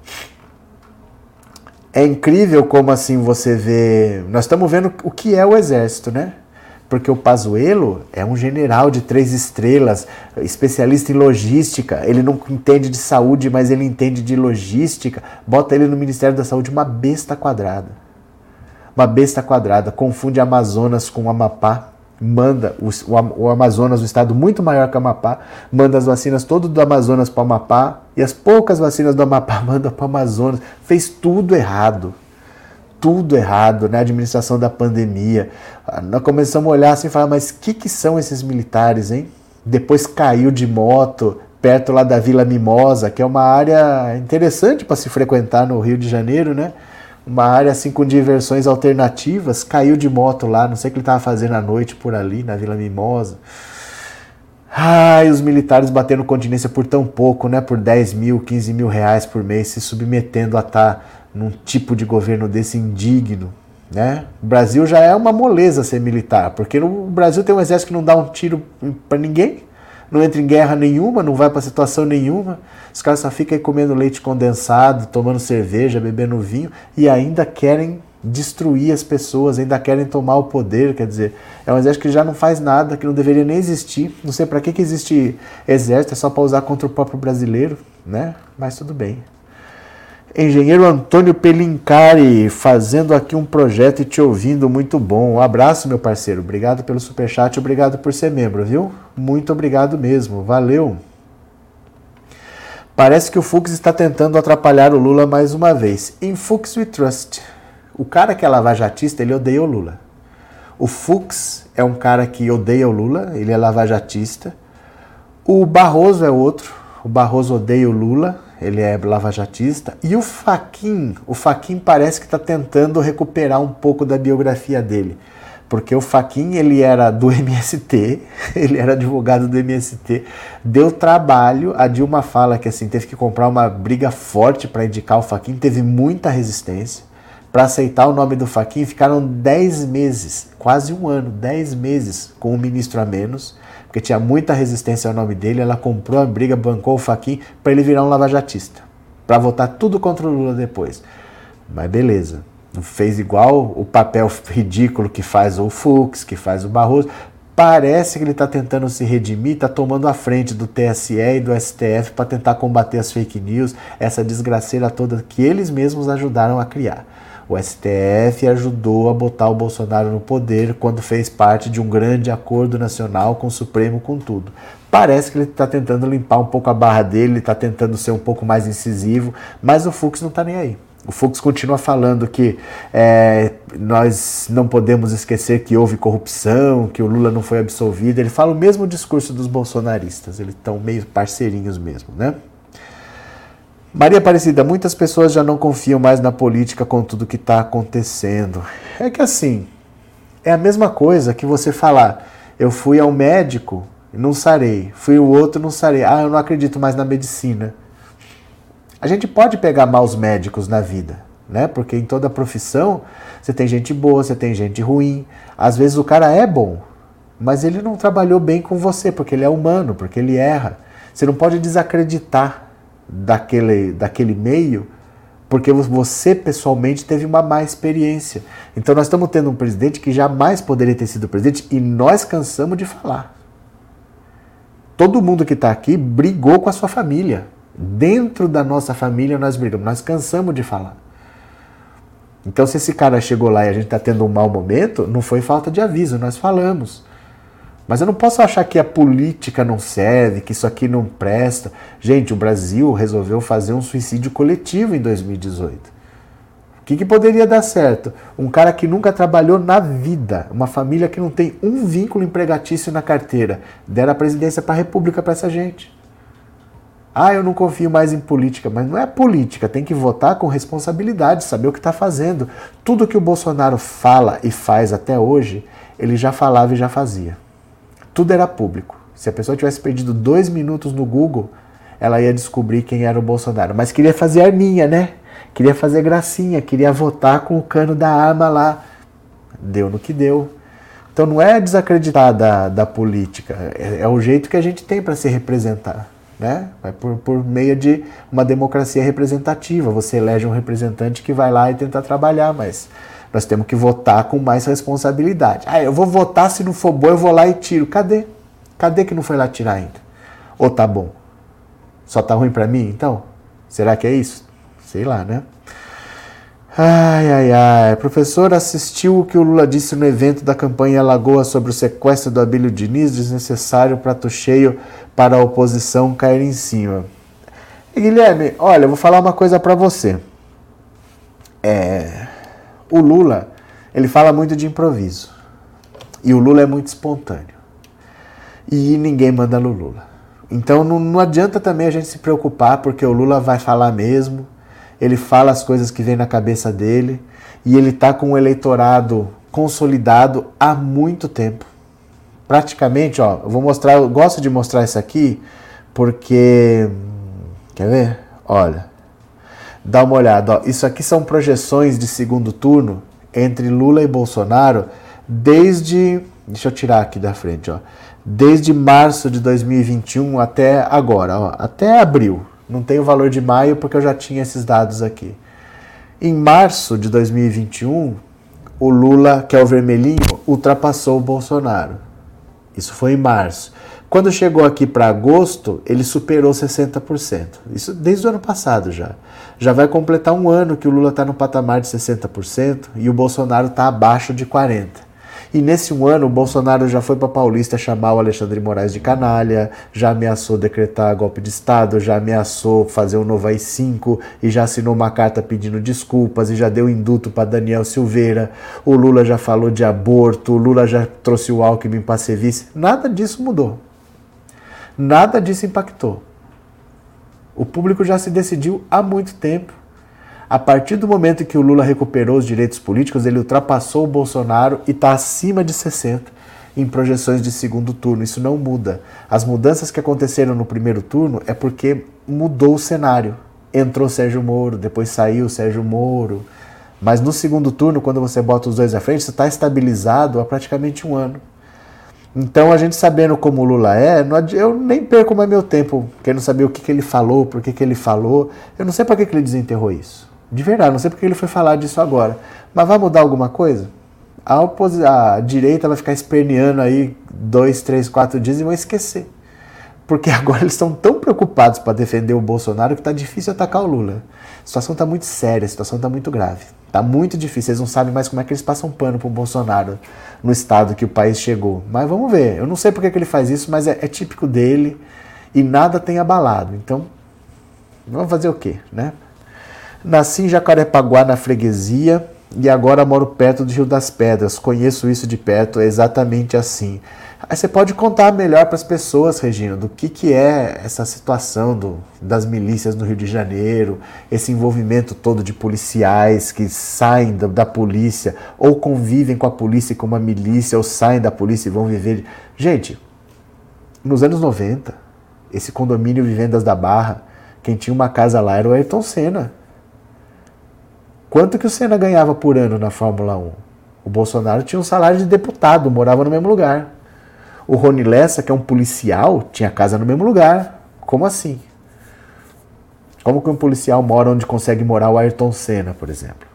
É incrível como assim você vê. Nós estamos vendo o que é o exército, né? Porque o Pazuello é um general de três estrelas, especialista em logística. Ele não entende de saúde, mas ele entende de logística. Bota ele no Ministério da Saúde, uma besta quadrada. Uma besta quadrada. Confunde Amazonas com Amapá manda o, o, Amazonas, um estado muito maior que o Amapá, manda as vacinas todo do Amazonas para o Amapá e as poucas vacinas do Amapá [laughs] manda para o Amazonas. Fez tudo errado. Tudo errado na né? administração da pandemia. Ah, nós começamos a olhar assim e falar, mas o que, que são esses militares, hein? Depois caiu de moto perto lá da Vila Mimosa, que é uma área interessante para se frequentar no Rio de Janeiro, né? Uma área assim com diversões alternativas, caiu de moto lá, não sei o que ele estava fazendo à noite por ali, na Vila Mimosa. Ai, os militares batendo continência por tão pouco, né? Por 10 mil, 15 mil reais por mês, se submetendo a estar tá num tipo de governo desse indigno, né? O Brasil já é uma moleza ser militar, porque no Brasil tem um exército que não dá um tiro para ninguém, não entra em guerra nenhuma, não vai para situação nenhuma. Os caras só ficam aí comendo leite condensado, tomando cerveja, bebendo vinho e ainda querem destruir as pessoas, ainda querem tomar o poder, quer dizer, é um exército que já não faz nada, que não deveria nem existir. Não sei para que, que existe exército, é só para usar contra o próprio brasileiro, né? Mas tudo bem. Engenheiro Antônio Pelincari, fazendo aqui um projeto e te ouvindo, muito bom. Um abraço, meu parceiro. Obrigado pelo superchat, obrigado por ser membro, viu? Muito obrigado mesmo, valeu. Parece que o Fux está tentando atrapalhar o Lula mais uma vez. Em Fux we trust. O cara que é lavajatista, ele odeia o Lula. O Fux é um cara que odeia o Lula, ele é lavajatista. O Barroso é outro. O Barroso odeia o Lula, ele é lavajatista. E o Faquin, o Faquin parece que está tentando recuperar um pouco da biografia dele. Porque o Faquin, ele era do [laughs] MST, ele era advogado do MST, deu trabalho, a Dilma fala que assim, teve que comprar uma briga forte para indicar o Faquin, teve muita resistência para aceitar o nome do Faquin, ficaram 10 meses, quase um ano, 10 meses com o ministro a menos, porque tinha muita resistência ao nome dele, ela comprou a briga, bancou o Faquin para ele virar um lavajatista, para votar tudo contra o Lula depois. Mas beleza, não fez igual o papel ridículo que faz o Fux, que faz o Barroso. Parece que ele está tentando se redimir, está tomando a frente do TSE e do STF para tentar combater as fake news, essa desgraceira toda que eles mesmos ajudaram a criar. O STF ajudou a botar o Bolsonaro no poder quando fez parte de um grande acordo nacional com o Supremo, com tudo. Parece que ele está tentando limpar um pouco a barra dele, está tentando ser um pouco mais incisivo, mas o Fux não está nem aí. O Fux continua falando que é, nós não podemos esquecer que houve corrupção, que o Lula não foi absolvido. Ele fala o mesmo discurso dos bolsonaristas, eles estão meio parceirinhos mesmo, né? Maria Aparecida, muitas pessoas já não confiam mais na política com tudo que está acontecendo. É que assim, é a mesma coisa que você falar, eu fui ao médico não sarei, fui o outro não sarei, ah, eu não acredito mais na medicina. A gente pode pegar maus médicos na vida, né? Porque em toda profissão você tem gente boa, você tem gente ruim. Às vezes o cara é bom, mas ele não trabalhou bem com você, porque ele é humano, porque ele erra. Você não pode desacreditar daquele, daquele meio, porque você pessoalmente teve uma má experiência. Então nós estamos tendo um presidente que jamais poderia ter sido presidente e nós cansamos de falar. Todo mundo que está aqui brigou com a sua família. Dentro da nossa família nós brigamos, nós cansamos de falar. Então, se esse cara chegou lá e a gente está tendo um mau momento, não foi falta de aviso, nós falamos. Mas eu não posso achar que a política não serve, que isso aqui não presta. Gente, o Brasil resolveu fazer um suicídio coletivo em 2018. O que, que poderia dar certo? Um cara que nunca trabalhou na vida, uma família que não tem um vínculo empregatício na carteira, der a presidência para a República para essa gente. Ah, eu não confio mais em política, mas não é política, tem que votar com responsabilidade, saber o que está fazendo. Tudo que o Bolsonaro fala e faz até hoje, ele já falava e já fazia tudo era público. Se a pessoa tivesse perdido dois minutos no Google, ela ia descobrir quem era o Bolsonaro. Mas queria fazer arminha, né? Queria fazer gracinha, queria votar com o cano da arma lá. Deu no que deu. Então não é desacreditar da, da política, é, é o jeito que a gente tem para se representar. né? Vai por, por meio de uma democracia representativa. Você elege um representante que vai lá e tenta trabalhar, mas nós temos que votar com mais responsabilidade. Ah, eu vou votar, se não for bom, eu vou lá e tiro. Cadê? Cadê que não foi lá tirar ainda? Ou tá bom? Só tá ruim para mim, então? Será que é isso? Sei lá, né? Ai, ai, ai. Professor, assistiu o que o Lula disse no evento da campanha Lagoa sobre o sequestro do Abílio Diniz, desnecessário prato cheio para a oposição cair em cima. E, Guilherme, olha, eu vou falar uma coisa para você. É, o Lula, ele fala muito de improviso. E o Lula é muito espontâneo. E ninguém manda no Lula. Então não, não adianta também a gente se preocupar, porque o Lula vai falar mesmo ele fala as coisas que vem na cabeça dele e ele está com o eleitorado consolidado há muito tempo. Praticamente, ó, eu vou mostrar, eu gosto de mostrar isso aqui porque quer ver? Olha. Dá uma olhada, ó. Isso aqui são projeções de segundo turno entre Lula e Bolsonaro desde, deixa eu tirar aqui da frente, ó. Desde março de 2021 até agora, ó, até abril, não tem o valor de maio porque eu já tinha esses dados aqui. Em março de 2021, o Lula, que é o vermelhinho, ultrapassou o Bolsonaro. Isso foi em março. Quando chegou aqui para agosto, ele superou 60%. Isso desde o ano passado já. Já vai completar um ano que o Lula está no patamar de 60% e o Bolsonaro está abaixo de 40%. E nesse um ano, o Bolsonaro já foi para Paulista chamar o Alexandre Moraes de canalha, já ameaçou decretar golpe de Estado, já ameaçou fazer um novo AI-5 e já assinou uma carta pedindo desculpas e já deu induto para Daniel Silveira. O Lula já falou de aborto, o Lula já trouxe o Alckmin para ser vice. Nada disso mudou. Nada disso impactou. O público já se decidiu há muito tempo a partir do momento que o Lula recuperou os direitos políticos, ele ultrapassou o Bolsonaro e está acima de 60 em projeções de segundo turno. Isso não muda. As mudanças que aconteceram no primeiro turno é porque mudou o cenário. Entrou Sérgio Moro, depois saiu Sérgio Moro. Mas no segundo turno, quando você bota os dois à frente, você está estabilizado há praticamente um ano. Então, a gente sabendo como o Lula é, eu nem perco mais meu tempo querendo saber o que, que ele falou, por que, que ele falou. Eu não sei para que, que ele desenterrou isso. De verdade, não sei porque ele foi falar disso agora. Mas vai mudar alguma coisa? A, a direita vai ficar esperneando aí dois, três, quatro dias e vão esquecer. Porque [laughs] agora eles estão tão preocupados para defender o Bolsonaro que está difícil atacar o Lula. A situação está muito séria, a situação está muito grave. Está muito difícil, eles não sabem mais como é que eles passam pano para o Bolsonaro no estado que o país chegou. Mas vamos ver, eu não sei porque que ele faz isso, mas é, é típico dele e nada tem abalado. Então, vamos fazer o quê, né? Nasci em Jacarepaguá, na freguesia, e agora moro perto do Rio das Pedras. Conheço isso de perto, é exatamente assim. Aí você pode contar melhor para as pessoas, Regina, do que, que é essa situação do, das milícias no Rio de Janeiro, esse envolvimento todo de policiais que saem da, da, polícia, ou convivem com a polícia com uma milícia, ou saem da polícia e vão viver. Gente, nos anos 90, esse condomínio Vivendas da Barra, quem tinha uma casa lá era o Ayrton Senna. Quanto que o Senna ganhava por ano na Fórmula 1? O Bolsonaro tinha um salário de deputado, morava no mesmo lugar. O Rony Lessa, que é um policial, tinha casa no mesmo lugar. Como assim? Como que um policial mora onde consegue morar o Ayrton Senna, por exemplo?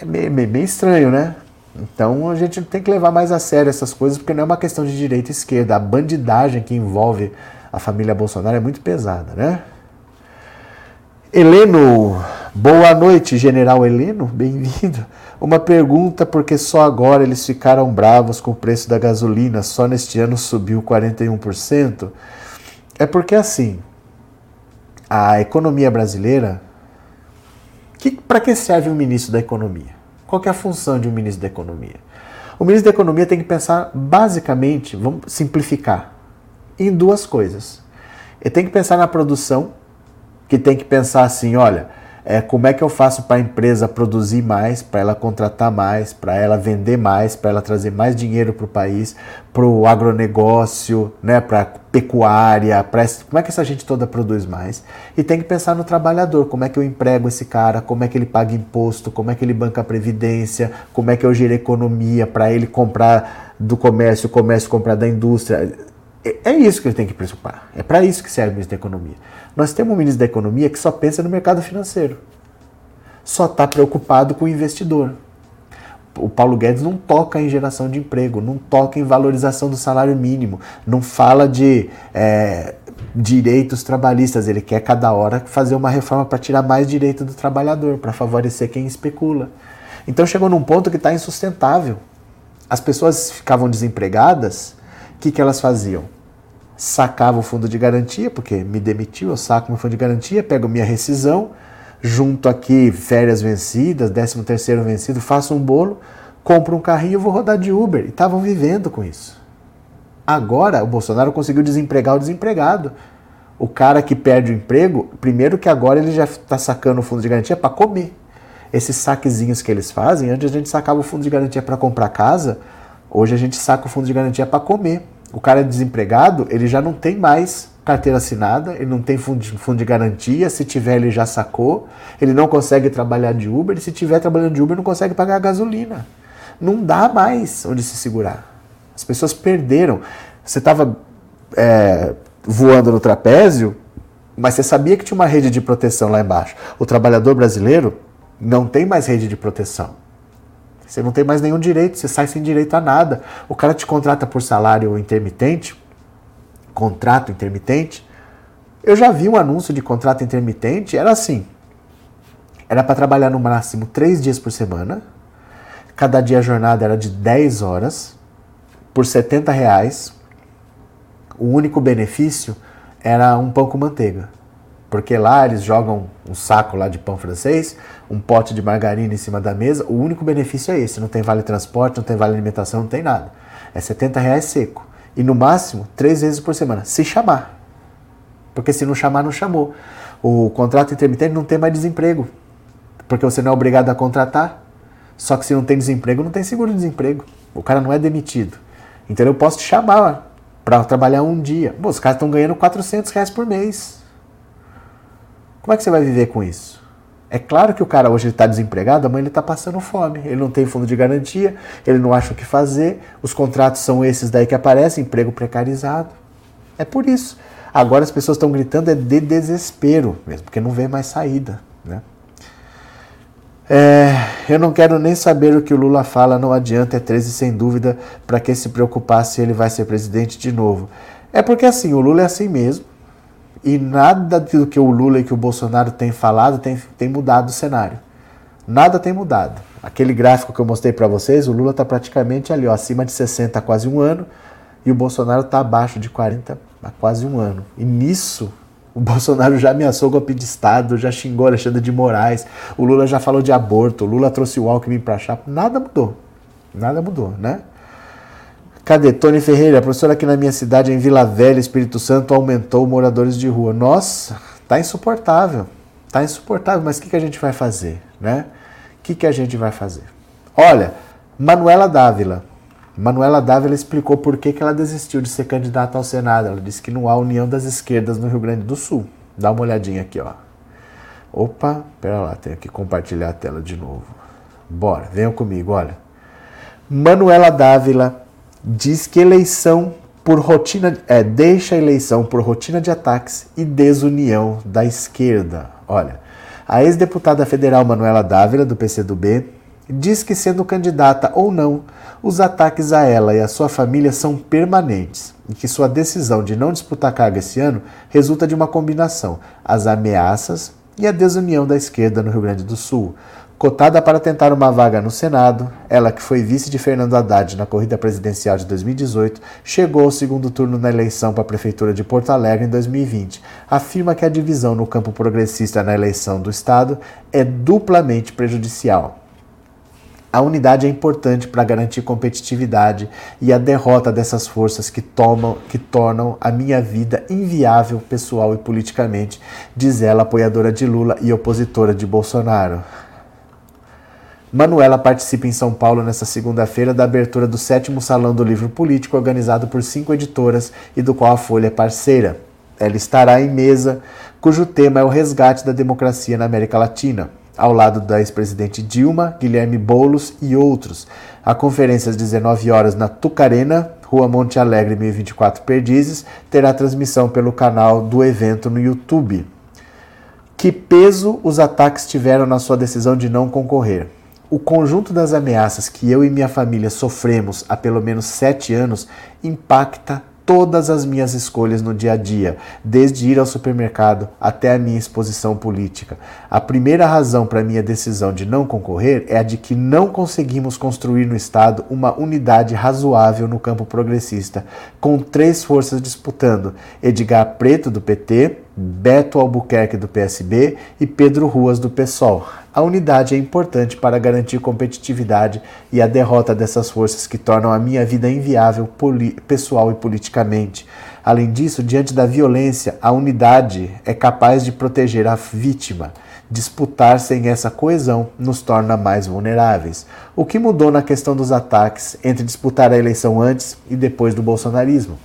É meio, meio, meio estranho, né? Então a gente tem que levar mais a sério essas coisas, porque não é uma questão de direita e esquerda. A bandidagem que envolve a família Bolsonaro é muito pesada, né? Heleno, boa noite, General Heleno, bem-vindo. Uma pergunta, porque só agora eles ficaram bravos com o preço da gasolina, só neste ano subiu 41%. É porque assim, a economia brasileira, para que serve um ministro da economia? Qual é a função de um ministro da economia? O ministro da economia tem que pensar basicamente, vamos simplificar, em duas coisas. Ele tem que pensar na produção que tem que pensar assim, olha, é, como é que eu faço para a empresa produzir mais, para ela contratar mais, para ela vender mais, para ela trazer mais dinheiro para o país, para o agronegócio, né, para a pecuária, pra, como é que essa gente toda produz mais? E tem que pensar no trabalhador, como é que eu emprego esse cara, como é que ele paga imposto, como é que ele banca a previdência, como é que eu gero economia para ele comprar do comércio, o comércio comprar da indústria É, é isso que ele tem que preocupar. É para isso que serve da Economia. Nós temos um ministro da Economia que só pensa no mercado financeiro. Só está preocupado com o investidor. O Paulo Guedes não toca em geração de emprego, não toca em valorização do salário mínimo, não fala de é, direitos trabalhistas. Ele quer cada hora fazer uma reforma para tirar mais direito do trabalhador, para favorecer quem especula. Então chegou num ponto que está insustentável. As pessoas ficavam desempregadas, o que, que elas faziam? Sacavam o fundo de garantia, porque me demitiu, eu saco meu fundo de garantia, pego minha rescisão, junto aqui férias vencidas, 13 terceiro vencido, faço um bolo, compro um carrinho e vou rodar de Uber. E estavam vivendo com isso. Agora o Bolsonaro conseguiu desempregar o desempregado. O cara que perde o emprego, primeiro que agora ele já está sacando o fundo de garantia para comer. Esses saquezinhos que eles fazem, antes a gente sacava o fundo de garantia para comprar casa, hoje a gente saca o fundo de garantia para comer. O cara é desempregado, ele já não tem mais carteira assinada, ele não tem fundo de, fundo de garantia, se tiver ele já sacou, ele não consegue trabalhar de Uber, e se tiver trabalhando de Uber não consegue pagar gasolina. Não dá mais onde se segurar. As pessoas perderam. Você estava é, voando no trapézio, mas você sabia que tinha uma rede de proteção lá embaixo. O trabalhador brasileiro não tem mais rede de proteção. Você não tem mais nenhum direito, você sai sem direito a nada. O cara te contrata por salário intermitente, contrato intermitente. Eu já vi um anúncio de contrato intermitente, era assim: era para trabalhar no máximo três dias por semana, cada dia a jornada era de 10 horas, por 70 reais. O único benefício era um pão com manteiga. Porque lá eles jogam um saco lá de pão francês, um pote de margarina em cima da mesa. O único benefício é esse: não tem vale transporte, não tem vale alimentação, não tem nada. É 70 reais seco. E no máximo, três vezes por semana, se chamar. Porque se não chamar, não chamou. O contrato intermitente não tem mais desemprego. Porque você não é obrigado a contratar. Só que se não tem desemprego, não tem seguro de desemprego. O cara não é demitido. Então eu posso te chamar para trabalhar um dia. Os caras estão ganhando 400 reais por mês. Como é que você vai viver com isso? É claro que o cara hoje está desempregado, amanhã ele está passando fome. Ele não tem fundo de garantia, ele não acha o que fazer. Os contratos são esses daí que aparecem, emprego precarizado. É por isso. Agora as pessoas estão gritando é de desespero mesmo, porque não vê mais saída. Né? É, eu não quero nem saber o que o Lula fala, não adianta, é 13 sem dúvida, para que se preocupar se ele vai ser presidente de novo. É porque assim, o Lula é assim mesmo, e nada do que o Lula e que o Bolsonaro têm falado tem, tem mudado o cenário. Nada tem mudado. Aquele gráfico que eu mostrei para vocês, o Lula está praticamente ali, ó, acima de 60 há quase um ano, e o Bolsonaro está abaixo de 40 há quase um ano. E nisso, o [laughs] Bolsonaro já ameaçou golpe de Estado, já xingou Alexandre de Moraes, o Lula já falou de aborto, o Lula trouxe o Alckmin para chapa. Nada mudou. Nada mudou, né? Cadê? Tony Ferreira, professor aqui na minha cidade, em Vila Velha, Espírito Santo, aumentou moradores de rua. Nossa, tá insuportável. Tá insuportável, mas o que, que a gente vai fazer, né? O que, que a gente vai fazer? Olha, Manuela Dávila. Manuela Dávila explicou por que, que ela desistiu de ser candidata ao Senado. Ela disse que não há união das esquerdas no Rio Grande do Sul. Dá uma olhadinha aqui, ó. Opa, pera lá, tenho que compartilhar a tela de novo. Bora, venham comigo, olha. Manuela Dávila diz que eleição por rotina é, deixa a eleição por rotina de ataques e desunião da esquerda. Olha, a ex-deputada federal Manuela Dávila, do PCdoB, diz que sendo candidata ou não, os ataques a ela e a sua família são permanentes e que sua decisão de não disputar carga esse ano resulta de uma combinação: as ameaças e a desunião da esquerda no Rio Grande do Sul, Cotada para tentar uma vaga no Senado, ela que foi vice de Fernando Haddad na corrida presidencial de 2018, chegou ao segundo turno na eleição para a Prefeitura de Porto Alegre em 2020. Afirma que a divisão no campo progressista na eleição do Estado é duplamente prejudicial. A unidade é importante para garantir competitividade e a derrota dessas forças que, tomam, que tornam a minha vida inviável pessoal e politicamente, diz ela, apoiadora de Lula e opositora de Bolsonaro. Manuela participa em São Paulo nesta segunda-feira da abertura do sétimo Salão do Livro Político, organizado por cinco editoras e do qual a Folha é parceira. Ela estará em mesa, cujo tema é o resgate da democracia na América Latina. ao lado da ex-presidente Dilma, Guilherme Boulos e outros. A conferência às 19 horas na Tucarena, Rua Monte Alegre, 1024 Perdizes, terá transmissão pelo canal do evento no YouTube. Que peso os ataques tiveram na sua decisão de não concorrer? O conjunto das ameaças que eu e minha família sofremos há pelo menos sete anos impacta todas as minhas escolhas no dia a dia, desde ir ao supermercado até a minha exposição política. A primeira razão para minha decisão de não concorrer é a de que não conseguimos construir no Estado uma unidade razoável no campo progressista, com três forças disputando: Edgar Preto, do PT, Beto Albuquerque, do PSB e Pedro Ruas, do PSOL. A unidade é importante para garantir competitividade e a derrota dessas forças que tornam a minha vida inviável pessoal e politicamente. Além disso, diante da violência, a unidade é capaz de proteger a vítima. Disputar sem essa coesão nos torna mais vulneráveis. O que mudou na questão dos ataques entre disputar a eleição antes e depois do bolsonarismo?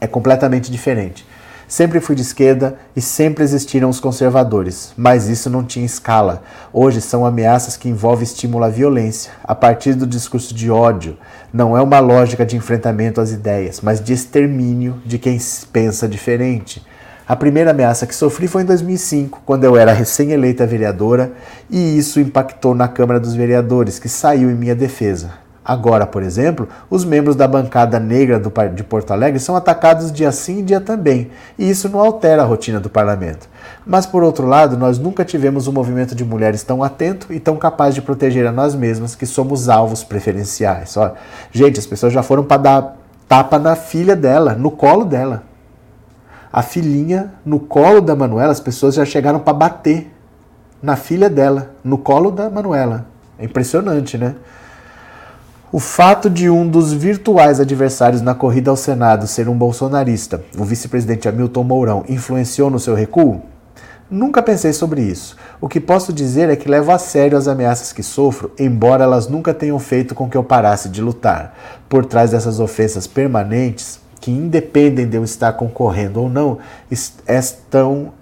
É completamente diferente. Sempre fui de esquerda e sempre existiram os conservadores, mas isso não tinha escala. Hoje são ameaças que envolvem estímulo à violência, a partir do discurso de ódio. Não é uma lógica de enfrentamento às ideias, mas de extermínio de quem pensa diferente. A primeira ameaça que sofri foi em 2005, quando eu era recém-eleita vereadora, e isso impactou na Câmara dos Vereadores, que saiu em minha defesa. Agora, por exemplo, os membros da bancada negra do, de Porto Alegre são atacados dia sim e dia também, e isso não altera a rotina do parlamento. Mas, por outro lado, nós nunca tivemos um movimento de mulheres tão atento e tão capaz de proteger a nós mesmas, que somos alvos preferenciais. Olha, gente, as pessoas já foram para dar tapa na filha dela, no colo dela. A filhinha, no colo da Manuela, as pessoas já chegaram para bater na filha dela, no colo da Manuela. É impressionante, né? O fato de um dos virtuais adversários na corrida ao Senado ser um bolsonarista, o vice-presidente Hamilton Mourão, influenciou no seu recuo? Nunca pensei sobre isso. O que posso dizer é que levo a sério as ameaças que sofro, embora elas nunca tenham feito com que eu parasse de lutar. Por trás dessas ofensas permanentes, que independem de eu estar concorrendo ou não, estão,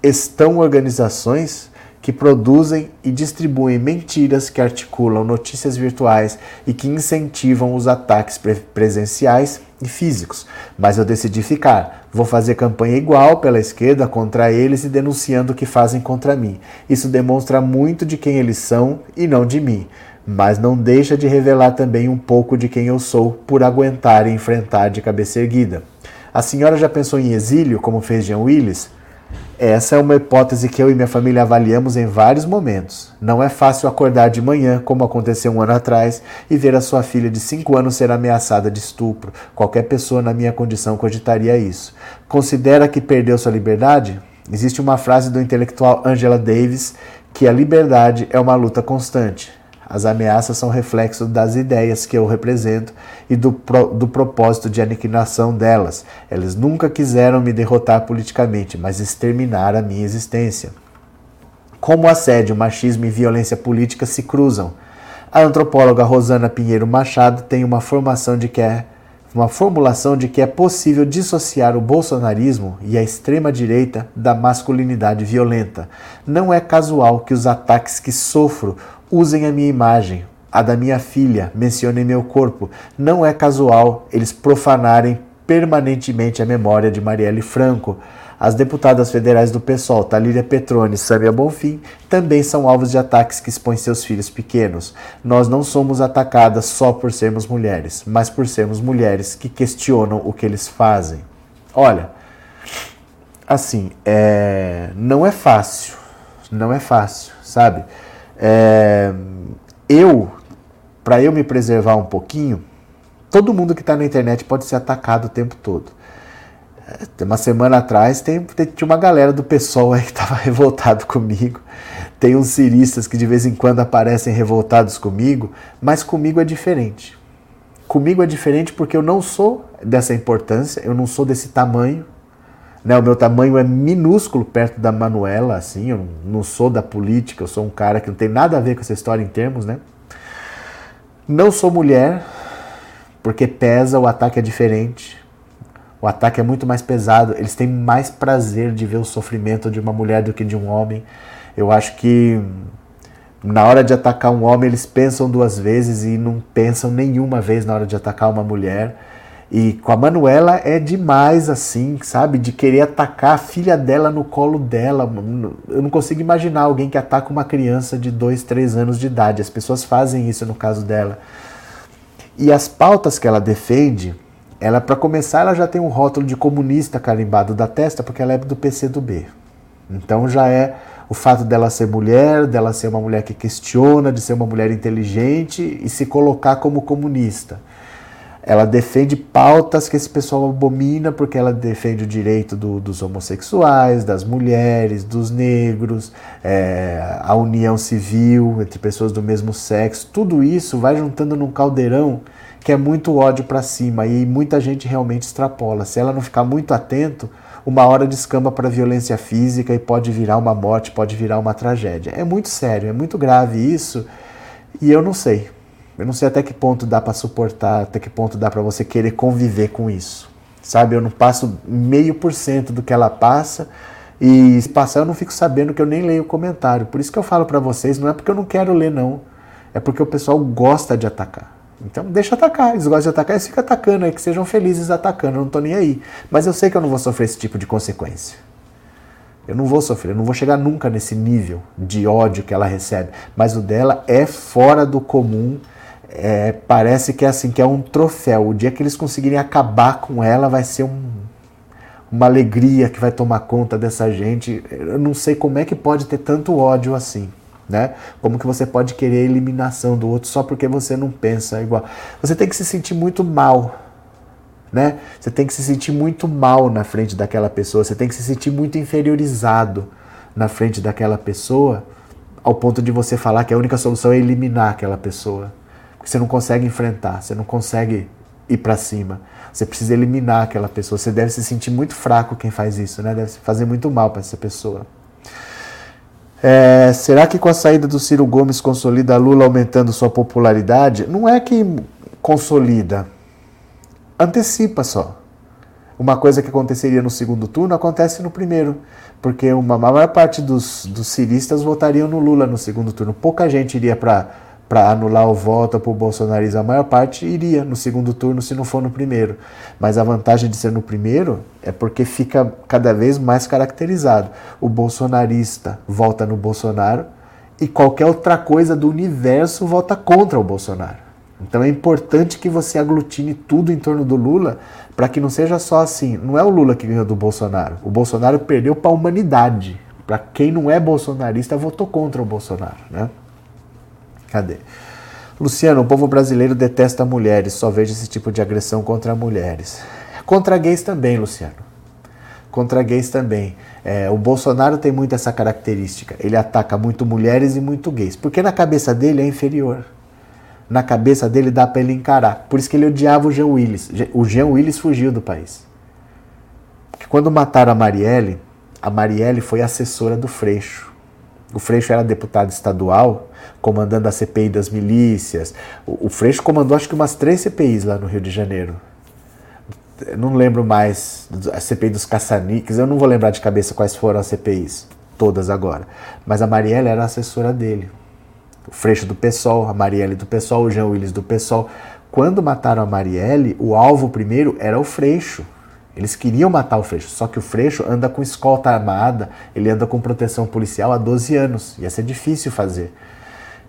estão organizações que produzem e distribuem mentiras que articulam notícias virtuais e que incentivam os ataques pre presenciais e físicos. Mas eu decidi ficar. Vou fazer campanha igual pela esquerda contra eles e denunciando o que fazem contra mim. Isso demonstra muito de quem eles são e não de mim. Mas não deixa de revelar também um pouco de quem eu sou por aguentar e enfrentar de cabeça erguida. A senhora já pensou em exílio, como fez Jean Willis? Essa é uma hipótese que eu e minha família avaliamos em vários momentos. Não é fácil acordar de manhã, como aconteceu um ano atrás, e ver a sua filha de 5 anos ser ameaçada de estupro. Qualquer pessoa na minha condição cogitaria isso. Considera que perdeu sua liberdade? Existe uma frase do intelectual Angela Davis que a liberdade é uma luta constante. As ameaças são reflexo das ideias que eu represento e do, pro, do propósito de aniquilação delas. Elas nunca quiseram me derrotar politicamente, mas exterminar a minha existência. Como assédio, machismo e violência política se cruzam. A antropóloga Rosana Pinheiro Machado tem uma formação de que é uma formulação de que é possível dissociar o bolsonarismo e a extrema-direita da masculinidade violenta. Não é casual que os ataques que sofro usem a minha imagem, a da minha filha, mencionem meu corpo. Não é casual eles profanarem permanentemente a memória de Marielle Franco. As deputadas federais do PSOL, Talíria Petrone e Samia Bonfim, também são alvos de ataques que expõem seus filhos pequenos. Nós não somos atacadas só por sermos mulheres, mas por sermos mulheres que questionam o que eles fazem. Olha, assim, é... não é fácil, não é fácil, sabe? É, eu, para eu me preservar um pouquinho, todo mundo que está na internet pode ser atacado o tempo todo. É, uma semana atrás tem, tinha uma galera do pessoal aí que estava [laughs] revoltado comigo. Tem uns ciristas que de vez em quando aparecem revoltados comigo, mas comigo é diferente. Comigo é diferente porque eu não sou dessa importância, eu não sou desse tamanho, né, o meu tamanho é minúsculo perto da Manuela, assim, eu não sou da política, eu sou um cara que não tem nada a ver com essa história em termos, né? Não sou mulher, porque pesa, o ataque é diferente. O ataque é muito mais pesado, eles têm mais prazer de ver o sofrimento de uma mulher do que de um homem. Eu acho que na hora de atacar um homem, eles pensam duas vezes e não pensam nenhuma vez na hora de atacar uma mulher. E com a Manuela é demais assim, sabe? De querer atacar a filha dela no colo dela. Eu não consigo imaginar alguém que ataca uma criança de 2, 3 anos de idade. As pessoas fazem isso no caso dela. E as pautas que ela defende, ela para começar, ela já tem um rótulo de comunista carimbado da testa, porque ela é do PCdoB. Então já é o fato dela ser mulher, dela ser uma mulher que questiona, de ser uma mulher inteligente e se colocar como comunista. Ela defende pautas que esse pessoal abomina, porque ela defende o direito do, dos homossexuais, das mulheres, dos negros, é, a união civil entre pessoas do mesmo sexo. Tudo isso vai juntando num caldeirão que é muito ódio para cima e muita gente realmente extrapola. Se ela não ficar muito atento, uma hora descamba para violência física e pode virar uma morte, pode virar uma tragédia. É muito sério, é muito grave isso e eu não sei. Eu não sei até que ponto dá para suportar, até que ponto dá para você querer conviver com isso. Sabe, eu não passo meio por cento do que ela passa e se passar eu não fico sabendo que eu nem leio o comentário. Por isso que eu falo para vocês, não é porque eu não quero ler não, é porque o pessoal gosta de atacar. Então deixa atacar, eles gostam de atacar, eles ficam atacando aí, que sejam felizes atacando, eu não tô nem aí. Mas eu sei que eu não vou sofrer esse tipo de consequência. Eu não vou sofrer, eu não vou chegar nunca nesse nível de ódio que ela recebe. Mas o dela é fora do comum é, parece que é assim, que é um troféu. O dia que eles conseguirem acabar com ela vai ser um, uma alegria que vai tomar conta dessa gente. Eu não sei como é que pode ter tanto ódio assim. Né? Como que você pode querer a eliminação do outro só porque você não pensa igual? Você tem que se sentir muito mal, né? Você tem que se sentir muito mal na frente daquela pessoa, você tem que se sentir muito inferiorizado na frente daquela pessoa, ao ponto de você falar que a única solução é eliminar aquela pessoa. Você não consegue enfrentar, você não consegue ir para cima. Você precisa eliminar aquela pessoa. Você deve se sentir muito fraco quem faz isso, né? Deve fazer muito mal para essa pessoa. É, será que com a saída do Ciro Gomes consolida Lula aumentando sua popularidade? Não é que consolida, antecipa só. Uma coisa que aconteceria no segundo turno acontece no primeiro, porque uma maior parte dos, dos ciristas votariam no Lula no segundo turno. Pouca gente iria para para anular o voto para o bolsonarismo, a maior parte iria no segundo turno se não for no primeiro. Mas a vantagem de ser no primeiro é porque fica cada vez mais caracterizado. O bolsonarista vota no Bolsonaro e qualquer outra coisa do universo vota contra o Bolsonaro. Então é importante que você aglutine tudo em torno do Lula para que não seja só assim. Não é o Lula que ganhou do Bolsonaro. O Bolsonaro perdeu para a humanidade. Para quem não é bolsonarista, votou contra o Bolsonaro. Né? Cadê? Luciano, o povo brasileiro detesta mulheres, só vejo esse tipo de agressão contra mulheres. Contra gays também, Luciano. Contra gays também. É, o Bolsonaro tem muito essa característica. Ele ataca muito mulheres e muito gays. Porque na cabeça dele é inferior. Na cabeça dele dá para ele encarar. Por isso que ele odiava o Jean Willis. O Jean Willis fugiu do país. Porque quando mataram a Marielle, a Marielle foi assessora do Freixo. O Freixo era deputado estadual, comandando a CPI das milícias. O, Freixo comandou acho que umas três CPIs lá no Rio de Janeiro. Eu não lembro mais a CPI dos caçaniques, eu não vou lembrar de cabeça quais foram as CPIs, todas agora. Mas a Marielle era assessora dele. O Freixo do PSOL, a Marielle do PSOL, o Jean Willis do PSOL. Quando mataram a Marielle, o alvo primeiro era o Freixo. Eles queriam matar o Freixo, só que o Freixo anda com escolta armada, ele anda com proteção policial há 12 anos. Ia ser difícil fazer.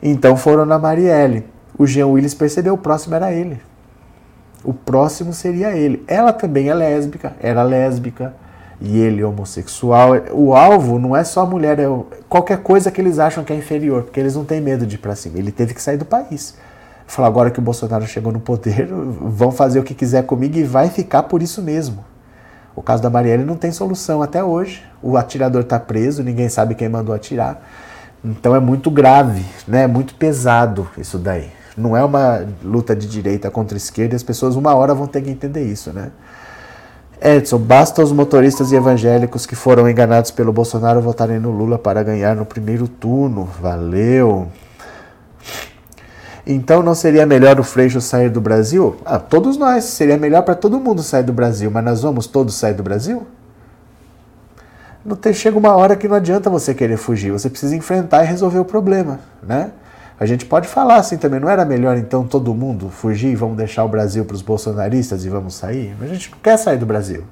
Então foram na Marielle. O Jean Willis percebeu, o próximo era ele. O próximo seria ele. Ela também é lésbica, era lésbica, e ele é homossexual. O alvo não é só mulher, é qualquer coisa que eles acham que é inferior, porque eles não têm medo de ir para cima. Ele teve que sair do país. Falou, agora que o Bolsonaro chegou no poder, [laughs] vão fazer o que quiser comigo e vai ficar por isso mesmo. O caso da Marielle não tem solução até hoje. O atirador está preso, ninguém sabe quem mandou atirar. Então é muito grave, né? É muito pesado isso daí. Não é uma luta de direita contra esquerda, as pessoas uma hora vão ter que entender isso, né? Edson, basta os motoristas e evangélicos que foram enganados pelo Bolsonaro votarem no Lula para ganhar no primeiro turno. Valeu. Então não seria melhor o Freixo sair do Brasil? Ah, todos nós. Seria melhor para todo mundo sair do Brasil, mas nós vamos todos sair do Brasil? não tem, chega uma hora que não adianta você querer fugir, você precisa enfrentar e resolver o problema, né? A gente pode falar assim também, não era melhor então todo mundo fugir e vamos deixar o Brasil para os bolsonaristas e vamos sair? Mas a gente não quer sair do Brasil.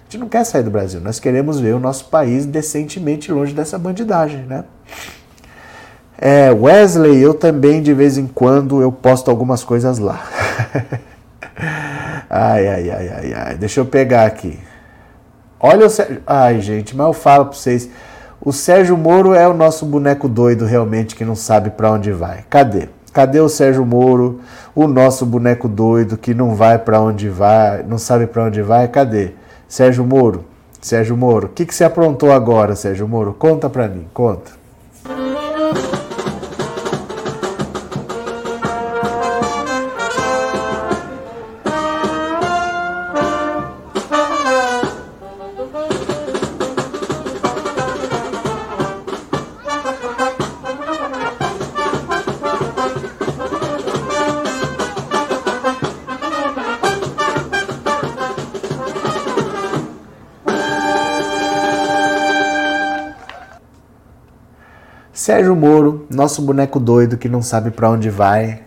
A gente não quer sair do Brasil, nós queremos ver o nosso país decentemente longe dessa bandidagem, né? É, Wesley, eu também de vez em quando eu posto algumas coisas lá. [laughs] ai, ai, ai, ai, ai. Deixa eu pegar aqui. Olha o Sérgio. Ai, gente, mas eu falo para vocês. O Sérgio Moro é o nosso boneco doido realmente que não sabe para onde vai. Cadê? Cadê o Sérgio Moro, o nosso boneco doido que não vai para onde vai, não sabe para onde vai? Cadê? Sérgio Moro, Sérgio Moro, o que, que você aprontou agora, Sérgio Moro? Conta para mim, conta. Sérgio Moro, nosso boneco doido que não sabe para onde vai.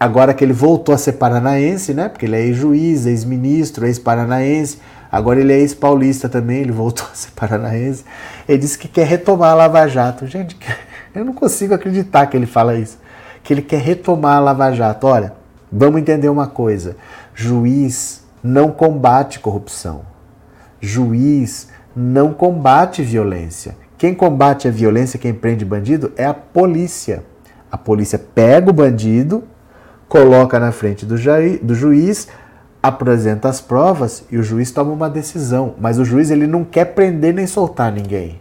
Agora que ele voltou a ser paranaense, né? Porque ele é ex-juiz, ex-ministro, ex-paranaense. Agora ele é ex-paulista também, ele voltou a ser paranaense. Ele disse que quer retomar a Lava Jato. Gente, eu não consigo acreditar que ele fala isso. Que ele quer retomar a Lava Jato. Olha, vamos entender uma coisa: juiz não combate corrupção. Juiz não combate violência. Quem combate a violência, quem prende bandido é a polícia. A polícia pega o bandido, coloca na frente do, do juiz, apresenta as provas e o juiz toma uma decisão. Mas o juiz ele não quer prender nem soltar ninguém.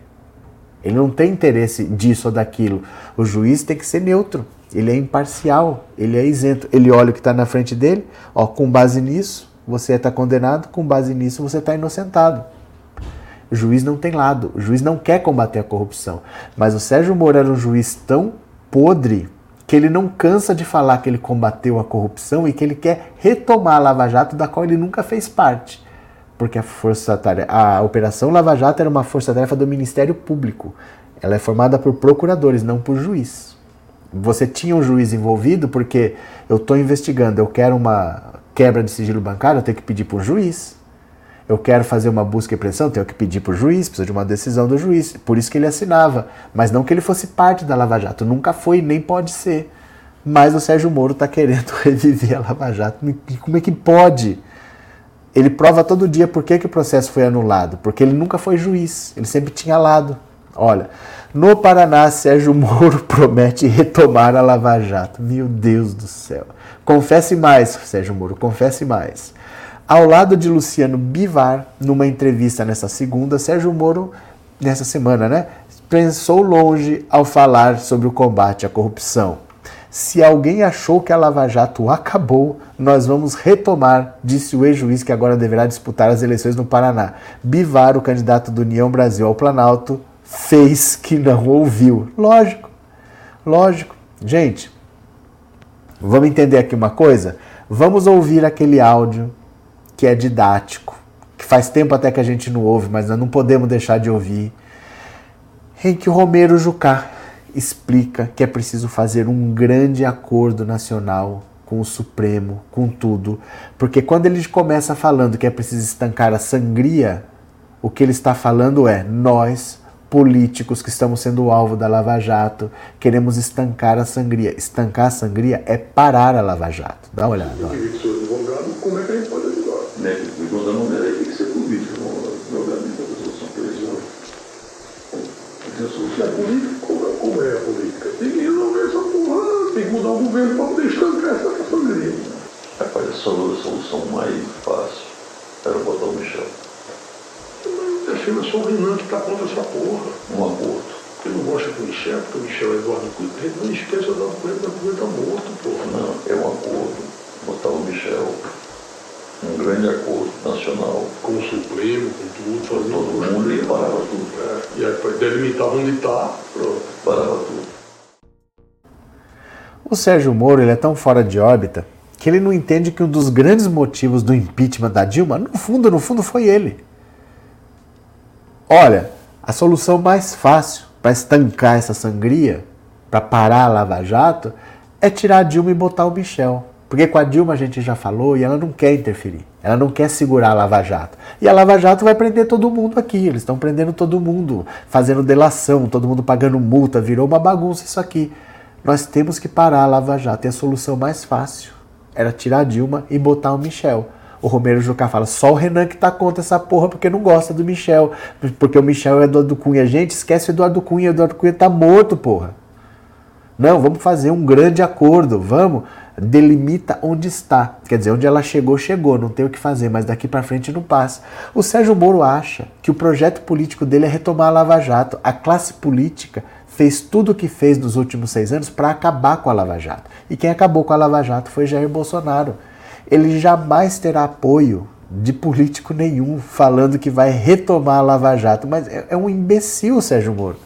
Ele não tem interesse disso ou daquilo. O juiz tem que ser neutro. Ele é imparcial, ele é isento. Ele olha o que está na frente dele, ó, com base nisso, você está condenado, com base nisso, você está inocentado. O juiz não tem lado, o juiz não quer combater a corrupção. Mas o Sérgio Moro era um juiz tão podre que ele não cansa de falar que ele combateu a corrupção e que ele quer retomar a Lava Jato, da qual ele nunca fez parte. Porque a força a Operação Lava Jato era uma força-tarefa do Ministério Público. Ela é formada por procuradores, não por juiz. Você tinha um juiz envolvido porque eu estou investigando, eu quero uma quebra de sigilo bancário, eu tenho que pedir para o juiz eu quero fazer uma busca e apreensão, tenho que pedir para o juiz, preciso de uma decisão do juiz. Por isso que ele assinava. Mas não que ele fosse parte da Lava Jato. Nunca foi, nem pode ser. Mas o Sérgio Moro está querendo [laughs] reviver a Lava Jato. Como é que pode? Ele prova todo dia por que, que o processo foi anulado. Porque ele nunca foi juiz, ele sempre tinha lado. Olha, no Paraná, Sérgio [laughs] Moro promete retomar a Lava Jato. Meu Deus do céu. Confesse mais, Sérgio Moro, confesse mais. Ao lado de Luciano Bivar, numa entrevista nessa segunda, Sérgio Moro, nessa semana, né, pensou longe ao falar sobre o combate à corrupção. Se alguém achou que a Lava Jato acabou, nós vamos retomar, disse o ex-juiz que agora deverá disputar as eleições no Paraná. Bivar, o candidato do União Brasil ao Planalto, fez que não ouviu. Lógico, lógico. Gente, vamos entender aqui uma coisa? Vamos ouvir aquele áudio que é didático, que faz tempo até que a gente não ouve, mas nós não podemos deixar de ouvir, em que o Romero Jucá explica que é preciso fazer um grande acordo nacional com o Supremo, com tudo, porque quando ele começa falando que é preciso estancar a sangria, o que ele está falando é nós políticos que estamos sendo alvo da Lava Jato, queremos estancar a sangria. Estancar a sangria é parar a Lava Jato. Dá uma olhada. Olha né, que me conta não tem que ser político, não, obviamente, a resolução presidencial. Se é político, como, como é a política? Tem que resolver essa porra, tem que mudar o governo para poder estancar essa família. Rapaz, a solução mais fácil era botar o Michel. Mas a China só o Renan que está contra essa porra. Um aborto. Eu não gosto do Michel, porque o Michel é Eduardo Cunha. Não esquece o Eduardo Cunha, o Cunha está morto, porra. Não, é um acordo. Botar o Michel um grande acordo nacional. Com o Supremo, com tudo, fazendo todo mundo e parava tudo. É, e aí delimitava onde está, pronto. Parava tudo. O Sérgio Moro ele é tão fora de órbita que ele não entende que um dos grandes motivos do impeachment da Dilma, no fundo, no fundo, foi ele. Olha, a solução mais fácil para estancar essa sangria, para parar a Lava Jato, é tirar a Dilma e botar o Michel. Porque com a Dilma a gente já falou e ela não quer interferir. Ela não quer segurar a Lava Jato. E a Lava Jato vai prender todo mundo aqui. Eles estão prendendo todo mundo, fazendo delação, todo mundo pagando multa. Virou uma bagunça isso aqui. Nós temos que parar a Lava Jato. E a solução mais fácil era tirar a Dilma e botar o Michel. O Romero Jucá fala, só o Renan que tá contra essa porra porque não gosta do Michel. Porque o Michel é Eduardo Cunha. Gente, esquece o Eduardo Cunha. O Eduardo Cunha tá morto, porra. Não, vamos fazer um grande acordo. Vamos delimita onde está. Quer dizer, onde ela chegou, chegou, não tem o que fazer, mas daqui para frente não passa. O Sérgio Moro acha que o projeto político dele é retomar a Lava Jato. A classe política fez tudo o que fez nos últimos seis anos para acabar com a Lava Jato. E quem acabou com a Lava Jato foi Jair Bolsonaro. Ele jamais terá apoio de político nenhum falando que vai retomar a Lava Jato, mas é, é um imbecil, Sérgio Moro.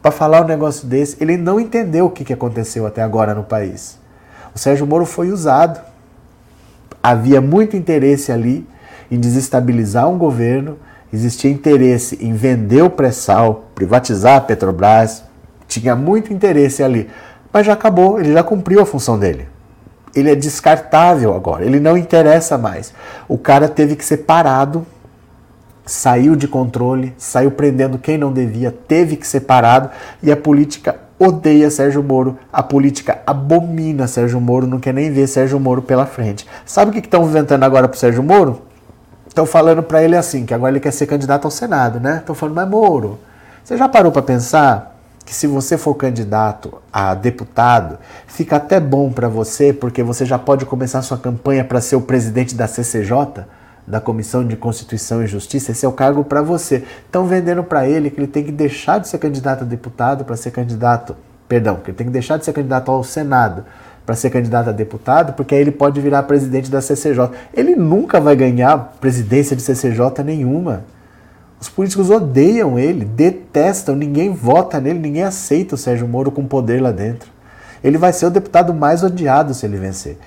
Para falar um negócio desse, ele não entendeu o que aconteceu até agora no país. O Sérgio Moro foi usado. Havia muito interesse ali em desestabilizar um governo, existia interesse em vender o pré-sal, privatizar a Petrobras, tinha muito interesse ali. Mas já acabou, ele já cumpriu a função dele. Ele é descartável agora, ele não interessa mais. O cara teve que ser parado, saiu de controle, saiu prendendo quem não devia, teve que ser parado e a política odeia Sérgio Moro, a política abomina Sérgio Moro, não quer nem ver Sérgio Moro pela frente. Sabe o que estão inventando agora para Sérgio Moro? Estão falando para ele assim, que agora ele quer ser candidato ao Senado, né? Estão falando, mas Moro, você já parou para pensar que se você for candidato a deputado, fica até bom para você, porque você já pode começar sua campanha para ser o presidente da CCJ? da Comissão de Constituição e Justiça, esse é o cargo para você. Estão vendendo para ele que ele tem que deixar de ser candidato a deputado para ser candidato, perdão, que ele tem que deixar de ser candidato ao Senado para ser candidato a deputado, porque aí ele pode virar presidente da CCJ. Ele nunca vai ganhar presidência de CCJ nenhuma. Os políticos odeiam ele, detestam, ninguém vota nele, ninguém aceita o Sérgio Moro com poder lá dentro. Ele vai ser o deputado mais odiado se ele vencer.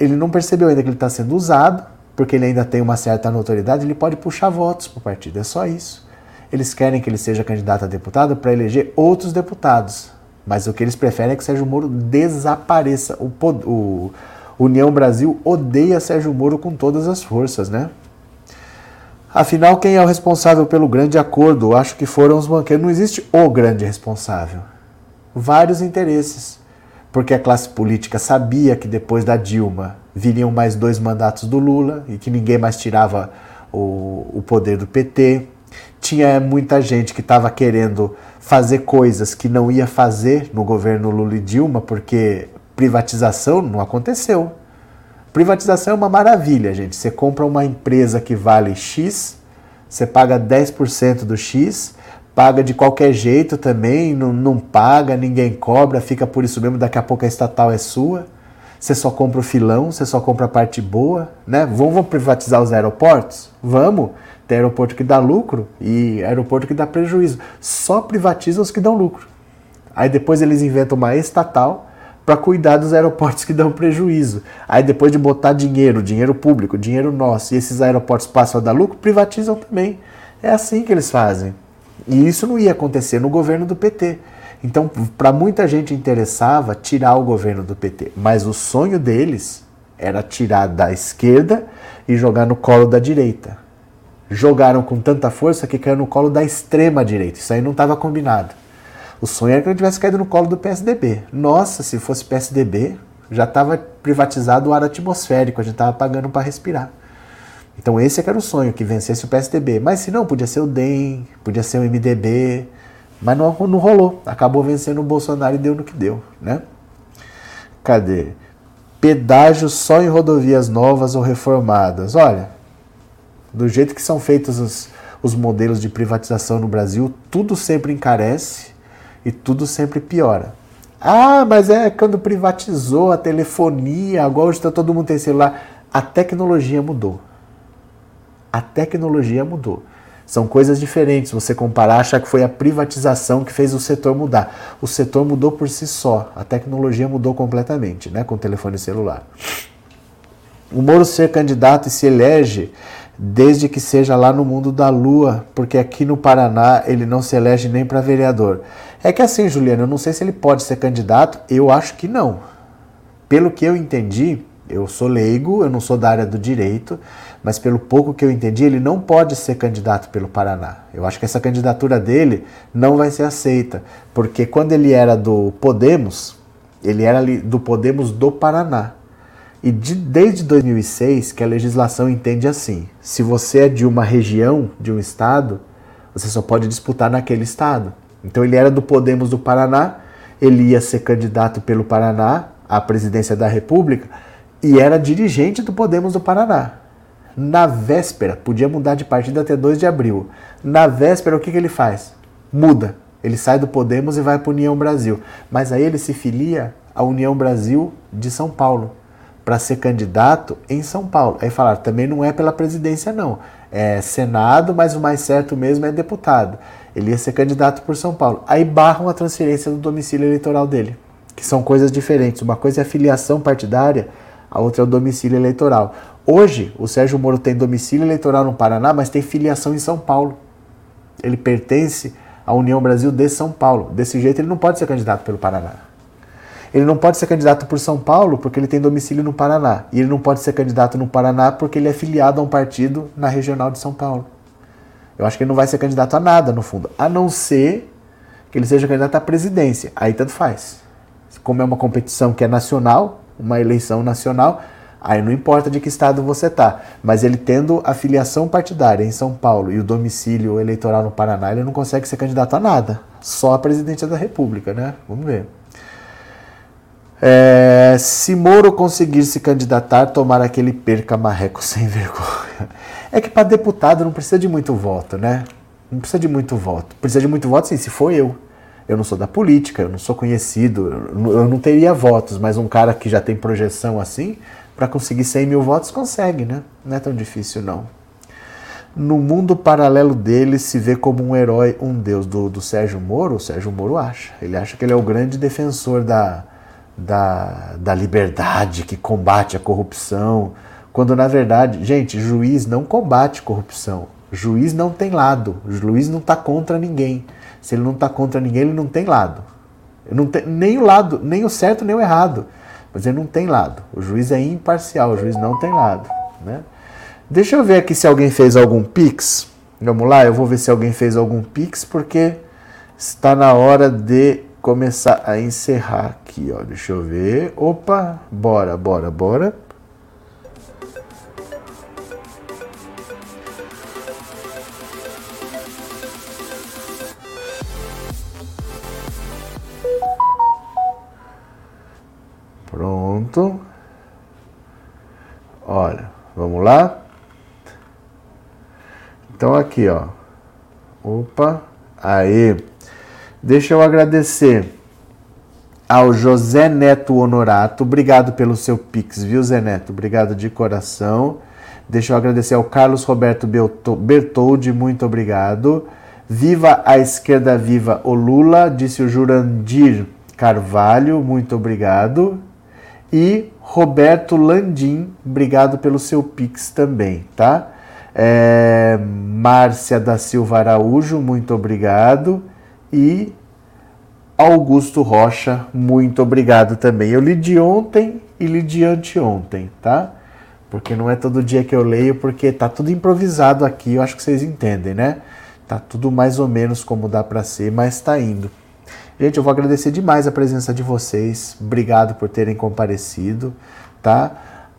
Ele não percebeu ainda que ele está sendo usado, porque ele ainda tem uma certa notoriedade, ele pode puxar votos para o partido. É só isso. Eles querem que ele seja candidato a deputado para eleger outros deputados. Mas o que eles preferem é que Sérgio Moro desapareça. O, o União Brasil odeia Sérgio Moro com todas as forças, né? Afinal, quem é o responsável pelo grande acordo? Acho que foram os banqueiros. Não existe o grande responsável. Vários interesses. Porque a classe política sabia que depois da Dilma viriam mais dois mandatos do Lula e que ninguém mais tirava o, o poder do PT. Tinha muita gente que estava querendo fazer coisas que não ia fazer no governo Lula e Dilma, porque privatização não aconteceu. Privatização é uma maravilha, gente. Você compra uma empresa que vale X, você paga 10% do X, paga de qualquer jeito também, não, não paga, ninguém cobra, fica por isso mesmo, daqui a pouco a estatal é sua você só compra o filão, você só compra a parte boa, né? Vamos privatizar os aeroportos? Vamos. Tem aeroporto que dá lucro e aeroporto que dá prejuízo. Só privatiza os que dão lucro. Aí depois eles inventam uma estatal para cuidar dos aeroportos que dão prejuízo. Aí depois de botar dinheiro, dinheiro público, dinheiro nosso, e esses aeroportos passam a dar lucro, privatizam também. É assim que eles fazem. E isso não ia acontecer no governo do PT. Então, para muita gente interessava tirar o governo do PT, mas o sonho deles era tirar da esquerda e jogar no colo da direita. Jogaram com tanta força que caiu no colo da extrema direita. Isso aí não estava combinado. O sonho era que ele tivesse caído no colo do PSDB. Nossa, se fosse PSDB, já estava privatizado o ar atmosférico, a gente estava pagando para respirar. Então esse é era o sonho, que vencesse o PSDB. Mas se não, podia ser o DEM, podia ser o MDB, mas não, não rolou. Acabou vencendo o Bolsonaro e deu no que deu, né? Cadê? Pedágio só em rodovias novas ou reformadas. Olha, do jeito que são feitos os, os modelos de privatização no Brasil, tudo sempre encarece e tudo sempre piora. Ah, mas é quando privatizou a telefonia, agora está todo mundo tem celular. A tecnologia mudou. A tecnologia mudou. São coisas diferentes. Você comparar, achar que foi a privatização que fez o setor mudar. O setor mudou por si só. A tecnologia mudou completamente, né, com o telefone celular. O Moro ser candidato e se elege desde que seja lá no mundo da lua, porque aqui no Paraná ele não se elege nem para vereador. É que assim, Juliano, eu não sei se ele pode ser candidato, eu acho que não. Pelo que eu entendi, eu sou leigo, eu não sou da área do direito, mas pelo pouco que eu entendi, ele não pode ser candidato pelo Paraná. Eu acho que essa candidatura dele não vai ser aceita, porque quando ele era do Podemos, ele era do Podemos do Paraná. E de, desde 2006 que a legislação entende assim: se você é de uma região, de um estado, você só pode disputar naquele estado. Então ele era do Podemos do Paraná, ele ia ser candidato pelo Paraná à presidência da República e era dirigente do Podemos do Paraná. Na véspera, podia mudar de partido até 2 de abril. Na véspera, o que, que ele faz? Muda. Ele sai do Podemos e vai para a União Brasil. Mas aí ele se filia à União Brasil de São Paulo para ser candidato em São Paulo. Aí falaram, também não é pela presidência, não. É Senado, mas o mais certo mesmo é deputado. Ele ia ser candidato por São Paulo. Aí barram a transferência do domicílio eleitoral dele, que são coisas diferentes. Uma coisa é a filiação partidária, a outra é o domicílio eleitoral. Hoje, o Sérgio Moro tem domicílio eleitoral no Paraná, mas tem filiação em São Paulo. Ele pertence à União Brasil de São Paulo. Desse jeito, ele não pode ser candidato pelo Paraná. Ele não pode ser candidato por São Paulo porque ele tem domicílio no Paraná. E ele não pode ser candidato no Paraná porque ele é filiado a um partido na regional de São Paulo. Eu acho que ele não vai ser candidato a nada, no fundo. A não ser que ele seja candidato à presidência. Aí tanto faz. Como é uma competição que é nacional, uma eleição nacional, aí não importa de que estado você está. Mas ele tendo a filiação partidária em São Paulo e o domicílio eleitoral no Paraná, ele não consegue ser candidato a nada. Só a presidência da República, né? Vamos ver. É, se Moro conseguir se candidatar, tomara que ele perca marreco sem vergonha. É que para deputado não precisa de muito voto, né? Não precisa de muito voto. Precisa de muito voto, sim, se for eu. Eu não sou da política, eu não sou conhecido, eu não teria votos, mas um cara que já tem projeção assim, para conseguir 100 mil votos, consegue, né? Não é tão difícil, não. No mundo paralelo dele, se vê como um herói, um deus do, do Sérgio Moro, o Sérgio Moro acha. Ele acha que ele é o grande defensor da, da, da liberdade, que combate a corrupção, quando na verdade, gente, juiz não combate corrupção. Juiz não tem lado. Juiz não está contra ninguém. Se ele não está contra ninguém, ele não tem lado. Não tem nem o lado, nem o certo nem o errado. Mas ele não tem lado. O juiz é imparcial, o juiz não tem lado. Né? Deixa eu ver aqui se alguém fez algum pix. Vamos lá, eu vou ver se alguém fez algum pix, porque está na hora de começar a encerrar aqui, ó. Deixa eu ver. Opa, bora, bora, bora. Pronto. Olha, vamos lá. Então aqui, ó. Opa, aí. Deixa eu agradecer ao José Neto Honorato. Obrigado pelo seu pix, viu, Zé Neto? Obrigado de coração. Deixa eu agradecer ao Carlos Roberto Bertoldi, muito obrigado. Viva a esquerda viva o Lula, disse o Jurandir Carvalho, muito obrigado. E Roberto Landim, obrigado pelo seu pix também, tá? É, Márcia da Silva Araújo, muito obrigado e Augusto Rocha, muito obrigado também. Eu li de ontem e li de anteontem, tá? Porque não é todo dia que eu leio, porque tá tudo improvisado aqui, eu acho que vocês entendem, né? Tá tudo mais ou menos como dá para ser, mas tá indo. Gente, eu vou agradecer demais a presença de vocês. Obrigado por terem comparecido, tá?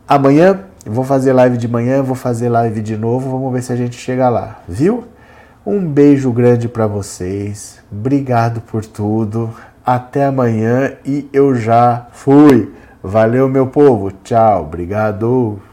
Amanhã eu vou fazer live de manhã, vou fazer live de novo, vamos ver se a gente chega lá, viu? Um beijo grande para vocês. Obrigado por tudo. Até amanhã e eu já fui. Valeu, meu povo. Tchau. Obrigado.